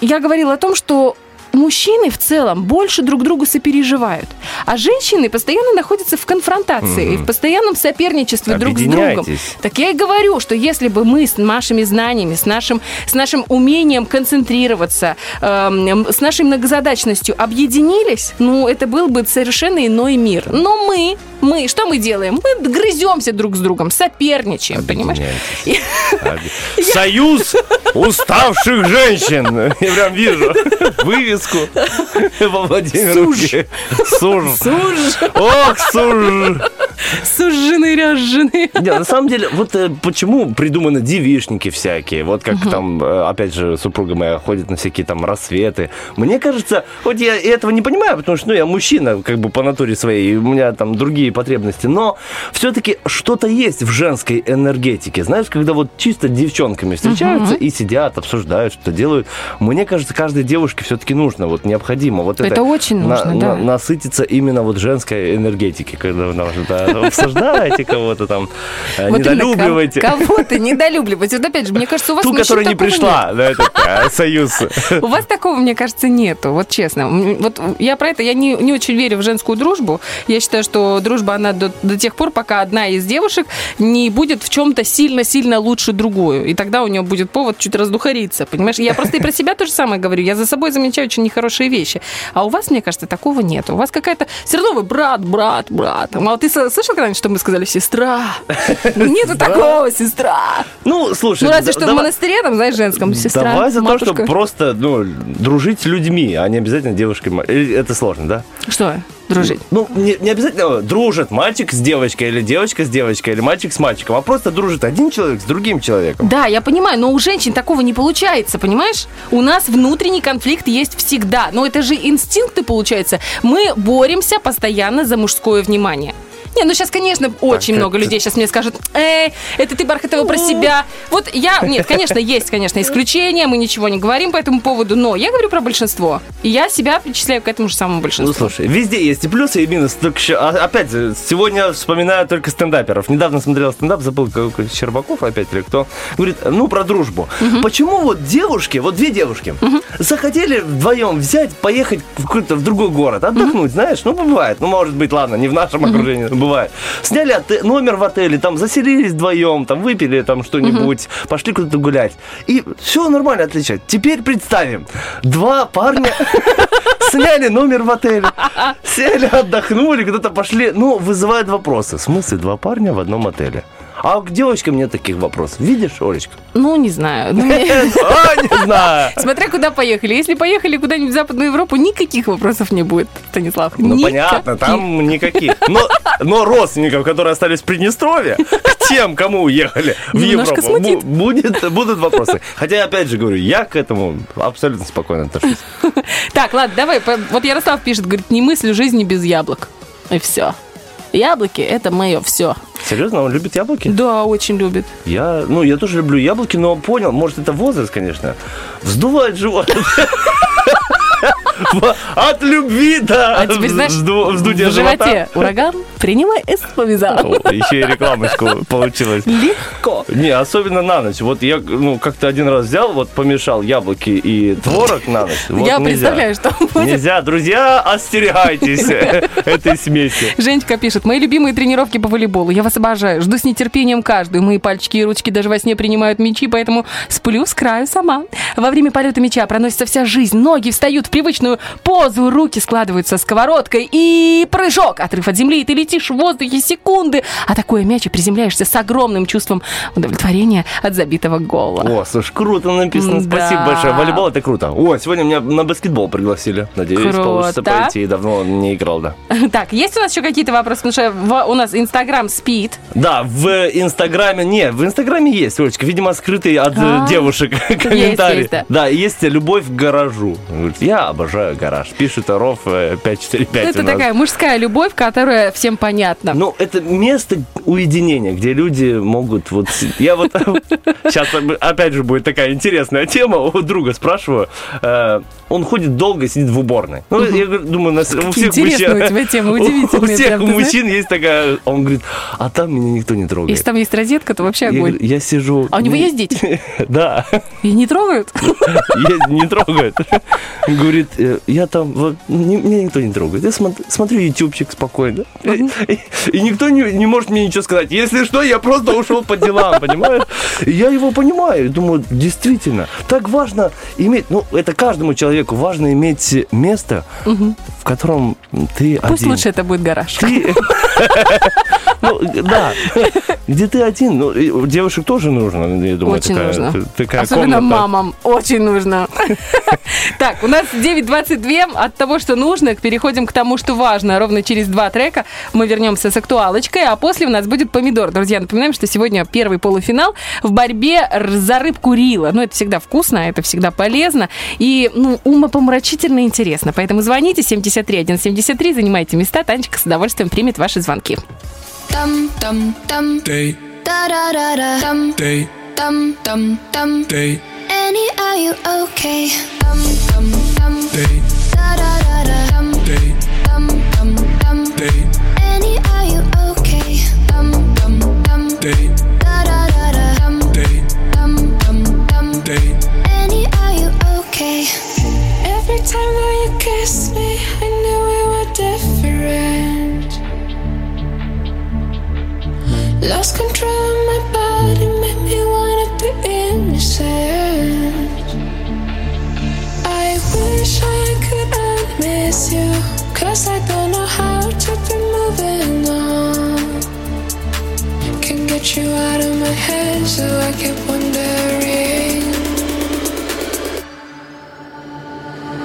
Speaker 4: я говорила о том, что мужчины в целом больше друг другу сопереживают, а женщины постоянно находятся в конфронтации,
Speaker 1: Мгм.
Speaker 4: в постоянном соперничестве друг с другом. Так я и говорю, что если бы мы с нашими знаниями, с нашим, с нашим умением концентрироваться, эм, с нашей многозадачностью объединились, ну, это был бы совершенно иной мир. Но мы, мы, что мы делаем? Мы грыземся друг с другом, соперничаем, понимаешь? И-
Speaker 1: Союз уставших женщин. Я прям вижу вывеску во Владимировке. Суж.
Speaker 4: Суж.
Speaker 1: Ох, суж.
Speaker 4: Сужены, ряжены.
Speaker 1: Не, на самом деле, вот э, почему придуманы девишники всякие, вот как там, э, опять же, супруга моя ходит на всякие там рассветы. Мне кажется, хоть я этого не понимаю, потому что, ну, я мужчина, как бы по натуре своей, у меня там другие потребности, но все-таки что-то есть в женской энергетике. Знаешь, когда вот чисто девчонками встречаются и сидят, обсуждают, что делают. Мне кажется, каждой девушке все-таки нужно, вот необходимо вот это.
Speaker 4: Это очень нужно, да.
Speaker 1: насытиться именно вот женской энергетикой, когда вы да, обсуждаете кого-то там, э,
Speaker 4: Вот
Speaker 1: недолюбливаете.
Speaker 4: кого- Кого-то недолюбливать. Вот опять же, мне кажется, у вас
Speaker 1: Ту, которая не пришла на этот э, союз.
Speaker 4: У вас такого, мне кажется, нету, вот честно. Вот я про это, я не, не очень верю в женскую дружбу. Я считаю, что дружба, она до, до тех пор, пока одна из девушек не будет в чем-то сильно-сильно лильше другую. И тогда у нее будет повод чуть раздухариться, понимаешь? Я просто и про себя то же самое говорю. Я за собой замечаю очень нехорошие вещи. А у вас, мне кажется, такого нет. У вас какая-то... Все равно вы брат, брат, брат. А вот ты слышал когда-нибудь, что мы сказали сестра? Нету такого, сестра.
Speaker 1: Ну, слушай,
Speaker 4: Ну, разве что в монастыре, там, знаешь, женском, сестра,
Speaker 1: Давай за то, чтобы просто ну, дружить с людьми, а не обязательно девушкой. Или Это сложно, да?
Speaker 4: Что? Дружить.
Speaker 1: Ну, не, не обязательно дружит мальчик с девочкой, или девочка с девочкой, или мальчик с мальчиком, а просто дружит один человек с другим человеком.
Speaker 4: Да, я понимаю, но у женщин такого не получается, понимаешь? У нас внутренний конфликт есть всегда. Но это же инстинкты, получается. Мы боремся постоянно за мужское внимание. Не, ну сейчас, конечно, очень
Speaker 1: как
Speaker 4: много людей сейчас мне скажут, эй, это ты, Бархатова, про себя. Вот я, нет, конечно, есть, конечно, исключения, мы ничего не говорим по этому поводу, но я говорю про большинство. И я себя причисляю к этому же самому
Speaker 1: Ну,
Speaker 4: большинству.
Speaker 1: слушай, везде есть и плюсы, и минусы. Только еще, а, опять сегодня вспоминаю только стендаперов. Недавно смотрел стендап, забыл, какой Щербаков опять или кто. Говорит, ну, про дружбу. Почему вот девушки, вот две девушки, захотели вдвоем взять, поехать в какой-то в другой город, отдохнуть, знаешь? Ну, бывает. Ну, может быть, ладно, не в нашем окружении, но бывает. Сняли оте- номер в отеле, там, заселились вдвоем, там, выпили там что-нибудь, пошли куда-то гулять. И все нормально, отлично. Теперь представим, два парня сняли номер в отеле, сели, отдохнули, куда-то пошли. Ну, вызывает вопросы. В смысле, два парня в одном отеле? А к девочкам нет таких вопросов. Видишь, Олечка?
Speaker 4: Ну, не знаю. Ну,
Speaker 1: А, не знаю.
Speaker 4: Смотря куда поехали. Если поехали куда-нибудь в Западную Европу, никаких вопросов не будет, Станислав.
Speaker 1: Ну, понятно, там никаких. Но, родственников, которые остались в Приднестровье, к тем, кому уехали в Европу, будут вопросы. Хотя, опять же говорю, я к этому абсолютно спокойно отношусь.
Speaker 4: Так, ладно, давай. Вот Ярослав пишет, говорит, не мыслю жизни без яблок. И все. Яблоки – это мое все.
Speaker 1: Серьезно, он любит яблоки?
Speaker 4: Да, очень любит.
Speaker 1: Я, ну, я тоже люблю яблоки, но понял, может, это возраст, конечно. Вздувает живот. От любви до
Speaker 4: А теперь, знаешь,
Speaker 1: взду- вздутия
Speaker 4: в животе ураган, принимай эспомизан.
Speaker 1: Еще и рекламочку получилось.
Speaker 4: Легко.
Speaker 1: Не, особенно на ночь. Вот я, ну, как-то один раз взял, вот помешал яблоки и творог на ночь. Вот
Speaker 4: Я
Speaker 1: нельзя.
Speaker 4: представляю, что будет.
Speaker 1: Нельзя, друзья, остерегайтесь этой смеси.
Speaker 4: Женечка пишет, мои любимые тренировки по волейболу. Я вас обожаю. Жду с нетерпением каждую. Мои пальчики и ручки даже во сне принимают мячи, поэтому сплю с краю сама. Во время полета мяча проносится вся жизнь. Ноги встают в привычную позу, руки складываются сковородкой и прыжок. Отрыв от земли, и ты летишь в воздухе секунды. А такое мяч и приземляешься с огромным чувством удовлетворения от забитого гола.
Speaker 1: О, слушай, круто написано.
Speaker 4: Да.
Speaker 1: Спасибо большое. Волейбол это круто. О, сегодня меня на баскетбол пригласили. Надеюсь,
Speaker 4: Круто.
Speaker 1: получится пойти. Давно не играл, да.
Speaker 4: Так, есть у нас еще какие-то вопросы? Потому что у нас Инстаграм спит.
Speaker 1: Да, в Инстаграме, не, в Инстаграме есть, Олечка, видимо, скрытый от э,
Speaker 4: А.
Speaker 1: девушек комментарий.
Speaker 4: да.
Speaker 1: Есть любовь к гаражу. Я обожаю гараж. Пишет Оров э, 545
Speaker 4: Это
Speaker 1: у нас.
Speaker 4: такая мужская любовь, которая всем понятна.
Speaker 1: Ну, это место уединения, где люди могут вот... Я вот сейчас опять же будет такая интересная тема. У друга спрашиваю. э, Он ходит долго, сидит в уборной. Ну, я думаю, у всех мужчин...
Speaker 4: у тебя тема,
Speaker 1: у- У
Speaker 4: удивительная
Speaker 1: всех мужчин есть такая... Он говорит, а там меня никто не трогает.
Speaker 4: Если там есть розетка, то вообще огонь.
Speaker 1: я сижу...
Speaker 4: А у него
Speaker 1: ну,
Speaker 4: есть дети?
Speaker 1: Да,
Speaker 4: И не трогают?
Speaker 1: не трогает. Говорит, э, я там, меня никто не трогает. Я смотр- смотрю ютубчик спокойно. И, и- и никто не, не может мне ничего сказать. Если что, я просто ушел по делам, понимаешь? Я его понимаю. Думаю, действительно, так важно иметь, ну, это каждому человеку важно иметь место, в котором ты
Speaker 4: Пусть
Speaker 1: один.
Speaker 4: лучше это будет гараж.
Speaker 1: Ты- Ну, да. Где ты один, ну, девушек тоже нужно, я думаю,
Speaker 4: Очень
Speaker 1: такая,
Speaker 4: нужно.
Speaker 1: такая
Speaker 4: Особенно
Speaker 1: комната.
Speaker 4: мамам. Очень нужно. Так, у нас 9.22. От того, что нужно, переходим к тому, что важно. Ровно через два трека мы вернемся с актуалочкой, а после у нас будет помидор. Друзья, напоминаем, что сегодня первый полуфинал в борьбе за рыбку Рила. Ну, это всегда вкусно, это всегда полезно и, ну, умопомрачительно интересно. Поэтому звоните 73 173, занимайте места. Танечка с удовольствием примет ваши звонки.
Speaker 2: dum dum dum.
Speaker 6: Day
Speaker 2: da da da da dum
Speaker 6: day
Speaker 2: dum dum dum.
Speaker 6: Day
Speaker 2: Annie are you okay? Dum dum dum.
Speaker 6: Day
Speaker 2: da da da da dum
Speaker 6: day
Speaker 2: dum dum dum.
Speaker 6: Day
Speaker 2: Annie are you okay? Dum dum dum.
Speaker 6: Day
Speaker 2: da da da da dum
Speaker 6: day
Speaker 2: dum dum dum.
Speaker 6: Day
Speaker 2: Annie are you okay? Every time you kiss me I knew we were different. Lost control of my body, made me wanna be innocent. I wish I could miss you, cause I don't know how to be moving on. Can't get you out of my head, so I keep wondering.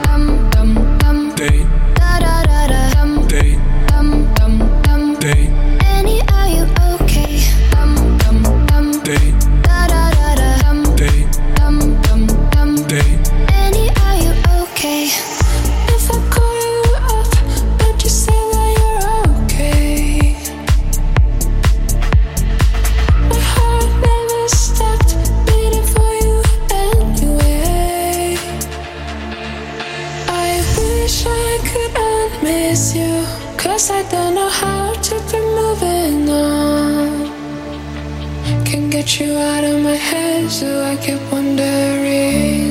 Speaker 2: Dum dum dum Cause I don't know how to be moving on. Can't get you out of my head, so I keep wondering.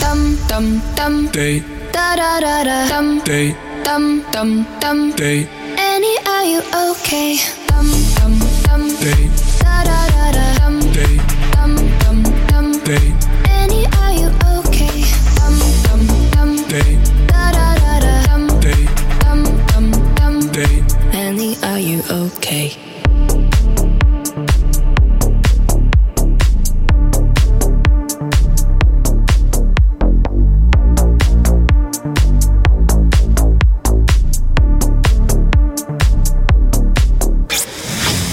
Speaker 2: Dum dum dum.
Speaker 6: Day,
Speaker 2: Da da da da. Dum
Speaker 6: day,
Speaker 2: dum dum dum.
Speaker 6: day,
Speaker 2: Annie, are you okay? Dum dum dum.
Speaker 6: day,
Speaker 2: Da da da da. Dum
Speaker 6: day,
Speaker 2: dum dum dum.
Speaker 6: day,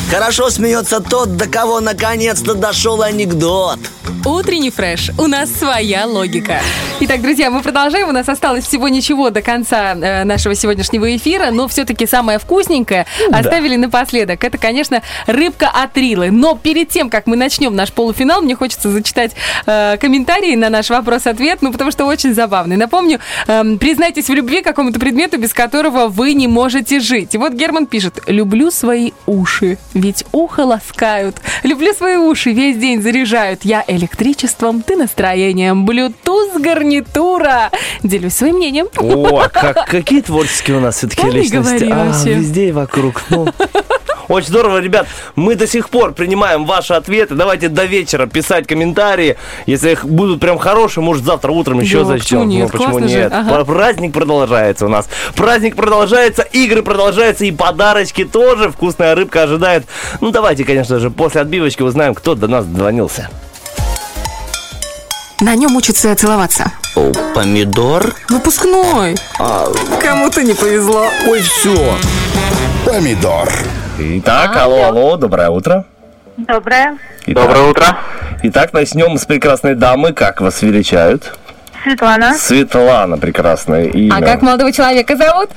Speaker 3: Хорошо смеется тот, до кого наконец-то дошел анекдот.
Speaker 8: Утренний фреш. У нас своя логика.
Speaker 4: Итак, друзья, мы продолжаем. У нас осталось всего ничего до конца э, нашего сегодняшнего эфира, но все-таки самое вкусненькое оставили напоследок. Это, конечно, рыбка от Рилы. Но перед тем, как мы начнем наш полуфинал, мне хочется зачитать э, комментарии на наш вопрос-ответ, ну, потому что очень забавный. Напомню, эм, признайтесь в любви какому-то предмету, без которого вы не можете жить. И вот Герман пишет, люблю свои уши, ведь ухо ласкают. Люблю свои уши, весь день заряжают. Я электричеством, ты настроением. Bluetooth гарнитура. Делюсь своим мнением.
Speaker 1: О, как, какие творческие у нас все-таки личности. А,
Speaker 4: вообще.
Speaker 1: везде и вокруг. Ну. Очень здорово, ребят. Мы до сих пор принимаем ваши ответы. Давайте до вечера писать комментарии. Если их будут прям хорошие, может, завтра утром еще
Speaker 4: Да,
Speaker 1: зачтем.
Speaker 4: почему нет?
Speaker 1: Ну, почему
Speaker 4: Классно же.
Speaker 1: нет?
Speaker 4: Ага.
Speaker 1: Пра- Праздник продолжается у нас. Праздник продолжается, игры продолжаются и подарочки тоже. Вкусная рыбка ожидает. Ну, давайте, конечно же, после отбивочки узнаем, кто до нас дозвонился.
Speaker 4: На нем учатся целоваться.
Speaker 3: О, помидор?
Speaker 4: Выпускной. Кому-то не повезло.
Speaker 3: Ой, все.
Speaker 12: Помидор.
Speaker 1: Итак, алло, алло, доброе утро.
Speaker 7: Доброе.
Speaker 1: Доброе утро. Итак, начнем с прекрасной дамы. Как вас величают?
Speaker 7: Светлана.
Speaker 1: Светлана, прекрасное имя.
Speaker 4: А как молодого человека зовут?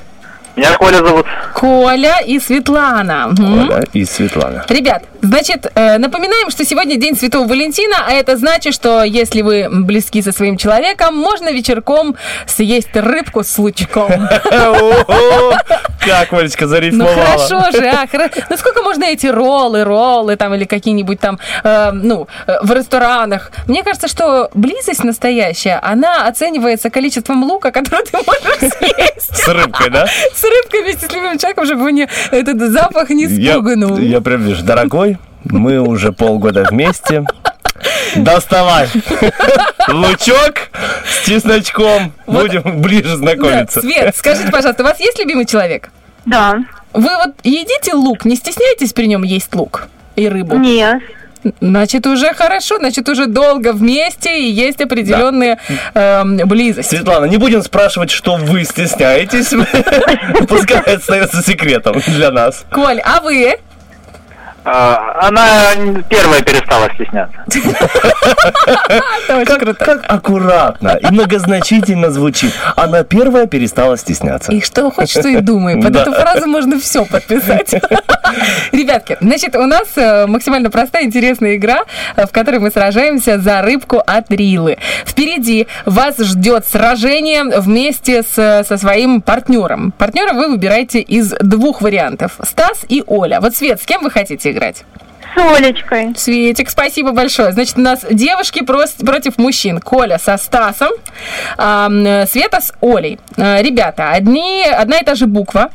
Speaker 1: Меня Коля зовут.
Speaker 4: Коля и Светлана.
Speaker 1: Коля и Светлана.
Speaker 4: Ребят, значит, э, напоминаем, что сегодня день Святого Валентина, а это значит, что если вы близки со своим человеком, можно вечерком съесть рыбку с лучком.
Speaker 1: Как Олечка
Speaker 4: Ну
Speaker 1: зарифмовала.
Speaker 4: хорошо же, а, Ну сколько можно эти роллы, роллы там или какие-нибудь там, э, ну, э, в ресторанах? Мне кажется, что близость настоящая, она оценивается количеством лука, который ты можешь съесть.
Speaker 1: С рыбкой, да?
Speaker 4: С рыбкой вместе с любимым человеком, чтобы его не, этот запах не спугнул.
Speaker 1: я прям вижу, дорогой, мы уже полгода вместе. Доставай лучок с чесночком. Будем ближе
Speaker 4: Да,
Speaker 1: знакомиться.
Speaker 4: Свет, скажите, пожалуйста, у вас есть любимый человек?
Speaker 7: Да.
Speaker 4: Вы вот едите лук, не стесняетесь при нем есть лук и рыбу?
Speaker 7: Нет.
Speaker 4: Значит, уже хорошо, значит, уже долго вместе и есть определенные эм, близости.
Speaker 1: Светлана, не будем спрашивать, что вы стесняетесь. Пускай остается секретом для нас.
Speaker 4: Коль, а вы?
Speaker 13: Она первая перестала стесняться.
Speaker 1: Как аккуратно и многозначительно звучит. Она первая перестала стесняться.
Speaker 4: И что хочешь, что и думай. Под
Speaker 1: Да.
Speaker 4: эту фразу можно все подписать. Ребятки, значит, у нас э, максимально простая, интересная игра, э, в которой мы сражаемся за рыбку от Рилы. Впереди вас ждет сражение вместе с, со своим партнером. Партнера вы выбираете из двух вариантов. Стас и Оля. Вот, Свет, с кем вы хотите играть?
Speaker 7: С Олечкой.
Speaker 4: Светик, спасибо большое. Значит, у нас девушки прос- против мужчин. Коля со Стасом, э, Света с Олей. Э, Ребята, одни, одна и та же буква.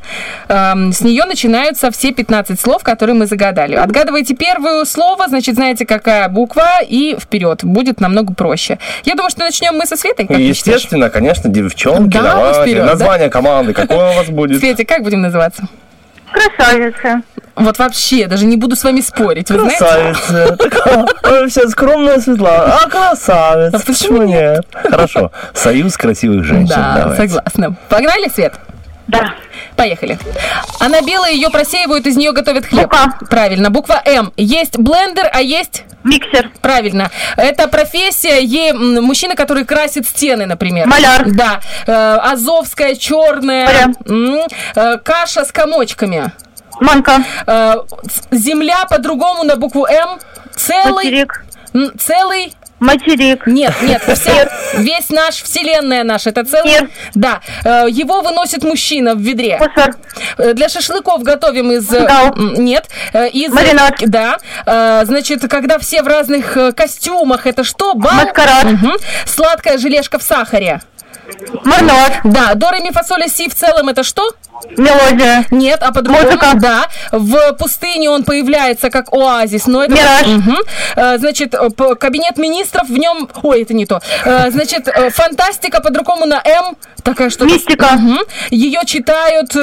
Speaker 4: С нее начинаются все 15 слов, которые мы загадали. Отгадывайте первое слово, значит, знаете, какая буква, и вперед. Будет намного проще. Я думаю, что начнем мы со Светой. как?
Speaker 1: Естественно, конечно, девчонки.
Speaker 4: Да,
Speaker 1: давайте.
Speaker 4: вперед, да?
Speaker 1: Название команды какое у вас будет?
Speaker 4: Светик, как будем называться?
Speaker 7: Красавица.
Speaker 4: Вот вообще, даже не буду с вами спорить, вы знаете?
Speaker 1: Красавица. Такая, ой, Вся скромная Светлана. А красавица.
Speaker 4: А почему
Speaker 1: нет? Хорошо. Союз красивых женщин.
Speaker 4: Да,
Speaker 1: Давайте.
Speaker 4: согласна. Погнали, Свет?
Speaker 7: Да.
Speaker 4: Поехали. Она белая, ее просеивают, из нее готовят хлеб. Правильно. Буква М. Есть блендер, а есть...
Speaker 7: Миксер.
Speaker 4: Правильно. Это профессия е... м, мужчина, который красит стены, например.
Speaker 7: Маляр.
Speaker 4: Да. Э, азовская, черная. Э, каша с комочками.
Speaker 7: Манка.
Speaker 4: Э, земля по-другому на букву М. Целый...
Speaker 7: Материк.
Speaker 4: Целый...
Speaker 7: Материк.
Speaker 4: Нет, нет, вся- весь наш, вселенная наша, это целый... Нет. Да, э, его выносит мужчина в ведре. Э, Для шашлыков готовим из... э, м, Нет. Из...
Speaker 7: Маринад.
Speaker 4: Да. Значит, когда все в разных костюмах, это что? Бал?
Speaker 7: Маскарад.
Speaker 4: Мгм. Сладкая желешка в сахаре.
Speaker 7: Мармелад.
Speaker 4: Да, до, ре, ми, фа, соль, си в целом это что?
Speaker 7: Мелодия.
Speaker 4: Нет, а по-другому?
Speaker 7: Музыка.
Speaker 4: Да. В пустыне он появляется как оазис, но это...
Speaker 7: Мираж.
Speaker 4: Э, Значит, э, кабинет министров в нем... Ой, это не то. Э, Значит, фантастика по-другому на М. Такая что
Speaker 7: Мистика.
Speaker 4: Ее читают...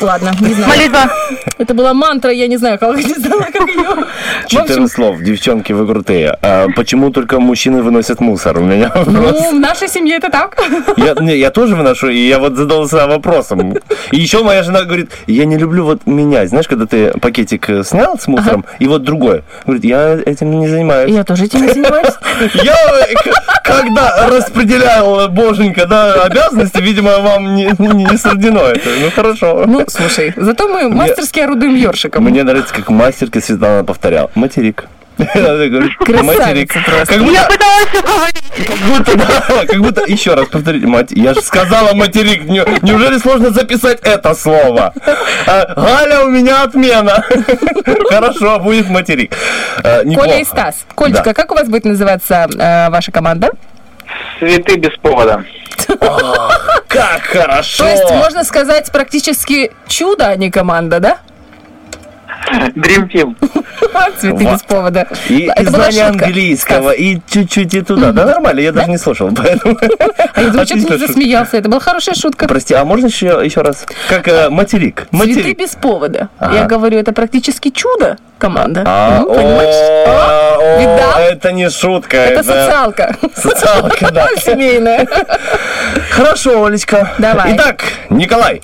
Speaker 4: Ладно, не знаю.
Speaker 7: Молитва.
Speaker 4: Это была мантра, я не знаю, как, не знала, как ее.
Speaker 1: 14 слов. Девчонки, вы крутые. А почему только мужчины выносят мусор? У меня вопрос.
Speaker 4: ну, в нашей семье это так.
Speaker 1: Я, не, я тоже выношу, и я вот задался вопросом. И еще моя жена говорит, я не люблю вот менять. Знаешь, когда ты пакетик э, снял с мусором, и вот другой. Говорит, я этим не занимаюсь.
Speaker 4: Я тоже этим не занимаюсь.
Speaker 1: Я, э, когда распределял, боженька, да, обязанности, видимо, вам не, не суждено это. Ну, хорошо.
Speaker 4: Ну, слушай, зато мы мастерски орудуем ёршиком.
Speaker 1: Мне нравится, как мастерка Светлана повторял. Материк. Материк. Как будто,
Speaker 7: Я пыталась уговорить.
Speaker 1: как будто, да, как будто, еще раз повторите, мать, я же сказала материк, Не- неужели сложно записать это слово? А, Галя, у меня отмена. Хорошо, будет материк. А.
Speaker 4: Коля и Стас. Колечка,
Speaker 1: Да.
Speaker 4: как у вас будет называться э, ваша команда?
Speaker 13: Цветы без повода.
Speaker 1: Как хорошо.
Speaker 4: То есть, можно сказать, практически чудо, а не команда, да?
Speaker 13: Dream Team.
Speaker 4: Цветы без повода.
Speaker 1: И,
Speaker 4: Это
Speaker 1: и знание английского, и чуть-чуть и туда. Да, нормально, я даже не слушал, поэтому...
Speaker 4: А я
Speaker 1: Отлично
Speaker 4: не засмеялся. Это была хорошая шутка.
Speaker 1: Прости, а можно еще, еще раз? Как э, материк?
Speaker 4: Цветы без повода. Я говорю, это практически чудо, команда.
Speaker 1: А,
Speaker 4: Ну, понимаешь?
Speaker 1: о, о,
Speaker 4: видал?
Speaker 1: Это не шутка.
Speaker 4: Это социалка.
Speaker 1: Социалка, да.
Speaker 4: Семейная.
Speaker 1: Хорошо, Олечка.
Speaker 4: Давай.
Speaker 1: Итак, Николай.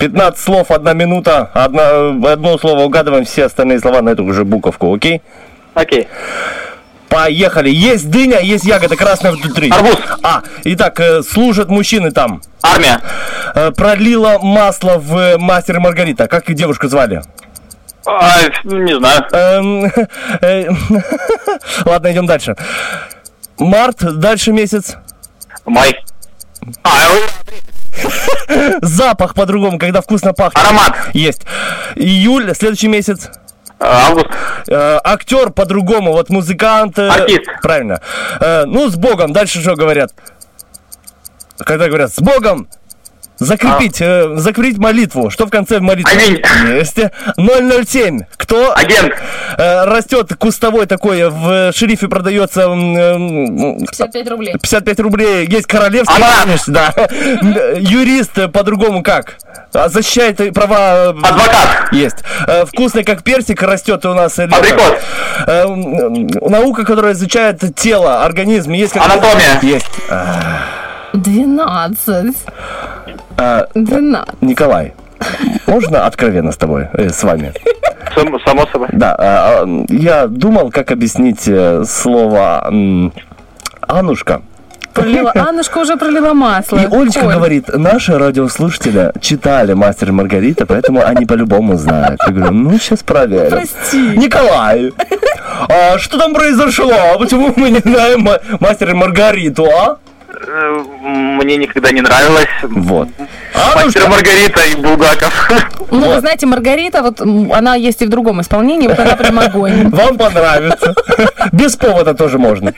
Speaker 1: 15 слов, одна минута, одна, одно слово угадываем, все остальные слова на эту же буковку, окей?
Speaker 13: Окей.
Speaker 1: Поехали. Есть дыня, есть ягода красная внутри.
Speaker 13: Арбуз.
Speaker 1: А, итак, э, служат мужчины там.
Speaker 13: Армия.
Speaker 1: Э, Пролила масло в э, «Мастер и Маргарита». Как их девушку звали?
Speaker 13: А, не знаю.
Speaker 1: Эм, Ладно, идем дальше. Март, дальше месяц.
Speaker 13: Май. А,
Speaker 1: Запах по-другому, когда вкусно пахнет.
Speaker 13: Аромат.
Speaker 1: Есть. Июль, следующий месяц.
Speaker 13: август.
Speaker 1: Э, актер по-другому, вот музыкант. э,
Speaker 13: Артист.
Speaker 1: Правильно. Э, ну, с Богом. Дальше что говорят? Когда говорят с Богом, закрепить, э, закрепить молитву. Что в конце молитвы?
Speaker 13: Аминь.
Speaker 1: Есть. 007. Кто?
Speaker 13: Агент.
Speaker 1: Э, растет кустовой такой, в шерифе продается м,
Speaker 4: 55 рублей.
Speaker 1: 55 рублей. Есть королевский, конечно, да. Юрист э, по-другому как? А, Защищает э, права... э,
Speaker 13: Адвокат.
Speaker 1: Есть. Э, Вкусный, как персик, растет у нас... э.
Speaker 13: Абрикос.
Speaker 1: Э, Наука, которая изучает тело, организм. Есть как-
Speaker 13: Анатомия.
Speaker 1: Есть.
Speaker 4: 12.
Speaker 1: А,
Speaker 4: 12.
Speaker 1: Николай, можно откровенно с тобой, э, с вами?
Speaker 13: Сам- Само собой.
Speaker 1: Да, а, а, я думал, как объяснить э, слово м, «Анушка».
Speaker 4: Пролила, Аннушка уже пролила масло.
Speaker 1: И Олечка
Speaker 4: Коль.
Speaker 1: говорит, наши радиослушатели читали «Мастер и Маргарита», поэтому они по-любому знают. Я говорю, ну, сейчас проверим.
Speaker 4: Прости.
Speaker 1: Николай, а что там произошло? Почему мы не знаем ма- «Мастер и Маргариту», а?
Speaker 13: Мне никогда не нравилось.
Speaker 1: Вот.
Speaker 13: Мастер Маргарита и Булгаков.
Speaker 4: Ну, вы знаете, Маргарита, вот она есть и в другом исполнении, вот она прям огонь.
Speaker 1: Вам понравится. Без повода тоже можно.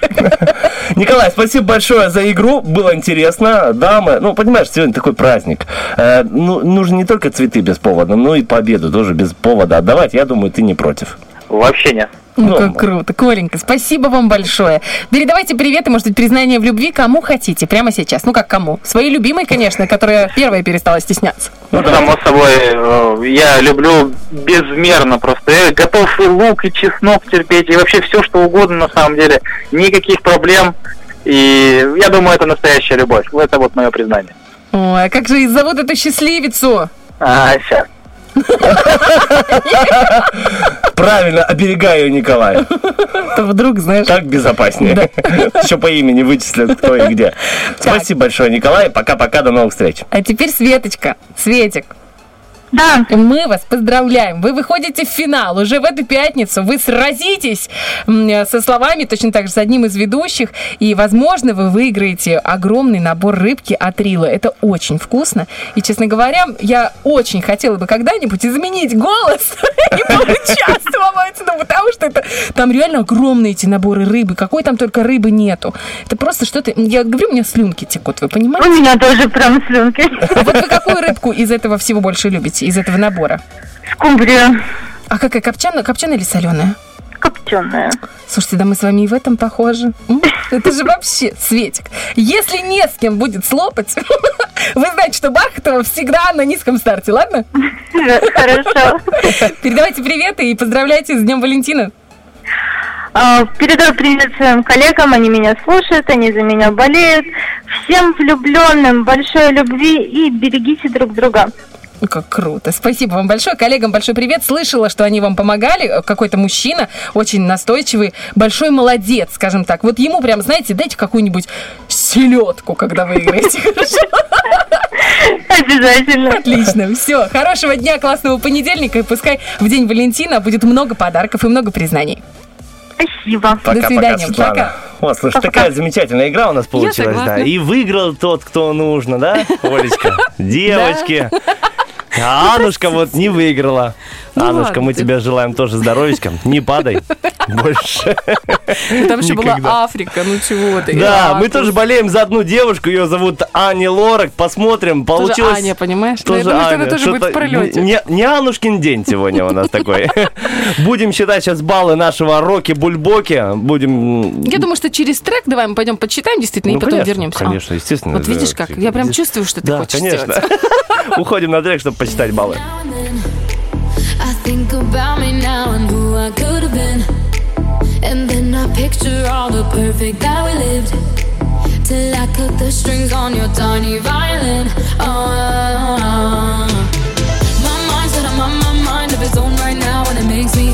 Speaker 1: Николай, спасибо большое за игру. Было интересно. Дамы, ну, понимаешь, сегодня такой праздник. Э, ну, нужно не только цветы без повода, но и победу тоже без повода отдавать. Я думаю, ты не против.
Speaker 13: Вообще нет.
Speaker 4: Ну, как круто. Коленька, спасибо вам большое. Передавайте привет и, может быть, признание в любви кому хотите прямо сейчас. Ну, как кому? Своей любимой, конечно, которая первая перестала стесняться.
Speaker 13: Ну, само собой, э, я люблю безмерно просто. Я готов и лук, и чеснок терпеть, и вообще все, что угодно на самом деле. Никаких проблем. И я думаю, это настоящая любовь. Это вот мое признание.
Speaker 4: Ой, а как же и зовут эту счастливицу?
Speaker 13: А, сейчас.
Speaker 1: Правильно, оберегаю Николая.
Speaker 4: То вдруг, знаешь...
Speaker 1: Так безопаснее. Еще по имени вычислят, кто и где. Спасибо большое, Николай. Пока-пока, до новых встреч.
Speaker 4: А теперь Светочка. Светик.
Speaker 7: Да.
Speaker 4: Мы вас поздравляем. Вы выходите в финал уже в эту пятницу. Вы сразитесь со словами точно так же с одним из ведущих. И, возможно, вы выиграете огромный набор рыбки от Рила. Это очень вкусно. И, честно говоря, я очень хотела бы когда-нибудь изменить голос и поучаствовать. Ну, потому что это там реально огромные эти наборы рыбы. Какой там только рыбы нету. Это просто что-то... Я говорю, у меня слюнки текут, вы понимаете?
Speaker 7: У меня тоже прям слюнки.
Speaker 4: А вот вы какую рыбку из этого всего больше любите, из этого набора?
Speaker 7: Скумбрия.
Speaker 4: А какая, копченая, копченая или соленая?
Speaker 7: Копченая.
Speaker 4: Слушайте, да мы с вами и в этом похожи. Это же вообще, Светик, если не с кем будет слопать, вы знаете, что Бархатова всегда на низком старте, ладно?
Speaker 7: Хорошо.
Speaker 4: Передавайте приветы и поздравляйте с Днем Валентина.
Speaker 7: А, Передаю привет своим коллегам, они меня слушают, они за меня болеют. Всем влюбленным большой любви и берегите друг друга.
Speaker 4: Как круто. Спасибо вам большое. Коллегам большой привет. Слышала, что они вам помогали. Какой-то мужчина, очень настойчивый, большой молодец, скажем так. Вот ему прям, знаете, дайте какую-нибудь селедку, когда вы играете. Хорошо?
Speaker 7: Обязательно.
Speaker 4: Отлично. Все. Хорошего дня, классного понедельника. И пускай в День Валентина будет много подарков и много признаний.
Speaker 7: Спасибо.
Speaker 4: До свидания.
Speaker 1: Светлана.
Speaker 4: Пока.
Speaker 1: О, слушай, такая замечательная игра у нас получилась, да. И выиграл тот, кто нужно, да, Олечка? Девочки. А Анушка вот не выиграла.
Speaker 14: Ну
Speaker 1: Анушка,
Speaker 14: ладно
Speaker 1: мы
Speaker 14: ты.
Speaker 1: тебе желаем тоже здоровечка. Не падай больше.
Speaker 14: Ну, Там еще была. Африка, ну чего ты.
Speaker 1: Да, мы тоже болеем за одну девушку, ее зовут Аня Лорак. Посмотрим,
Speaker 14: Тоже
Speaker 1: получилось...
Speaker 14: Аня, понимаешь? Ну,
Speaker 1: Тоже Аня.
Speaker 14: она тоже будет в пролете.
Speaker 1: Не, Анушкин день сегодня у нас такой. Будем считать сейчас баллы нашего Роки-Бульбоки. Будем...
Speaker 14: Я думаю, что через трек давай мы пойдем почитааем действительно
Speaker 1: Ну,
Speaker 14: и потом вернемся.
Speaker 1: конечно, естественно,
Speaker 14: Вот видишь как? Я прям чувствую, что ты хочешь
Speaker 1: конечно.
Speaker 14: сделать.
Speaker 1: Уходим на трек, чтобы посчитать баллы.
Speaker 2: I think about me now and who I could have been. And then I picture all the perfect that we lived. Till I cut the strings on your tiny violin. Oh, my mind's out of my, my mind of its own right now, and it makes me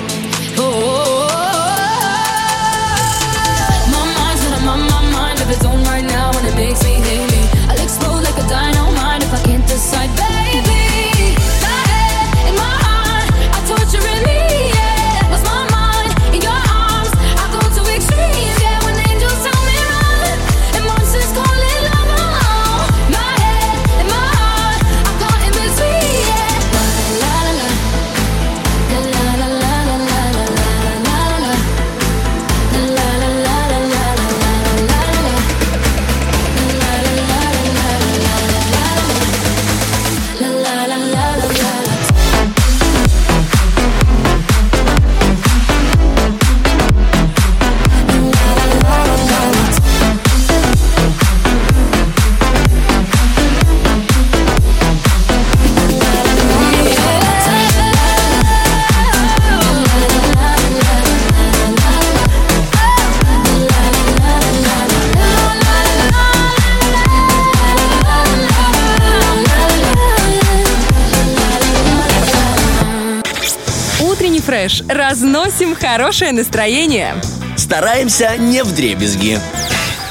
Speaker 15: Хорошее настроение.
Speaker 3: Стараемся не в дребезги.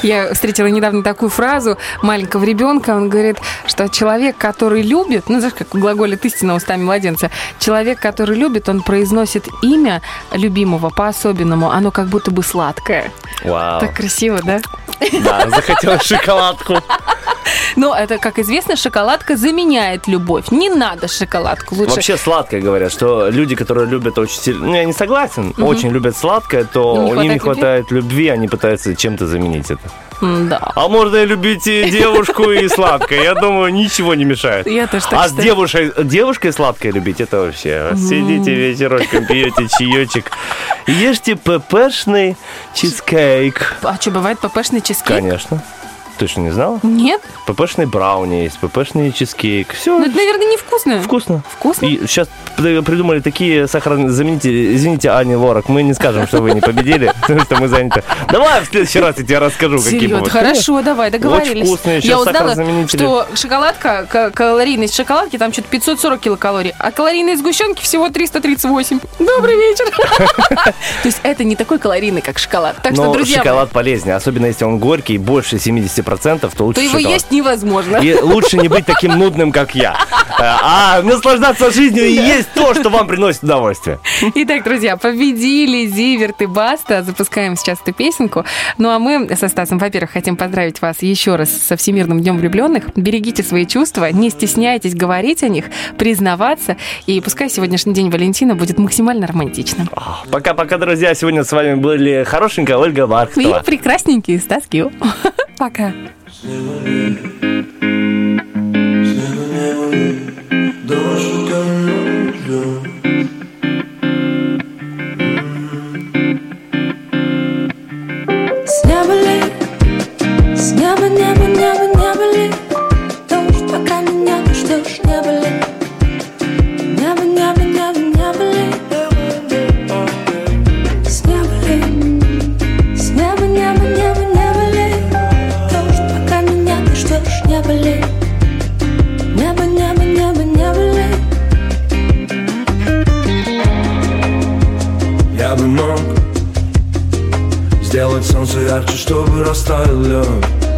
Speaker 4: Я встретила недавно такую фразу маленького ребенка. Он говорит, что человек, который любит, ну, знаешь, как глаголит истина устами младенца, человек, который любит, он произносит имя любимого по-особенному. Оно как будто бы сладкое.
Speaker 1: Вау.
Speaker 4: Так красиво, да?
Speaker 1: Да, захотелось шоколадку.
Speaker 4: Но это, как известно, шоколадка заменяет любовь. Не надо шоколадку. Лучше
Speaker 1: Вообще сладкое говорят, что люди, которые любят очень сильно... Ну, я не согласен.
Speaker 4: Мгм.
Speaker 1: Очень любят сладкое, то
Speaker 4: Им не
Speaker 1: у них не
Speaker 4: хватает
Speaker 1: хватает любви, они пытаются чем-то заменить это.
Speaker 4: Да.
Speaker 1: А можно и любить и девушку и сладкое. Я думаю, ничего не мешает.
Speaker 4: Я тоже так
Speaker 1: А с
Speaker 4: считаю.
Speaker 1: девушкой, девушкой сладкое любить, это вообще.
Speaker 4: Мгм.
Speaker 1: Сидите вечерочком, пьете чаечек. Ешьте ппшный чизкейк.
Speaker 4: А что, бывает ППшный чизкейк?
Speaker 1: Конечно. Ты что, не знала?
Speaker 4: Нет?
Speaker 1: ППшный брауни есть, ППшный чизкейк. Все.
Speaker 4: Ну, это, наверное, невкусно.
Speaker 1: Вкусно.
Speaker 4: Вкусно?
Speaker 1: И сейчас придумали такие сахарозаменители. Извините, Аня Лорак, мы не скажем, что вы не победили, потому что мы заняты. Давай в следующий раз я тебе расскажу, какие бывают.
Speaker 4: хорошо, давай, договорились.
Speaker 1: Очень вкусные
Speaker 4: Я узнала, что шоколадка, калорийность шоколадки, там что-то 540 килокалорий, а калорийность сгущенки всего 338. Добрый вечер. То есть это не такой калорийный, как шоколад. Так что, друзья,
Speaker 1: шоколад полезнее, особенно если он горький, больше 70%, то лучше
Speaker 4: то его
Speaker 1: шоколад.
Speaker 4: есть невозможно.
Speaker 1: И лучше не быть таким нудным, как я. А наслаждаться жизнью и есть то, что вам приносит удовольствие.
Speaker 4: Итак, друзья, победили Зиверт и Баста. Запускаем сейчас эту песенку. Ну а мы со Стасом, во-первых, хотим поздравить вас еще раз со Всемирным днем влюбленных. Берегите свои чувства, не стесняйтесь говорить о них, признаваться. И пускай сегодняшний день Валентина будет максимально романтичным.
Speaker 1: Пока-пока, друзья. Сегодня с вами были хорошенькая Ольга
Speaker 4: И
Speaker 1: Бархтова.
Speaker 4: прекрасненький Стас Кио. Пока.
Speaker 2: Сделать солнце ярче, чтобы растаял лед